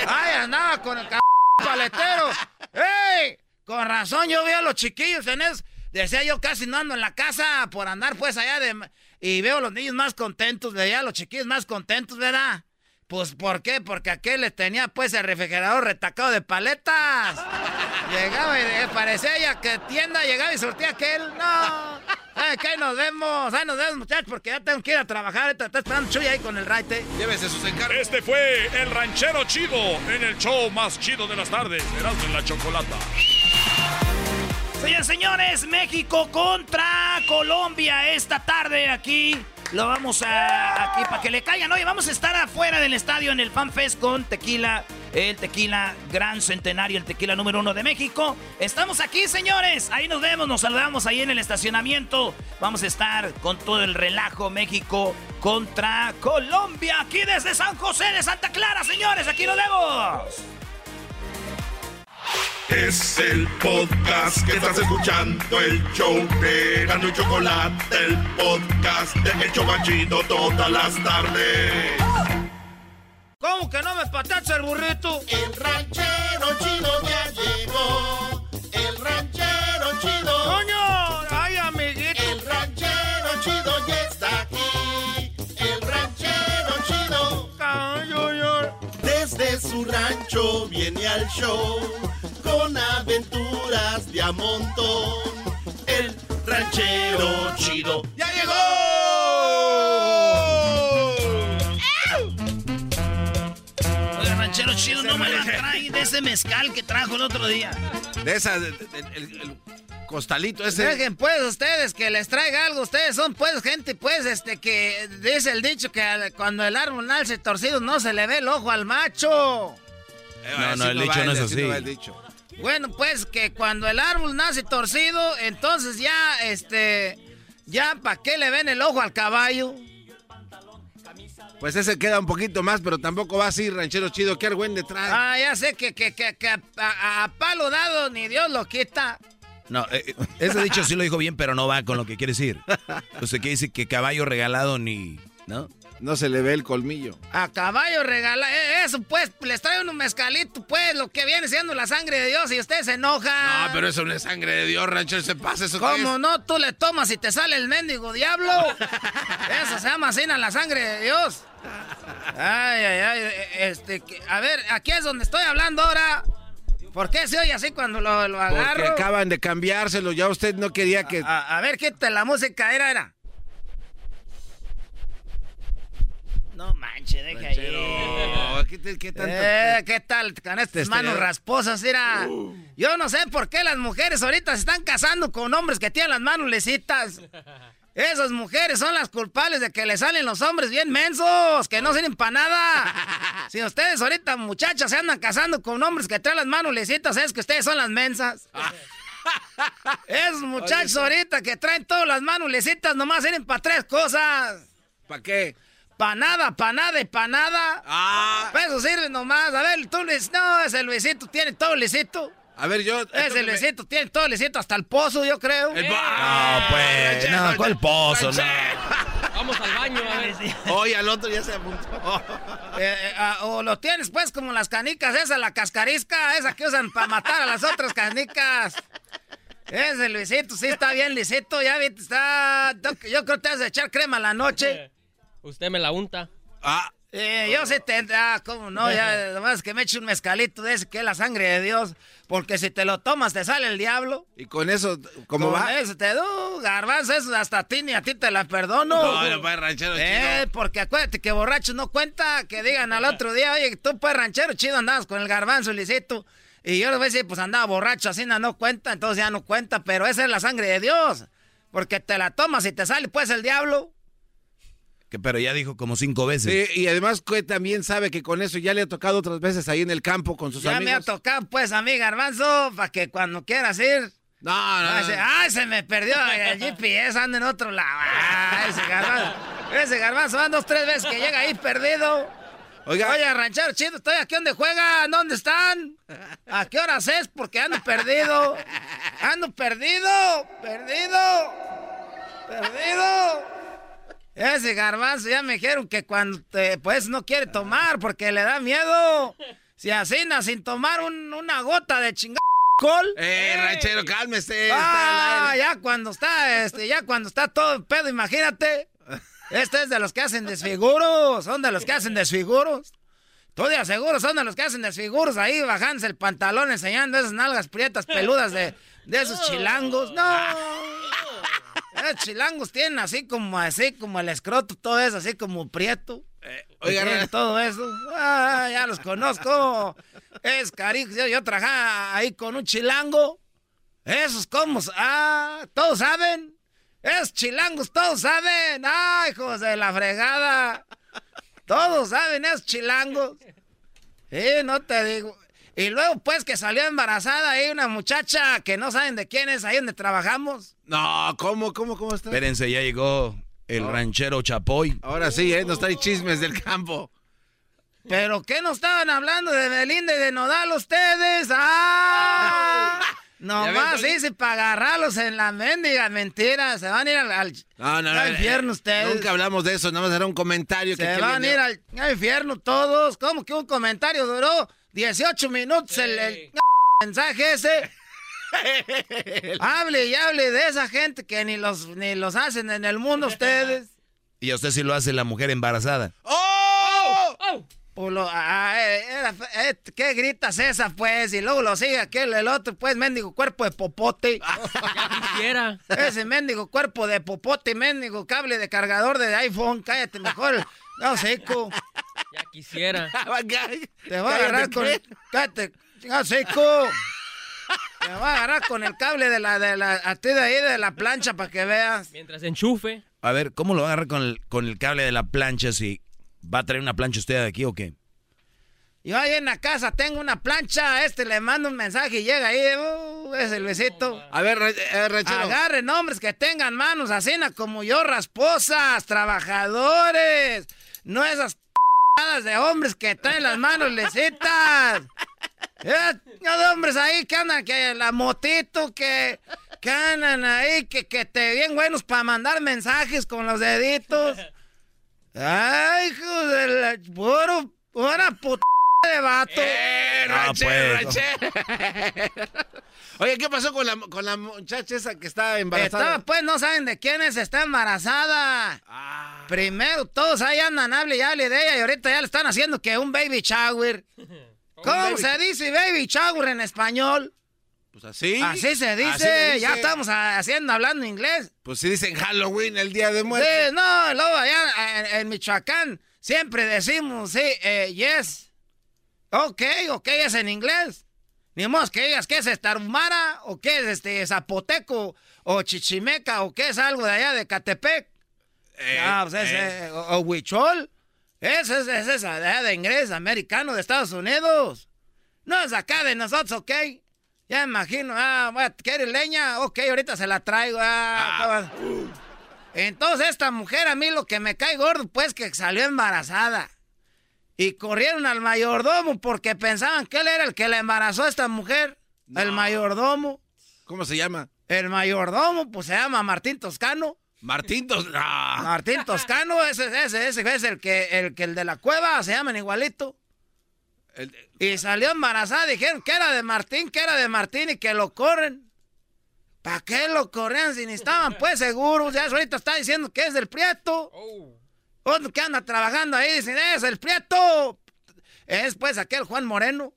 Ay, andaba con el c... paletero. ¡Ey! Con razón yo veo a los chiquillos en eso. Decía yo casi no ando en la casa por andar pues allá de... Y veo a los niños más contentos, veía a los chiquillos más contentos, ¿verdad? Pues ¿por qué? Porque aquel les tenía pues el refrigerador retacado de paletas. Llegaba y eh, parecía ya que tienda llegaba y sortía aquel. No. Ay, que ahí nos vemos. Ahí nos vemos, muchachos, porque ya tengo que ir a trabajar. Está esperando Chuy ahí con el raite. Llévese sus encargos. Este fue el ranchero chido en el show más chido de las tardes. Erasmo en la chocolata. Señores, señores, México contra Colombia esta tarde aquí. Lo vamos a aquí para que le caigan. Oye, vamos a estar afuera del estadio en el Fan Fest con tequila, el tequila gran centenario, el tequila número uno de México. Estamos aquí, señores. Ahí nos vemos, nos saludamos ahí en el estacionamiento. Vamos a estar con todo el relajo México contra Colombia. Aquí desde San José de Santa Clara, señores. Aquí nos vemos. Es el podcast que estás escuchando, el show de Gano y Chocolate, el podcast de El Chobachito todas las tardes. ¿Cómo que no me patacha el burrito? El ranchero chido ya llegó. Desde su rancho viene al show con aventuras de a montón. El ranchero chido ya llegó. Ranchero chido, no me la trae de ese mezcal que trajo el otro día. De esa, de- de- el, el costalito ese. Dejen pues ustedes que les traiga algo. Ustedes son pues gente pues este que dice el dicho que cuando el árbol nace torcido no se le ve el ojo al macho. Eh, No, no, el dicho va, no es así dicho. Bueno, pues que cuando el árbol nace torcido, entonces ya este ya para qué le ven el ojo al caballo. Pues ese queda un poquito más, pero tampoco va así, ranchero chido. ¿Qué argüende trae? Ah, ya sé que, que, que, que a, a- a palo dado ni Dios lo quita. No, eh, eh, ese dicho sí lo dijo bien, pero no va con lo que quiere decir. Usted que dice que caballo regalado ni... ¿No? No se le ve el colmillo. A caballo regala. eh, Eso, pues, les trae un mezcalito, pues, lo que viene siendo la sangre de Dios y usted se enoja. No, pero eso no es sangre de Dios, ranchero. Se pasa eso. ¿Cómo es? no? Tú le tomas y te sale el mendigo diablo. Eso se llama así, la sangre de Dios. Ay, ay, ay. Este, a ver, aquí es donde estoy hablando ahora. ¿Por qué se oye así cuando lo, lo Porque agarro? acaban de cambiárselo. Ya usted no quería que. A, a ver, quita la música, era, era. No manche, deja ahí. ¿qué, qué tanto? Eh, ¿Qué tal con estas Este, manos eh. rasposas? Mira, yo no sé por qué las mujeres ahorita se están casando con hombres que tienen las manos. Esas mujeres son las culpables de que le salen los hombres bien mensos, que no sirven para nada. Si ustedes ahorita, muchachas, se andan casando con hombres que traen las manos lisitas, es que ustedes son las mensas. Esos muchachos ahorita que traen todas las manos nomás sirven para tres cosas. ¿Para qué? Pa' nada, pa' nada y pa' nada. Ah. Pa' eso sirve nomás. A ver, tú, Luis, no, ese Luisito tiene todo lisito. A ver, yo. Ese Luisito tiene todo lisito, hasta el pozo, yo creo. No, pues, no, ¿cuál pozo? No. Vamos al baño, a ver. Oye, al otro ya se apuntó. Eh, eh, ah, o lo tienes, pues, como las canicas, esa, la cascarisca, esa que usan para matar a las otras canicas. Ese Luisito sí está bien lisito, ya viste, está... Yo creo que te vas a echar crema a la noche. Usted me la unta. Ah. Eh, yo sí te... Ah, cómo no, ya, nomás que me eche un mezcalito de ese que es la sangre de Dios. Porque si te lo tomas te sale el diablo. Y con eso, ¿cómo Con va? Eso te do, garbanzo, eso hasta a ti ni a ti te la perdono. No, no, pues, ranchero Eh, chido. porque acuérdate que borracho no cuenta, que digan al otro día, oye, tú pues ranchero chido andabas con el garbanzo lisito. Y yo les voy a decir, pues andaba borracho, así no, no cuenta, entonces ya no cuenta, pero esa es la sangre de Dios. Porque te la tomas y te sale pues el diablo. Que, pero ya dijo como cinco veces. Sí, y además que también sabe que con eso ya le ha tocado otras veces ahí en el campo con sus ya me ha amigos. tocado pues a mí garbanzo, para que cuando quieras ir... No, no, Ay, no. se, ay, se me perdió el GPS, anda en otro lado. Ay, ese garbanzo, ese garbanzo van dos, tres veces que llega ahí perdido. Oiga. Oye, ranchero chido, estoy aquí donde juegan, ¿dónde están? ¿A qué horas es? Porque ando perdido. Ando perdido, perdido, perdido. Ese garbanzo ya me dijeron que cuando te, pues no quiere tomar porque le da miedo. Si así, na, sin tomar un- una gota de chingada alcohol. Eh, ranchero, cálmese. Ah, ya cuando está, este, ya cuando está todo el pedo, imagínate. Este es de los que hacen desfiguros, son de los que hacen desfiguros. Tú de aseguro son de los que hacen desfiguros ahí bajándose el pantalón enseñando esas nalgas prietas peludas de, de esos chilangos. No. Esos chilangos tienen así como así como el escroto, todo eso así como prieto. Ra- todo eso. Ah, ya los conozco. Es cariño. Yo, yo trabajaba ahí con un chilango. Esos como. Ah, todos saben. Esos chilangos, todos saben. Ay, hijos de la fregada. Todos saben esos chilangos. Sí, no te digo. Y luego, pues, que salió embarazada ahí una muchacha que no saben de quién es ahí donde trabajamos. No, ¿cómo, cómo, cómo está? Espérense, ya llegó el ranchero Chapoy. Ahora sí, ¿eh? Nos trae chismes del campo. ¿Pero qué no estaban hablando de Belinda y de Nodal ustedes? ¡Ah! Nomás ves, dice para agarrarlos en la mendiga mentira. Se van a ir al, al- No, no, no. al infierno eh, ustedes. Nunca hablamos de eso, nada más era un comentario que Se que van a ir al, al infierno todos. ¿Cómo que un comentario duró 18 minutos el, el mensaje ese? hable y hable de esa gente que ni los, ni los hacen en el mundo ustedes. Y a usted sí lo hace la mujer embarazada. ¡Oh! Pues lo- ah, eh, era- eh, ¿Qué gritas esa, pues? Y luego lo sigue aquel, el otro, pues, mendigo cuerpo de popote. quisiera. Ese mendigo cuerpo de popote, mendigo cable de cargador de iPhone. Cállate mejor. No, seco. Ya quisiera. Te voy a agarrar con... Cállate, no, seco. Te voy a agarrar con el cable de la, de la, a ti de ahí de la plancha para que veas. Mientras enchufe. A ver, ¿cómo lo va a agarrar con el, con el cable de la plancha si va a traer una plancha usted de aquí o qué? Yo ahí en la casa tengo una plancha, a este le mando un mensaje y llega ahí, uh, ese Luisito. A ver, eh, ranchero. Agarren hombres que tengan manos así como yo, rasposas, trabajadores. no esas de hombres que traen las manos lisitas. Eh, de hombres ahí que andan, que la motito, que, que andan ahí, que, que te bien buenos para mandar mensajes con los deditos. Ay, hijo de la... Puro, puta de vato. Eh, No, pues. ranchero. Oye, ¿qué pasó con la, con la muchacha esa que está embarazada? Estaba, pues no saben de quién es, está embarazada. Primero, todos ahí andan, hable y hable de ella, y ahorita ya le están haciendo que un baby shower. ¿Cómo se dice baby shower en español? Pues así. Así se dice, Así ya estamos ah, haciendo, hablando inglés. Pues si dicen Halloween, el día de muerte. Sí, no, luego allá en, en Michoacán siempre decimos, sí, eh, yes. Ok, ok, es en inglés. Ni modo que digas que es estarumara, o que es este zapoteco, o chichimeca, o que es algo de allá de Catepec. Ah, pues ese, o, o huichol. Ese es, es de allá de inglés, americano, de Estados Unidos. No es acá de nosotros, ok. Ya me imagino, ah, voy a- ¿quiere leña? Ok, ahorita se la traigo. Ah, Entonces esta mujer a mí lo que me cae gordo, pues que salió embarazada. Y corrieron al mayordomo porque pensaban que él era el que la embarazó a esta mujer. El mayordomo. ¿Cómo se llama? El mayordomo, pues se llama Martín Toscano. Martín Tos- ah. Martín Toscano, ese, ese, ese es el que, el que el de la cueva, se llaman igualito. Y salió embarazada, dijeron que era de Martín, que era de Martín y que lo corren. ¿Para qué lo corrían si ni estaban pues seguros? Ya ahorita está diciendo que es del Prieto. Otro que anda trabajando ahí dicen, es el Prieto. Es pues aquel Juan Moreno.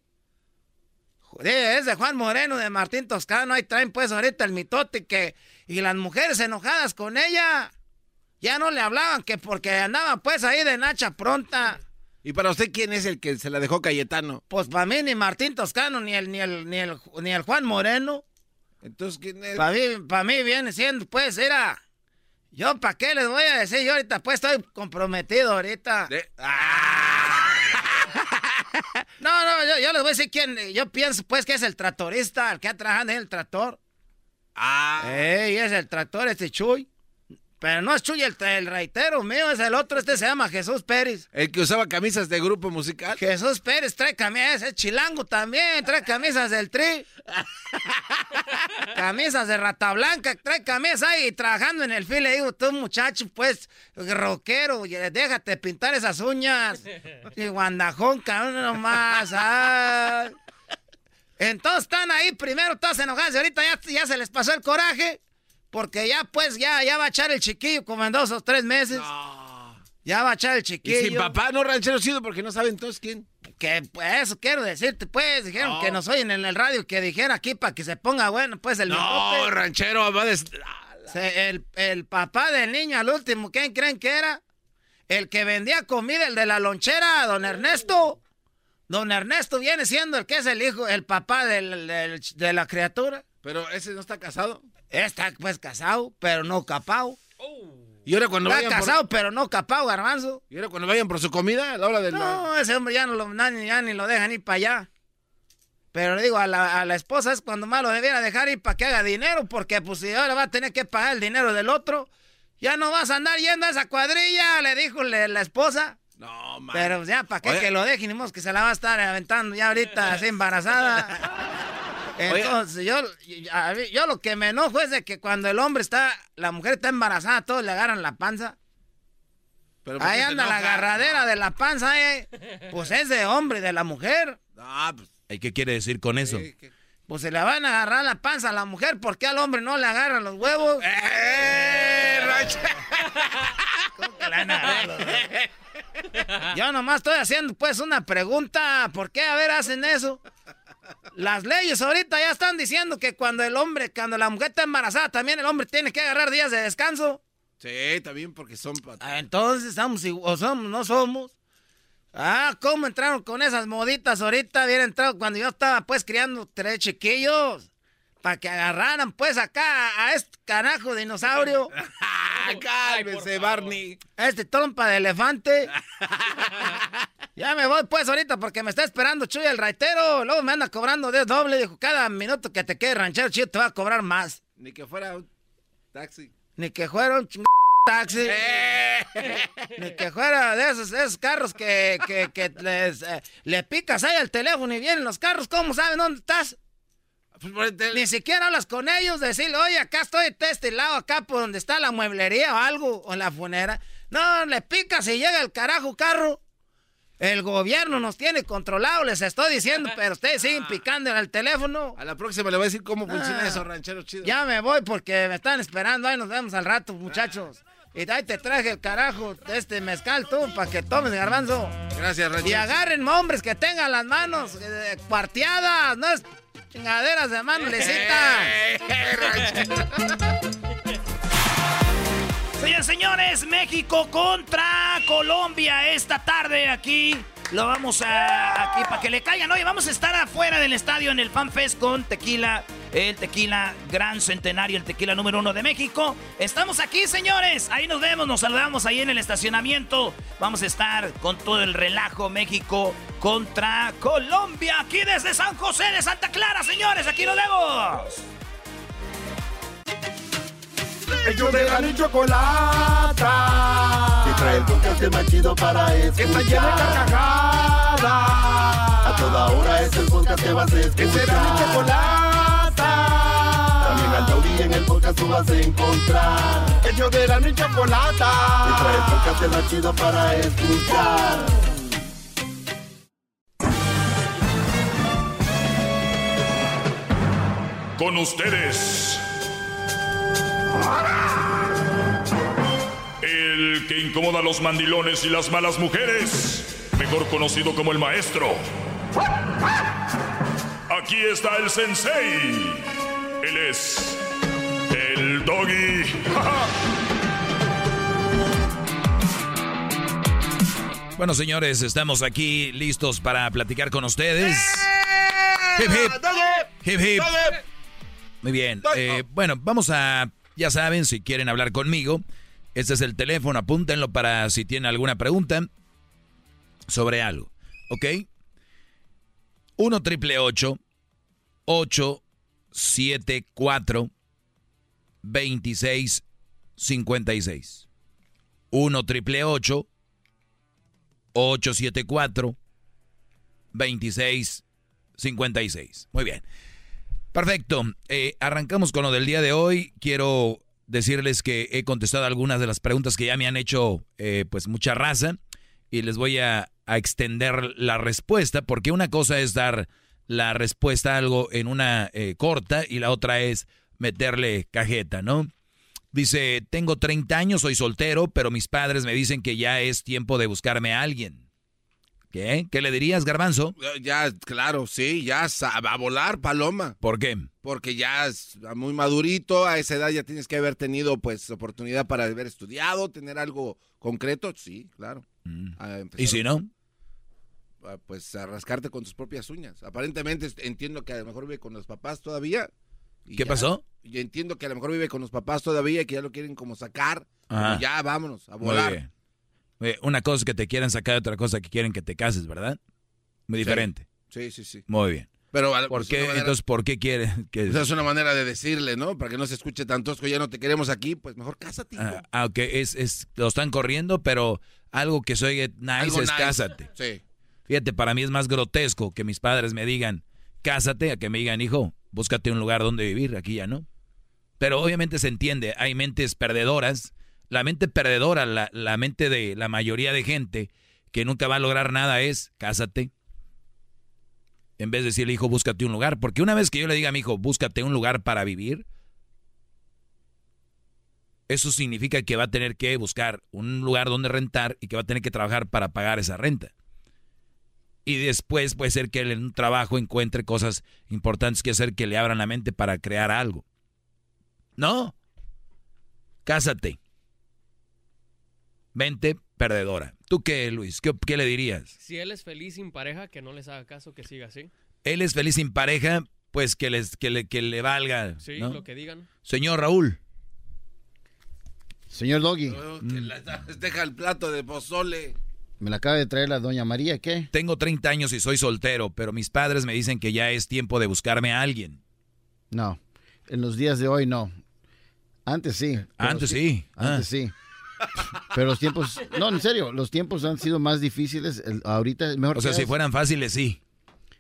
Joder, es de Juan Moreno, de Martín Toscano. Ahí traen pues ahorita el mitote que... Y las mujeres enojadas con ella. Ya no le hablaban que porque andaban pues ahí de nacha pronta. ¿Y para usted quién es el que se la dejó Cayetano? Pues para mí ni Martín Toscano ni el ni el ni el, ni el Juan Moreno. Entonces quién es? Para mí, para mí viene siendo pues era yo para qué les voy a decir yo ahorita pues estoy comprometido ahorita. No, no, yo, yo les voy a decir quién, yo pienso pues que es el tractorista, el que ha trabajado en el tractor. Ah. Ey, es el tractor este Chuy. Pero no es Chuy el, el reitero mío, es el otro, este se llama Jesús Pérez. El que usaba camisas de grupo musical. Jesús Pérez trae camisas, es chilango también, trae camisas del tri. camisas de rata blanca, trae camisas ahí trabajando en el file. Digo, tú muchacho, pues, rockero, déjate pintar esas uñas. Y guandajón, cabrón, nomás. ay. Entonces están ahí, primero todos enojados, y ahorita ya, ya se les pasó el coraje. Porque ya, pues, ya, ya va a echar el chiquillo como en dos o tres meses. Ya va a echar el Y chiquillo. sin papá, no ranchero sido porque no saben todos quién. Que pues eso quiero decirte, pues, dijeron No. que nos oyen en el radio, que dijera aquí para que se ponga bueno, pues el No, ranchero, va de... Se- el, el papá del niño al último, ¿quién creen que era? El que vendía comida, el de la lonchera, don Ernesto. Don Ernesto viene siendo el que es el hijo, el papá del- del- de la criatura. Pero ese no está casado. Está pues casado, pero no capao. Y ahora cuando Está vayan casado, por... pero no capao, garbanzo. Y ahora cuando vayan por su comida, a la hora del... No, ese hombre ya, no lo, ya ni lo dejan ir para allá. Pero digo, a la, a la esposa es cuando más lo debiera dejar ir para que haga dinero, porque pues si ahora va a tener que pagar el dinero del otro, ya no vas a andar yendo a esa cuadrilla, le dijo le- la esposa. No, man. Pero ya, ¿para qué Oye. que lo dejen? Ni que se la va a estar aventando ya ahorita así embarazada. Entonces, yo, yo, lo que me enojo es de que cuando el hombre está, la mujer está embarazada, todos le agarran la panza. Pero ¿por Ahí anda la agarradera de la panza, eh. Pues es de hombre, de la mujer. Ah, pues... ¿Y qué quiere decir con eso? Pues se le van a agarrar la panza a la mujer, ¿por qué al hombre no le agarran los huevos? ¡Eh, ¿Cómo que le van a agarrar los huevos? Yo nomás estoy haciendo pues una pregunta, ¿por qué a ver hacen eso? Las leyes ahorita ya están diciendo que cuando el hombre, cuando la mujer está embarazada, también el hombre tiene que agarrar días de descanso. Sí, también porque son... pa- Ah, Entonces, estamos igual, o somos, no somos. Ah, ¿cómo entraron con esas moditas ahorita? Hubiera entrado cuando yo estaba pues criando tres chiquillos. Para que agarraran pues acá a este carajo dinosaurio. Ah, cálmese, Barney. Este trompa de elefante. ya me voy pues ahorita porque me está esperando Chuy el raitero. Luego me anda cobrando de doble. Dijo, cada minuto que te quede ranchero chido te va a cobrar más. Ni que fuera un taxi. Ni que fuera un ching... taxi. Ni que fuera de esos, esos carros que, que, que les, eh, le picas ahí al teléfono y vienen los carros. ¿Cómo saben dónde estás? Ni siquiera hablas con ellos, decirle, oye, acá estoy de este lado, acá por donde está la mueblería o algo, o la funera. No, le picas y llega el carajo carro. El gobierno nos tiene controlado, les estoy diciendo, pero ustedes siguen picando en el teléfono. A la próxima le voy a decir cómo funciona Ah. eso, ranchero chido. Ya me voy porque me están esperando. Ahí nos vemos al rato, muchachos. Y ahí te traje el carajo de este mezcal tú para que tomes, garbanzo. Gracias, ranchero. Y agarren hombres que tengan las manos eh, cuarteadas, no es chingaderas de mano lisita. Señores, señores, México contra Colombia esta tarde aquí. Lo vamos a aquí para que le caigan. Oye, vamos a estar afuera del estadio en el Fan Fest con tequila, el tequila Gran Centenario, el tequila número uno de México. Estamos aquí, señores. Ahí nos vemos, nos saludamos ahí en el estacionamiento. Vamos a estar con todo el relajo México contra Colombia aquí desde San José de Santa Clara, señores. Aquí nos vemos. Ellos de la chocolata. Trae el podcast más chido para escuchar. Que está lleno de carcajadas. A toda hora es el podcast que vas a escuchar. Que será mi chocolata. También al taurí en el podcast tú vas a encontrar. Ellos de la y chocolata. Que trae el podcast más chido para escuchar. Con ustedes. Que incomoda a los mandilones y las malas mujeres. Mejor conocido como el maestro. Aquí está el sensei. Él es. El doggy. Bueno, señores, estamos aquí listos para platicar con ustedes. Hip, hip. Hip, hip. Muy bien. eh, bueno, vamos a, ya saben, si quieren hablar conmigo, este es el teléfono, apúntenlo para si tienen alguna pregunta sobre algo. ¿Ok? 1 triple 874 2656. 1 triple 874 2656. Muy bien. Perfecto. Eh, arrancamos con lo del día de hoy. Quiero decirles que he contestado algunas de las preguntas que ya me han hecho eh, pues mucha raza y les voy a, extender la respuesta porque una cosa es dar la respuesta a algo en una eh, corta y la otra es meterle cajeta, ¿no? Dice, tengo 30 años, soy soltero, pero mis padres me dicen que ya es tiempo de buscarme a alguien. ¿Qué? ¿Qué le dirías, garbanzo? Ya, claro, sí, ya sa- a volar, paloma. ¿Por qué? Porque ya es muy madurito, a esa edad ya tienes que haber tenido pues oportunidad para haber estudiado, tener algo concreto, sí, claro. Mm. ¿Y si no? a, Pues a rascarte con tus propias uñas. Aparentemente entiendo que a lo mejor vive con los papás todavía. y ¿Qué ya- pasó? Y entiendo que a lo mejor vive con los papás todavía y que ya lo quieren como sacar. Ajá. Y ya, vámonos, a volar. Eh, Una cosa es que te quieren sacar, otra cosa que quieren que te cases, ¿verdad? Muy diferente. Sí, sí, sí. Muy bien. Pero ¿Por pues, qué? manera- Entonces, ¿por qué quieren que...? Esa es una manera de decirle, ¿no? Para que no se escuche tan tosco, ya no te queremos aquí, pues mejor cásate. hijo. Ah, ah, es, es, lo están corriendo, pero algo que soy nice Algo es nice. cásate. Sí. Fíjate, para mí es más grotesco que mis padres me digan, cásate, a que me digan, hijo, búscate un lugar donde vivir, aquí ya no. Pero obviamente se entiende, hay mentes perdedoras. La mente perdedora, la, la mente de la mayoría de gente que nunca va a lograr nada es, cásate. En vez de decirle, hijo, búscate un lugar. Porque una vez que yo le diga a mi hijo, búscate un lugar para vivir, eso significa que va a tener que buscar un lugar donde rentar y que va a tener que trabajar para pagar esa renta. Y después puede ser que él en un trabajo encuentre cosas importantes que hacer que le abran la mente para crear algo. No. Cásate. Mente perdedora. ¿Tú qué, Luis? ¿Qué, qué le dirías? Si él es feliz sin pareja, que no les haga caso, que siga así. Él es feliz sin pareja, pues que, les, que, le, que le valga. Sí, ¿no? lo que digan. Señor Raúl. Señor Doggy. Oh, deja el plato de pozole. Me la acaba de traer la doña María, ¿qué? Tengo 30 años y soy soltero, pero mis padres me dicen que ya es tiempo de buscarme a alguien. No, en los días de hoy no. Antes sí. Antes sí. Antes Ah. sí. Pero los tiempos, no, en serio, los tiempos han sido más difíciles. El- ahorita es mejor. O sea, si fueran fáciles, sí.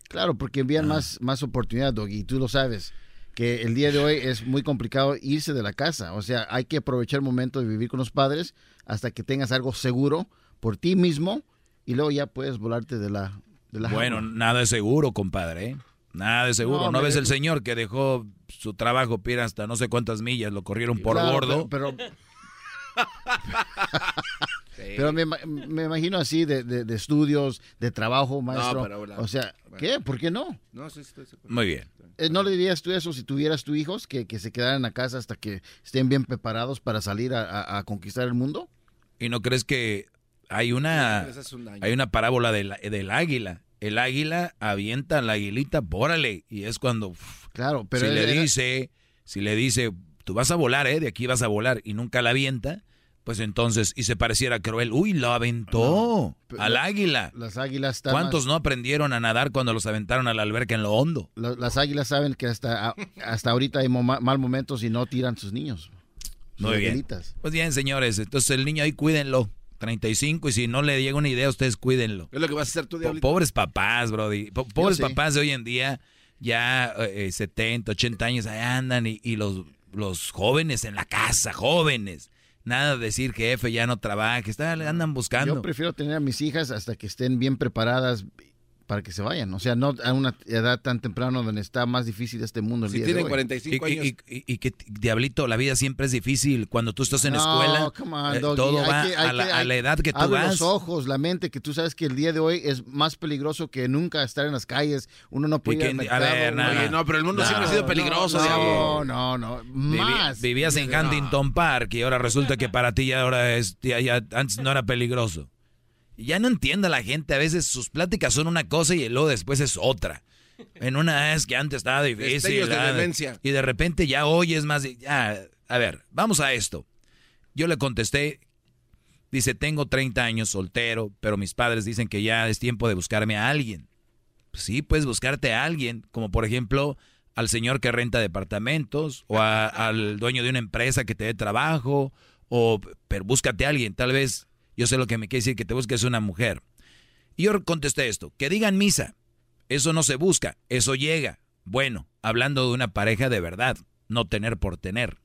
Claro, porque envían más, más oportunidad, Doggy, y tú lo sabes. Que el día de hoy es muy complicado irse de la casa. O sea, hay que aprovechar el momento de vivir con los padres hasta que tengas algo seguro por ti mismo y luego ya puedes volarte de la, de la Bueno, nada de seguro, compadre. ¿eh? Nada de seguro. No, ¿No, me ves el señor que dejó su trabajo pira hasta no sé cuántas millas? Lo corrieron por Claro, gordo. Pero, pero, pero me, me imagino así de, de- de estudios, de trabajo, maestro. pero la- o sea, ¿qué? ¿Por qué no? No, sí, estoy de. Muy bien. Eh, ¿No le dirías tú eso si tuvieras tu hijos, que, que se quedaran la casa hasta que estén bien preparados para salir a, a- a conquistar el mundo? ¿Y no crees que hay una, un hay una parábola del, del águila? El águila avienta a la aguilita, pórale. Y es cuando... uf, Claro, pero si le era- dice, si le dice, tú vas a volar, ¿eh? De aquí vas a volar. Y nunca la avienta. Pues entonces, y se pareciera cruel. Uy, lo aventó al la- águila. Las águilas están ¿Cuántos más- no aprendieron a nadar cuando los aventaron a la alberca en lo hondo? la- las águilas saben que hasta, hasta ahorita hay mo- mal momentos y no tiran sus niños. Sus Muy bien. Pues bien, señores, entonces el niño ahí cuídenlo. 35 y si no le llega una idea, ustedes cuídenlo. Es lo que vas a hacer tú, Diablito. pobres papás, Brody. Po- pobres papás de hoy en día, ya eh, 70, 80 años, ahí andan y, y los, los jóvenes en la casa, jóvenes. Nada de decir que F ya no trabaja, está, andan buscando. Yo prefiero tener a mis hijas hasta que estén bien preparadas para que se vayan. O sea, no a una edad tan temprana donde está más difícil este mundo el Si día tienen de hoy. 45 y, años. y- y- y que, diablito, la vida siempre es difícil. Cuando tú estás en No, escuela, come on, eh, Doggy. todo Hay va que- a, la, que- a hay- la edad que tú abre vas. los ojos, la mente, que tú sabes que el día de hoy es más peligroso que nunca estar en las calles. Uno no puede ir a ver, uno- nada. Oye, no, pero el mundo siempre ha sido peligroso, no, Diablo. No, no, no. Vivi- Más. vivías en Huntington Park y ahora resulta que para ti ya ahora es, ya, ya antes no era peligroso. Ya no entiende la gente, a veces sus pláticas son una cosa y luego después es otra. En una es que antes estaba difícil. De. Y de repente ya hoy es más... Ya, a ver, vamos a esto. Yo le contesté, dice, tengo 30 años soltero, pero mis padres dicen que ya es tiempo de buscarme a alguien. Pues sí, puedes buscarte a alguien, como por ejemplo al señor que renta departamentos o a- al dueño de una empresa que te dé trabajo, o pero búscate a alguien, tal vez yo sé lo que me quiere decir que te busques una mujer. Y yo contesté esto, que digan misa, eso no se busca, eso llega. Bueno, hablando de una pareja de verdad, no tener por tener.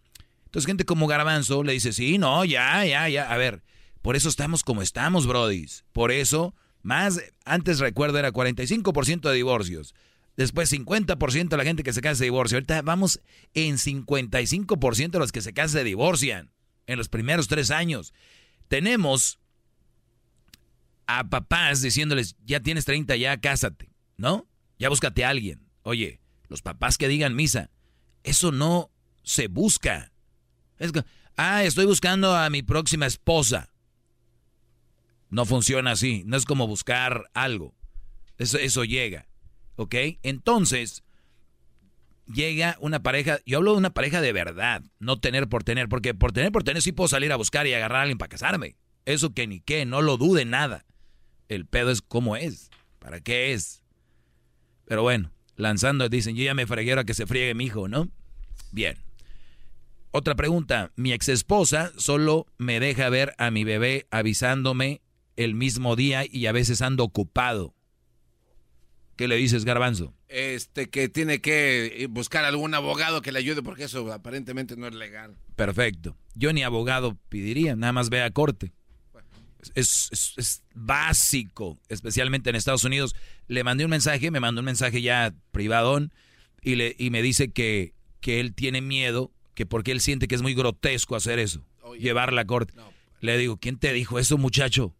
Entonces gente como Garbanzo le dice, sí, no, ya, ya, ya, a ver, por eso estamos como estamos, brodis. Por eso, más, antes recuerdo era 45% de divorcios. Después 50% de la gente que se casa se divorcia. Ahorita vamos en 55% de los que se casan se divorcian en los primeros tres años. Tenemos a papás diciéndoles, ya tienes 30, ya cásate, ¿no? Ya búscate a alguien. Oye, los papás que digan misa, eso no se busca. Ah, estoy buscando a mi próxima esposa. No funciona así, no es como buscar algo. Eso, eso llega, ¿ok? Entonces, llega una pareja, yo hablo de una pareja de verdad, no tener por tener, porque por tener por tener sí puedo salir a buscar y agarrar a alguien para casarme. Eso que ni qué, no lo dude nada. El pedo es cómo es, para qué es. Pero bueno, lanzando dicen, yo ya me fregué a que se friegue mi hijo, ¿no? Bien. Otra pregunta, mi ex esposa solo me deja ver a mi bebé avisándome el mismo día y a veces ando ocupado. ¿Qué le dices, garbanzo? Este, que tiene que buscar algún abogado que le ayude porque eso aparentemente no es legal. Perfecto. Yo ni abogado pediría, nada más ve a corte. Es, es- es básico, especialmente en Estados Unidos. Le mandé un mensaje, me mandó un mensaje ya privadón y, le, y me dice que, que él tiene miedo, que porque él siente que es muy grotesco hacer eso, llevarla a corte. Le digo, ¿quién te dijo eso, muchacho?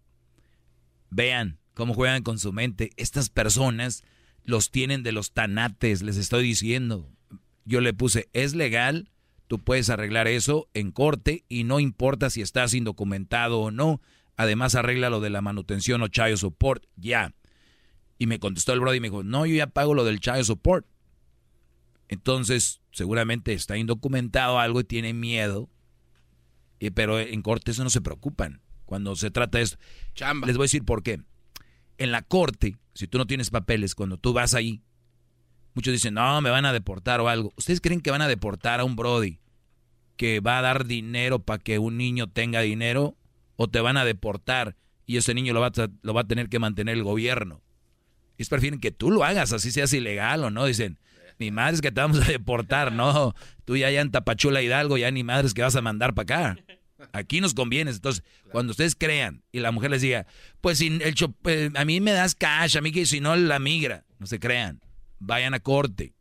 Vean cómo juegan con su mente. Estas personas los tienen de los tanates, les estoy diciendo. Yo le puse, es legal, tú puedes arreglar eso en corte y no importa si estás indocumentado o no. Además arregla lo de la manutención o child support, ya. Y me contestó el brother y me dijo, no, yo ya pago lo del child support. Entonces, seguramente está indocumentado algo y tiene miedo. Y- pero en corte eso no se preocupan. Cuando se trata de esto. Les voy a decir por qué. En la corte, si tú no tienes papeles, cuando tú vas ahí, muchos dicen, no, me van a deportar o algo. ¿Ustedes creen que van a deportar a un Brody que va a dar dinero para que un niño tenga dinero? o te van a deportar y ese niño lo va a, tener que mantener el gobierno. Y prefieren que tú lo hagas, así seas ilegal o no. Dicen, ni madres que te vamos a deportar, no. Tú ya ya en Tapachula Hidalgo, ya ni madres que vas a mandar para acá. Aquí nos conviene. Entonces, cuando ustedes crean y la mujer les diga, pues si el eh, a mí me das cash, a mí que si no la migra, no se crean. Vayan a corte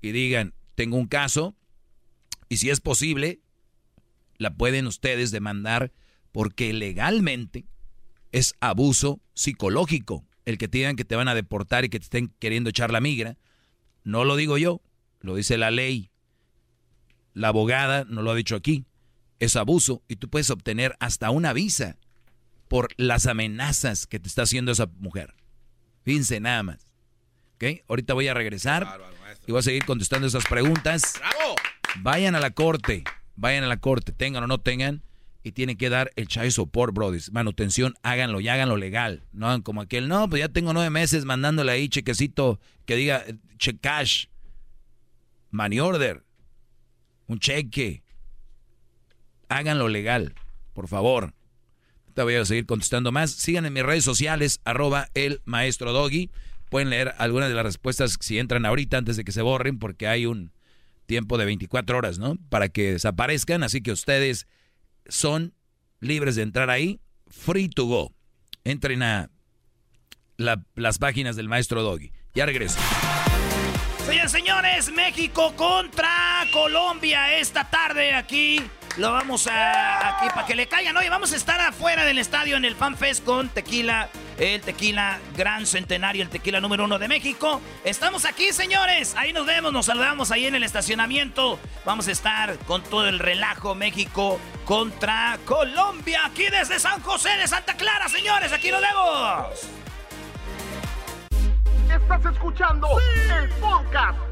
y digan, tengo un caso y si es posible, la pueden ustedes demandar porque legalmente es abuso psicológico el que te digan que te van a deportar y que te estén queriendo echar la migra. No lo digo yo, lo dice la ley. La abogada no lo ha dicho aquí. Es abuso y tú puedes obtener hasta una visa por las amenazas que te está haciendo esa mujer. Fíjense nada más. ¿Ok? Ahorita voy a regresar y voy a seguir contestando esas preguntas. Vayan a la corte, vayan a la corte, tengan o no tengan y tienen que dar el child support, brothers. Manutención, háganlo y háganlo legal. No hagan como aquel, no, pues ya tengo nueve meses mandándole ahí chequecito que diga check cash, money order, un cheque. Háganlo legal, por favor. Te voy a seguir contestando más. Sigan en mis redes sociales, arroba el maestro Doggy. Pueden leer algunas de las respuestas si entran ahorita antes de que se borren, porque hay un tiempo de 24 horas, ¿no? Para que desaparezcan. Así que ustedes son libres de entrar ahí, free to go. Entren a las páginas del maestro Doggy. Ya regreso. Señores, señores, México contra Colombia esta tarde aquí. Lo vamos a aquí para que le caigan. Oye, vamos a estar afuera del estadio en el Fan Fest con tequila el tequila Gran Centenario, el tequila número uno de México. Estamos aquí, señores. Ahí nos vemos, nos saludamos ahí en el estacionamiento. Vamos a estar con todo el relajo México contra Colombia, aquí desde San José de Santa Clara, señores. Aquí nos vemos. Estás escuchando el podcast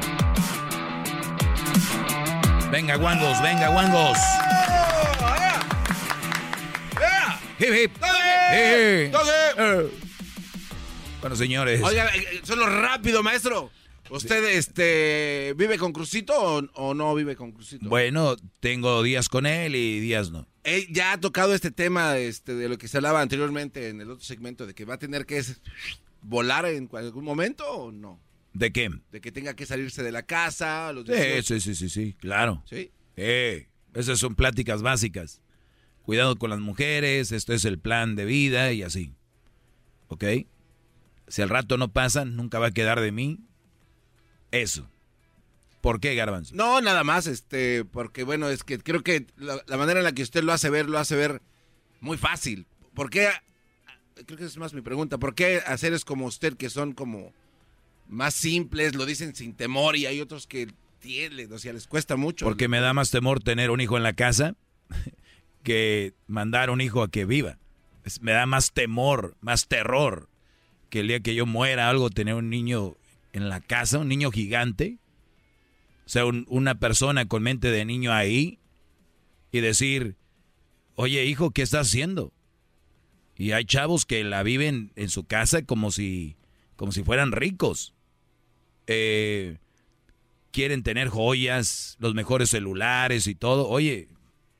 Venga, guangos, venga, guangos. Hip, hip. Eh. Eh. Bueno, señores. Oiga, eh, solo rápido, maestro. ¿Usted este, vive con Crucito o, o no vive con Crucito? Bueno, tengo días con él y días no. Él ya ha tocado este tema este, de lo que se hablaba anteriormente en el otro segmento, de que va a tener que volar en algún momento o no. ¿De qué? De que tenga que salirse de la casa. Los Sí, 18. sí, sí, sí, sí, claro. Sí. Eh, esas son pláticas básicas. Cuidado con las mujeres, esto es el plan de vida y así. ¿Ok? Si al rato no pasa, nunca va a quedar de mí. Eso. ¿Por qué, Garbanzo? No, nada más, este, porque bueno, es que creo que la, la manera en la que usted lo hace ver, lo hace ver muy fácil. ¿Por qué? Creo que esa es más mi pregunta. ¿Por qué a seres como usted que son como más simples, lo dicen sin temor y hay otros que tienen, o sea, les cuesta mucho? Porque me da más temor tener un hijo en la casa que mandar un hijo a que viva. Me da más temor, más terror que el día que yo muera algo tener un niño en la casa, un niño gigante. O sea, un- una persona con mente de niño ahí y decir, oye hijo, ¿qué estás haciendo? Y hay chavos que la viven en su casa como si, como si fueran ricos. Eh, quieren tener joyas, los mejores celulares y todo. Oye,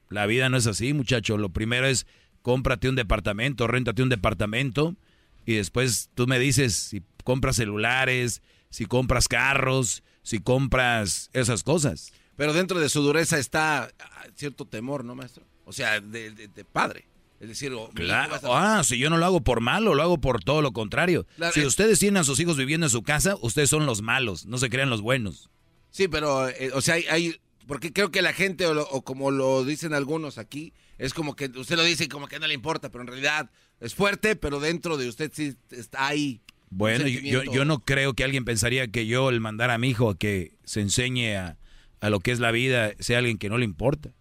la vida no es así, muchacho. Lo primero es cómprate un departamento, réntate un departamento y después tú me dices si compras celulares, si compras carros, si compras esas cosas. Pero dentro de su dureza está cierto temor, ¿no, maestro? O sea, de padre. Es decir, a Claro. estar- Ah, si yo no lo hago por malo, lo hago por todo lo contrario. Claro, si es- ustedes tienen a sus hijos viviendo en su casa, ustedes son los malos, no se crean los buenos. Sí, pero, eh, o sea, hay, hay- porque creo que la gente, o, lo- o como lo dicen algunos aquí, es como que usted lo dice y como que no le importa, pero en realidad es fuerte, pero dentro de usted sí está ahí. Bueno, yo, yo, yo no creo que alguien pensaría que yo el mandar a mi hijo a que se enseñe a, a lo que es la vida sea alguien que no le importa.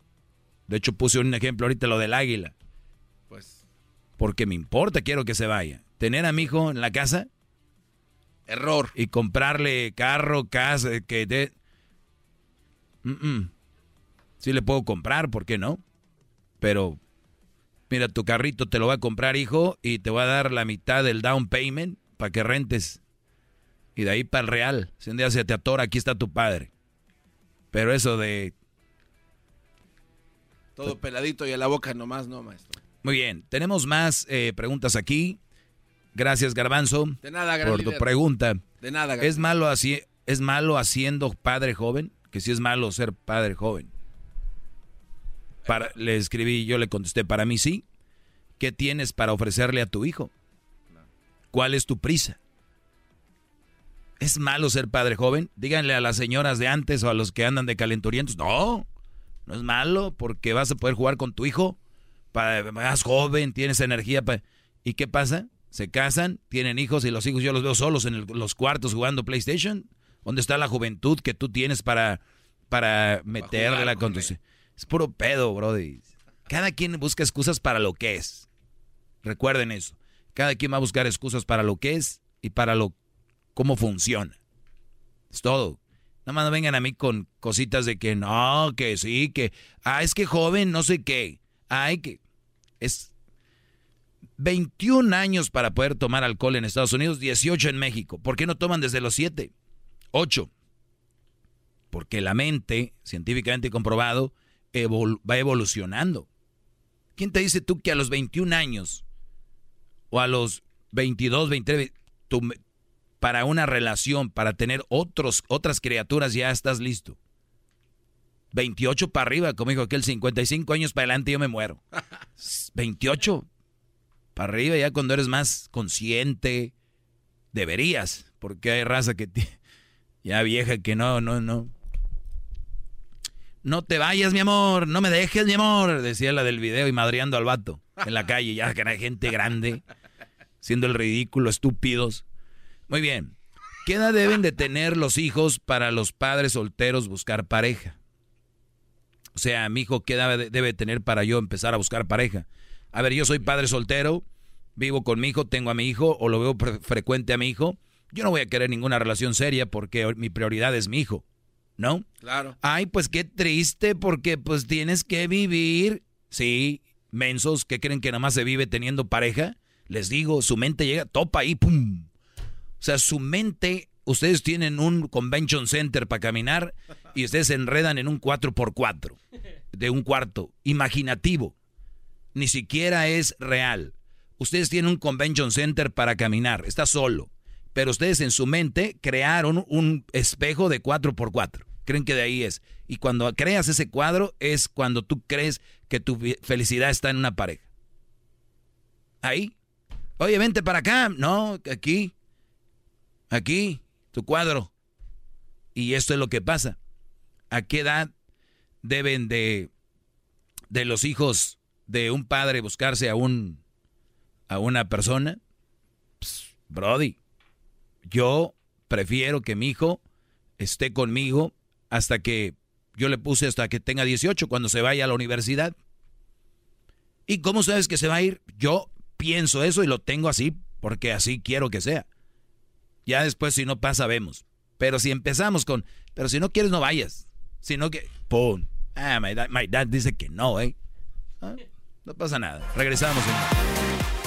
De hecho, puse un ejemplo ahorita lo del águila. Porque me importa, quiero que se vaya. Tener a mi hijo en la casa. Error. Y comprarle carro, casa, que de... Mm, mm. Sí le puedo comprar, ¿por qué no? Pero, mira, tu carrito te lo va a comprar, hijo, y te va a dar la mitad del down payment para que rentes. Y de ahí para el real. Si un día se te atora, aquí está tu padre. Pero eso de... Todo peladito y a la boca nomás, no, maestro. Muy bien, tenemos más eh, preguntas aquí. Gracias, Garbanzo. De nada, Por tu pregunta. De nada, ¿Es malo, así, ¿Es malo haciendo padre joven? Que sí es malo ser padre joven. Para, le escribí, yo le contesté, para mí sí. ¿Qué tienes para ofrecerle a tu hijo? ¿Cuál es tu prisa? ¿Es malo ser padre joven? Díganle a las señoras de antes o a los que andan de calenturientos. No, no es malo porque vas a poder jugar con tu hijo. Para, más joven, tienes energía. ¿Y qué pasa? Se casan, tienen hijos y los hijos yo los veo solos en el- los cuartos jugando PlayStation. ¿Dónde está la juventud que tú tienes para, para meterle la conducción? Es puro pedo, brody. Cada quien busca excusas para lo que es. Recuerden eso. Cada quien va a buscar excusas para lo que es y para lo cómo funciona. Es todo. Nada más no vengan a mí con cositas de que no, que sí, que ah, es que joven, no sé qué. Ay, que es 21 años para poder tomar alcohol en Estados Unidos, 18 en México. ¿Por qué no toman desde los 7? 8. Porque la mente, científicamente comprobado, va evolucionando. ¿Quién te dice tú que a los 21 años o a los 22, 23, tú me- para una relación, para tener otros, otras criaturas, ya estás listo? 28 para arriba, como dijo aquel, 55 años para adelante yo me muero. 28 para arriba, ya cuando eres más consciente, deberías, porque hay raza que ya vieja que no, no, no. No te vayas, mi amor, no me dejes, mi amor, decía la del video y madreando al vato en la calle, ya que era gente grande, siendo el ridículo, estúpidos. Muy bien. ¿Qué edad deben de tener los hijos para los padres solteros buscar pareja? O sea, mi hijo, ¿qué edad de- debe tener para yo empezar a buscar pareja? A ver, yo soy padre soltero, vivo con mi hijo, tengo a mi hijo o lo veo fre- frecuente a mi hijo. Yo no voy a querer ninguna relación seria porque mi prioridad es mi hijo, ¿no? Claro. Ay, pues qué triste porque pues tienes que vivir. Sí, mensos que creen que nada más se vive teniendo pareja. Les digo, su mente llega, topa ahí, pum. O sea, su mente, ustedes tienen un convention center para caminar y ustedes se enredan en un 4x4 de un cuarto, imaginativo. Ni siquiera es real. Ustedes tienen un convention center para caminar, está solo. Pero ustedes en su mente crearon un espejo de 4x4. Creen que de ahí es. Y cuando creas ese cuadro es cuando tú crees que tu felicidad está en una pareja. Ahí. Oye, vente para acá. No, aquí. Aquí, tu cuadro. Y esto es lo que pasa. ¿A qué edad deben de, de los hijos de un padre buscarse a un a una persona? Ps, brody, yo prefiero que mi hijo esté conmigo hasta que yo le puse hasta que tenga 18 cuando se vaya a la universidad. ¿Y cómo sabes que se va a ir? Yo pienso eso y lo tengo así porque así quiero que sea. Ya después si no pasa vemos. Pero si empezamos con, pero si no quieres no vayas. Sino que, ¡pum! Ah, my dad, my dad dice que no, ¿eh? Ah, No pasa nada. Regresamos. señor.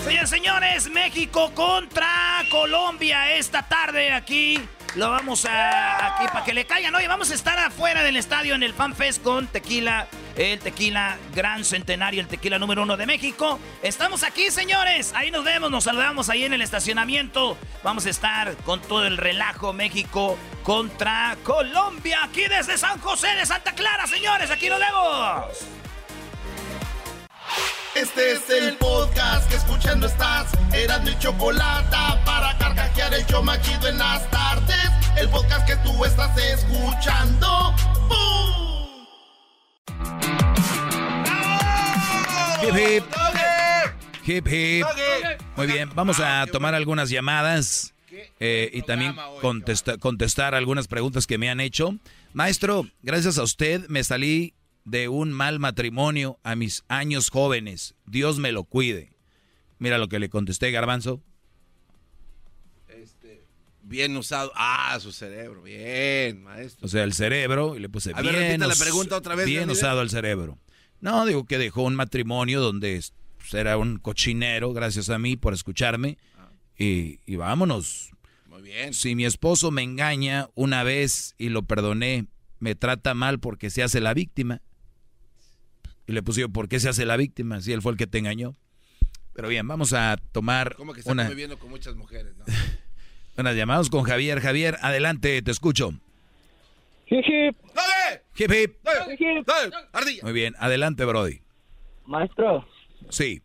Señores, señores, México contra Colombia esta tarde aquí. Lo vamos a aquí para que le caigan. Oye, vamos a estar afuera del estadio en el Fan Fest con tequila, el tequila gran centenario, el tequila número uno de México. Estamos aquí, señores. Ahí nos vemos, nos saludamos ahí en el estacionamiento. Vamos a estar con todo el relajo México contra Colombia aquí desde San José de Santa Clara, señores. Aquí nos vemos. Este es el podcast que escuchando estás. Eran mi chocolate para carcajear el yo machido en las tardes. El podcast que tú estás escuchando. ¡Bum! Hip hip. Hip hip. Muy bien, vamos a tomar algunas llamadas. eh, y también contesta- contestar algunas preguntas que me han hecho. Maestro, gracias a usted me salí de un mal matrimonio a mis años jóvenes. Dios me lo cuide. Mira lo que le contesté, Garbanzo. Bien usado. Ah, su cerebro. Bien, maestro. O sea, el cerebro, y le puse A bien, la pregunta otra vez, bien usado el cerebro. No, digo que dejó un matrimonio donde pues, era un cochinero, gracias a mí por escucharme. Y, y vámonos. Muy bien. Si mi esposo me engaña una vez y lo perdoné, me trata mal porque se hace la víctima. Y le puse yo, ¿por qué se hace la víctima? Si él fue el que te engañó. Pero bien, vamos a tomar Como que está una, conviviendo con muchas mujeres, ¿no? unas llamadas con Javier. Javier, adelante, te escucho. Hip, hip. Hip, hip. Hip, Muy bien, adelante, Brody. Maestro, Sí.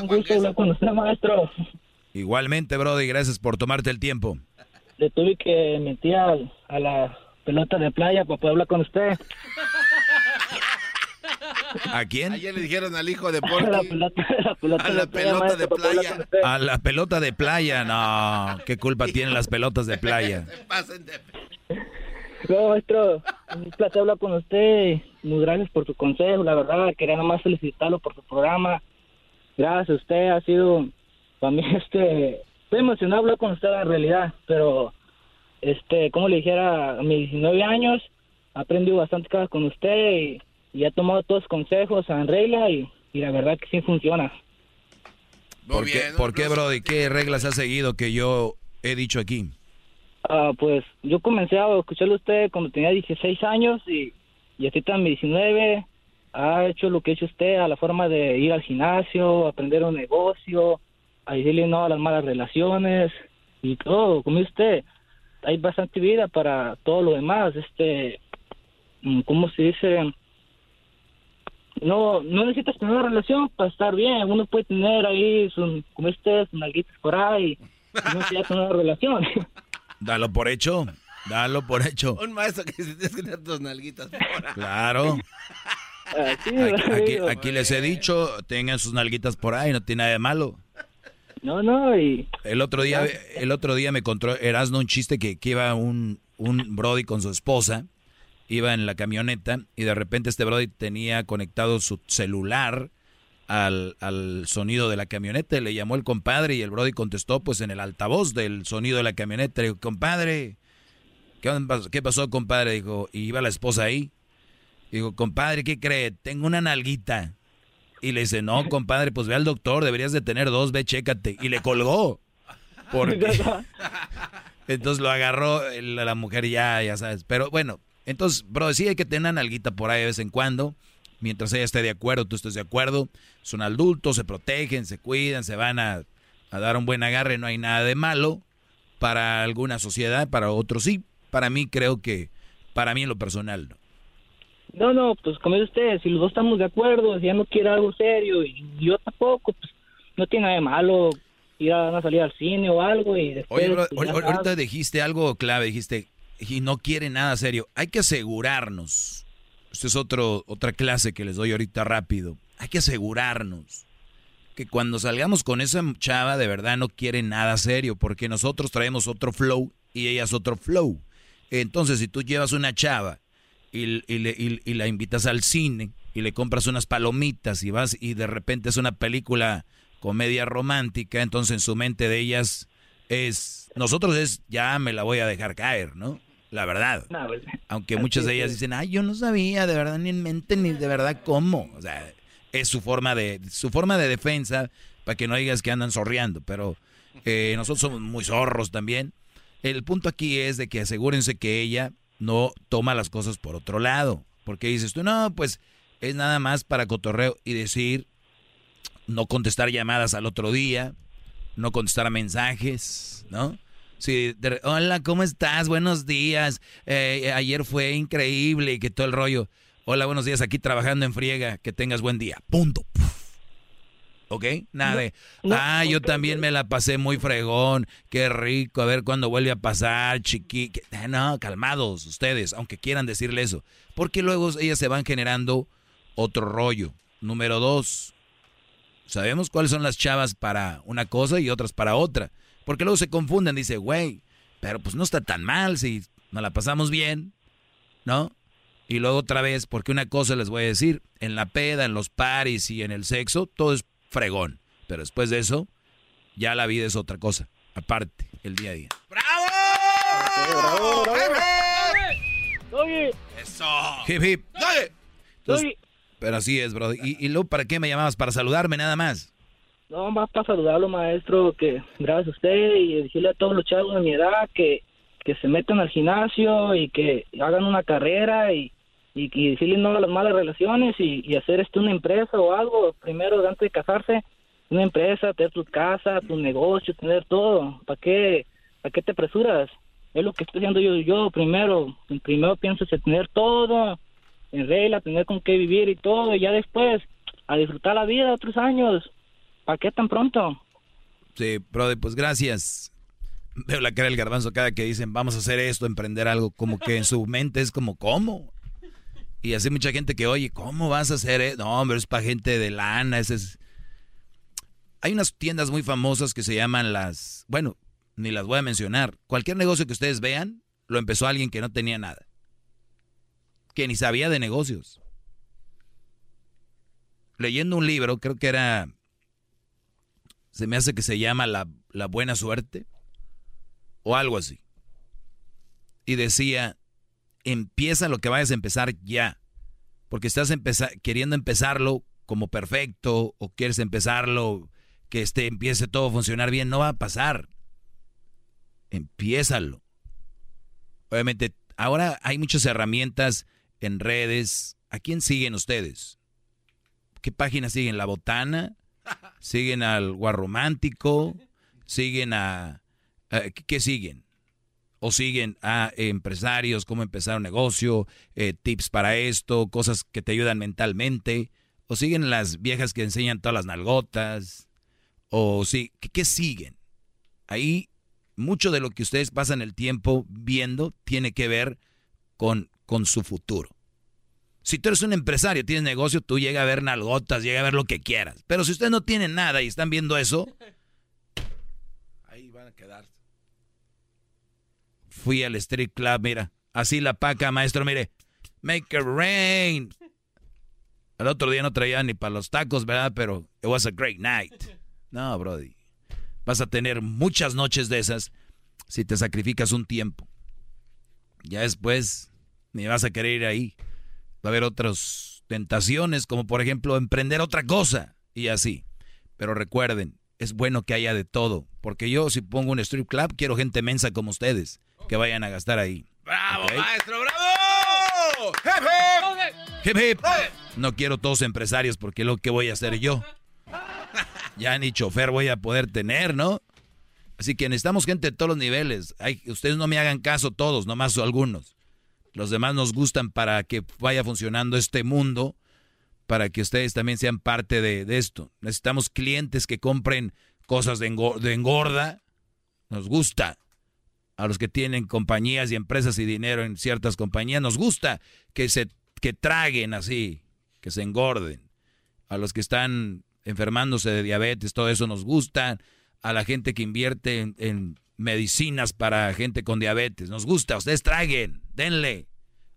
un gusto hablar con usted, maestro. Igualmente, Brody, gracias por tomarte el tiempo. Le tuve que meter a la pelota de playa para poder hablar con usted. ¿A quién? Ayer le dijeron al hijo de A la Porky. pelota, la pelota A de la playa, pelota de playa. A la pelota de playa, no. ¿Qué culpa tienen las pelotas de playa? Pasen de... No, maestro, un placer hablar con usted. Muy gracias por su consejo, la verdad. Quería nomás felicitarlo por su programa. Gracias a usted, ha sido para mí, este, estoy emocionado hablar con usted en realidad, pero, este, como le dijera, a mis 19 años, aprendí bastante cosas con usted y, y he tomado todos los consejos en regla y, y la verdad que sí funciona. ¿Por qué, ¿Por qué, Brody? ¿Qué reglas ha seguido que yo he dicho aquí? Ah, pues yo comencé a escucharlo a usted cuando tenía 16 años y, y ahorita a mis 19 ha hecho lo que ha hecho usted a la forma de ir al gimnasio, aprender un negocio, a decirle no a las malas relaciones y todo, como usted, hay bastante vida para todo lo demás, este, mm, ¿cómo se dice? No, no necesitas tener una relación para estar bien, uno puede tener ahí, su, como usted, sus nalguitas por ahí, y no necesita tener una relación. Dalo por hecho. Dalo por hecho. Un maestro que se tener tus nalguitas. por ahí. Claro. Aquí, aquí- aquí les he dicho, tengan sus nalguitas por ahí, no tiene nada de malo. No, no, y... El otro día, el otro día me contó Erasno un chiste que, que iba un, un Brody con su esposa, iba en la camioneta y de repente este Brody tenía conectado su celular al, al sonido de la camioneta. Le llamó el compadre y el Brody contestó pues en el altavoz del sonido de la camioneta. Le dijo, compadre, ¿qué, qué pasó compadre? Dijo, y iba la esposa ahí. Dijo, compadre, ¿qué cree? Tengo una nalguita. Y le dice, no, compadre, pues ve al doctor, deberías de tener dos, ve, chécate. Y le colgó. Porque entonces lo agarró el- la mujer ya, ya sabes. Pero bueno, entonces, bro, sí hay que tener una nalguita por ahí de vez en cuando. Mientras ella esté de acuerdo, tú estés de acuerdo. Son adultos, se protegen, se cuidan, se van a, a dar un buen agarre. No hay nada de malo para alguna sociedad, para otros sí. Para mí creo que, para mí en lo personal, no. No, no, pues como dice usted, si los dos estamos de acuerdo, si ella no quiere algo serio y yo tampoco, pues no tiene nada de malo ir a salida al cine o algo y después... Oye, bro, pues, ya ahorita dijiste algo clave, dijiste, y no quiere nada serio. Hay que asegurarnos. Esta es otro, otra clase que les doy ahorita rápido. Hay que asegurarnos que cuando salgamos con esa chava de verdad no quiere nada serio, porque nosotros traemos otro flow y ella es otro flow. Entonces, si tú llevas una chava y, le- y- y la invitas al cine y le compras unas palomitas y vas y de repente es una película comedia romántica, entonces en su mente de ellas es, nosotros es, ya me la voy a dejar caer, ¿no? La verdad. No, pues, Aunque muchas de ellas dicen, ay, yo no sabía, de verdad, ni en mente, ni de verdad cómo. O sea, es su forma de, su forma de defensa para que no digas que andan zorreando, pero eh, nosotros somos muy zorros también. El punto aquí es de que asegúrense que ella no toma las cosas por otro lado. Porque dices tú, no, pues es nada más para cotorreo y decir, no contestar llamadas al otro día, no contestar mensajes, ¿no? Sí, de- hola, ¿cómo estás? Buenos días. Eh, ayer fue increíble y que todo el rollo. Hola, buenos días, aquí trabajando en friega. Que tengas buen día. Punto. ¿Ok? Nada de, ah, yo también me la pasé muy fregón. Qué rico. A ver cuándo vuelve a pasar, chiqui. eh, No, calmados ustedes, aunque quieran decirle eso. Porque luego ellas se van generando otro rollo. Número dos, sabemos cuáles son las chavas para una cosa y otras para otra. Porque luego se confunden, dice, güey, pero pues no está tan mal si nos la pasamos bien, ¿no? Y luego otra vez, porque una cosa les voy a decir, en la peda, en los paris y en el sexo, todo es fregón. Pero después de eso, ya la vida es otra cosa, aparte, el día a día. ¡Bravo! ¡Bravo! Eso. Hip hip. Entonces, pero así es, bro. ¿Y, y luego para qué me llamabas? Para saludarme nada más. No, más para saludarlo, maestro, que gracias a usted y decirle a todos los chavos de mi edad que, que se metan al gimnasio y que hagan una carrera y, y, y decirle no a las malas relaciones y, y hacer esto una empresa o algo, primero antes de casarse, una empresa, tener tu casa, tu negocio, tener todo. ¿Para qué, para qué te apresuras? Es lo que estoy haciendo yo, yo primero, primero pienso en tener todo en regla, tener con qué vivir y todo, y ya después a disfrutar la vida otros años. ¿Para qué tan pronto? Sí, brother, pues gracias. Veo la cara del garbanzo cada que dicen, vamos a hacer esto, emprender algo, como que en su mente es como, ¿cómo? Y así mucha gente que, oye, ¿cómo vas a hacer eso? No, hombre, es para gente de lana, ese es... Hay unas tiendas muy famosas que se llaman las, bueno, ni las voy a mencionar. Cualquier negocio que ustedes vean, lo empezó alguien que no tenía nada. Que ni sabía de negocios. Leyendo un libro, creo que era se me hace que se llama la, la, buena suerte o algo así. Y decía, empieza lo que vayas a empezar ya, porque estás queriendo empezarlo como perfecto o quieres empezarlo que este, empiece todo a funcionar bien, no va a pasar. Empiézalo. Obviamente, ahora hay muchas herramientas en redes. ¿A quién siguen ustedes? ¿Qué página siguen? ¿La Botana? Siguen al guarromántico, siguen a, ¿qué siguen? O siguen a empresarios, cómo empezar un negocio, eh, tips para esto, cosas que te ayudan mentalmente, o siguen las viejas que enseñan todas las nalgotas, o sí, ¿qué, qué siguen? Ahí mucho de lo que ustedes pasan el tiempo viendo tiene que ver con, con su futuro. Si tú eres un empresario, tienes negocio, tú llega a ver nalgotas, llega a ver lo que quieras. Pero si ustedes no tienen nada y están viendo eso, ahí van a quedar. Fui al street club, mira, así la paca, maestro, mire, make it rain. El otro día no traía ni para los tacos, ¿verdad? Pero it was a great night. No, Brody. Vas a tener muchas noches de esas si te sacrificas un tiempo. Ya después ni vas a querer ir ahí va a haber otras tentaciones, como por ejemplo emprender otra cosa y así. Pero recuerden, es bueno que haya de todo, porque yo si pongo un strip club quiero gente mensa como ustedes que vayan a gastar ahí. ¡Bravo, maestro, bravo! ¡Hip, hip! ¡Hip, hip! No quiero todos empresarios porque lo que voy a hacer yo. Ya ni chofer voy a poder tener, ¿no? Así que necesitamos gente de todos los niveles. Hay, ustedes no me hagan caso todos, nomás algunos. Los demás nos gustan para que vaya funcionando este mundo, para que ustedes también sean parte de, esto. Necesitamos clientes que compren cosas de, engorda. Nos gusta. A los que tienen compañías y empresas y dinero en ciertas compañías, nos gusta que se que traguen así, que se engorden. A los que están enfermándose de diabetes, todo eso nos gusta. A la gente que invierte en, en medicinas para gente con diabetes. Nos gusta, ustedes traguen, denle.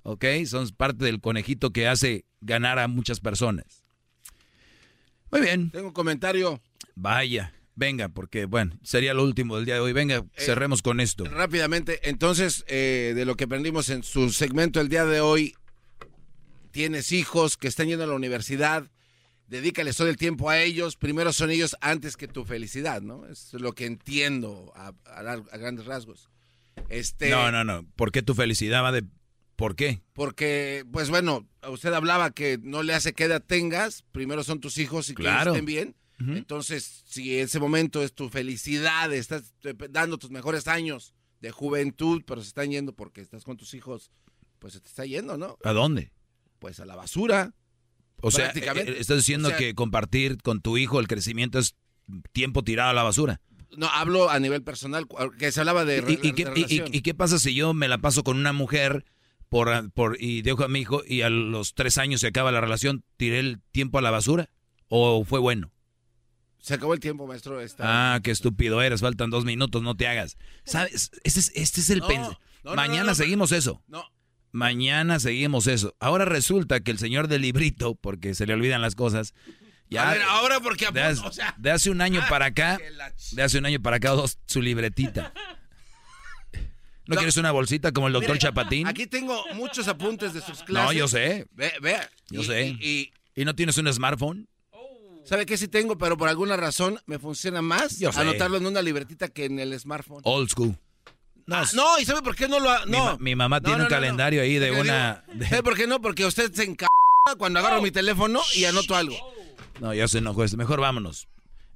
¿Ok? Son parte del conejito que hace ganar a muchas personas. Muy bien. Tengo un comentario. Vaya, venga, porque bueno, sería lo último del día de hoy. Venga, Eh, cerremos con esto. Rápidamente, entonces, eh, de lo que aprendimos en su segmento el día de hoy, tienes hijos que están yendo a la universidad, dedícales todo el tiempo a ellos, primero son ellos antes que tu felicidad, ¿no? Es lo que entiendo a, a lar- a grandes rasgos. Este, No, no, no. ¿Por qué tu felicidad va de... ¿Por qué? Porque, pues bueno, usted hablaba que no le hace que edad tengas, primero son tus hijos y que Claro. estén bien. Entonces, si ese momento es tu felicidad, estás dando tus mejores años de juventud, pero se están yendo porque estás con tus hijos, pues se te está yendo, ¿no? ¿A dónde? Pues a la basura. O sea, eh, estás diciendo O sea, que compartir con tu hijo el crecimiento es tiempo tirado a la basura. No, hablo a nivel personal, que se hablaba de, ¿Y, y qué, y- qué pasa si yo me la paso con una mujer por, por y dejo a mi hijo y a los tres años se acaba la relación? ¿Tiré el tiempo a la basura? ¿O fue bueno? Se acabó el tiempo, maestro. Ah, qué estúpido eres, faltan dos minutos, no te hagas. ¿Sabes? Este es, este es el No, Mañana no, seguimos eso. No. Mañana seguimos eso. Ahora resulta que el señor del librito, porque se le olvidan las cosas, ya A ver, ahora porque de, o sea, de hace un año ah, para acá, de hace un año para acá, dos, su libretita. ¿No, No. quieres una bolsita como el doctor Mire, Chapatín? Aquí tengo muchos apuntes de sus clases. No, yo sé. Ve, ve. Yo Y- sé. Y, y, no tienes un smartphone? ¿Sabe qué sí tengo? Pero por alguna razón me funciona más Yo sé. anotarlo en una libretita que en el smartphone. Old school. No, Ah, no, ¿y sabe por qué no lo ha- Mi No. ma- mi mamá No, tiene no, un calendario ahí de una- digo, ¿Sabe por qué no? Porque usted se enca cuando agarro mi teléfono y anoto algo. No, ya se enojó. este. Mejor vámonos.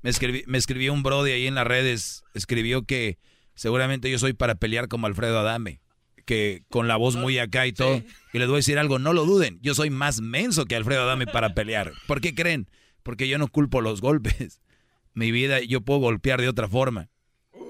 Me, escribí, me escribió un brody ahí en las redes. Escribió que seguramente yo soy para pelear como Alfredo Adame. Que con la voz muy acá y todo. Y les voy a decir algo, no lo duden. Yo soy más menso que Alfredo Adame para pelear. ¿Por qué creen? Porque yo no culpo los golpes. Mi vida yo puedo golpear de otra forma.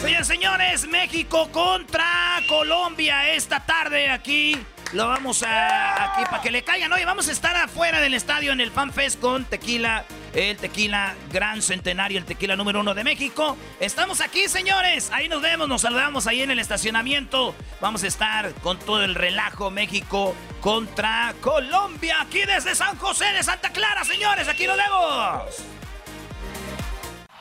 Señores, señores, México contra Colombia esta tarde aquí. Lo vamos a aquí para que le caigan. Oye, vamos a estar afuera del estadio en el Fan Fest con tequila, el tequila gran centenario, el tequila número uno de México. Estamos aquí, señores. Ahí nos vemos, nos saludamos ahí en el estacionamiento. Vamos a estar con todo el relajo México contra Colombia aquí desde San José de Santa Clara, señores. Aquí nos vemos.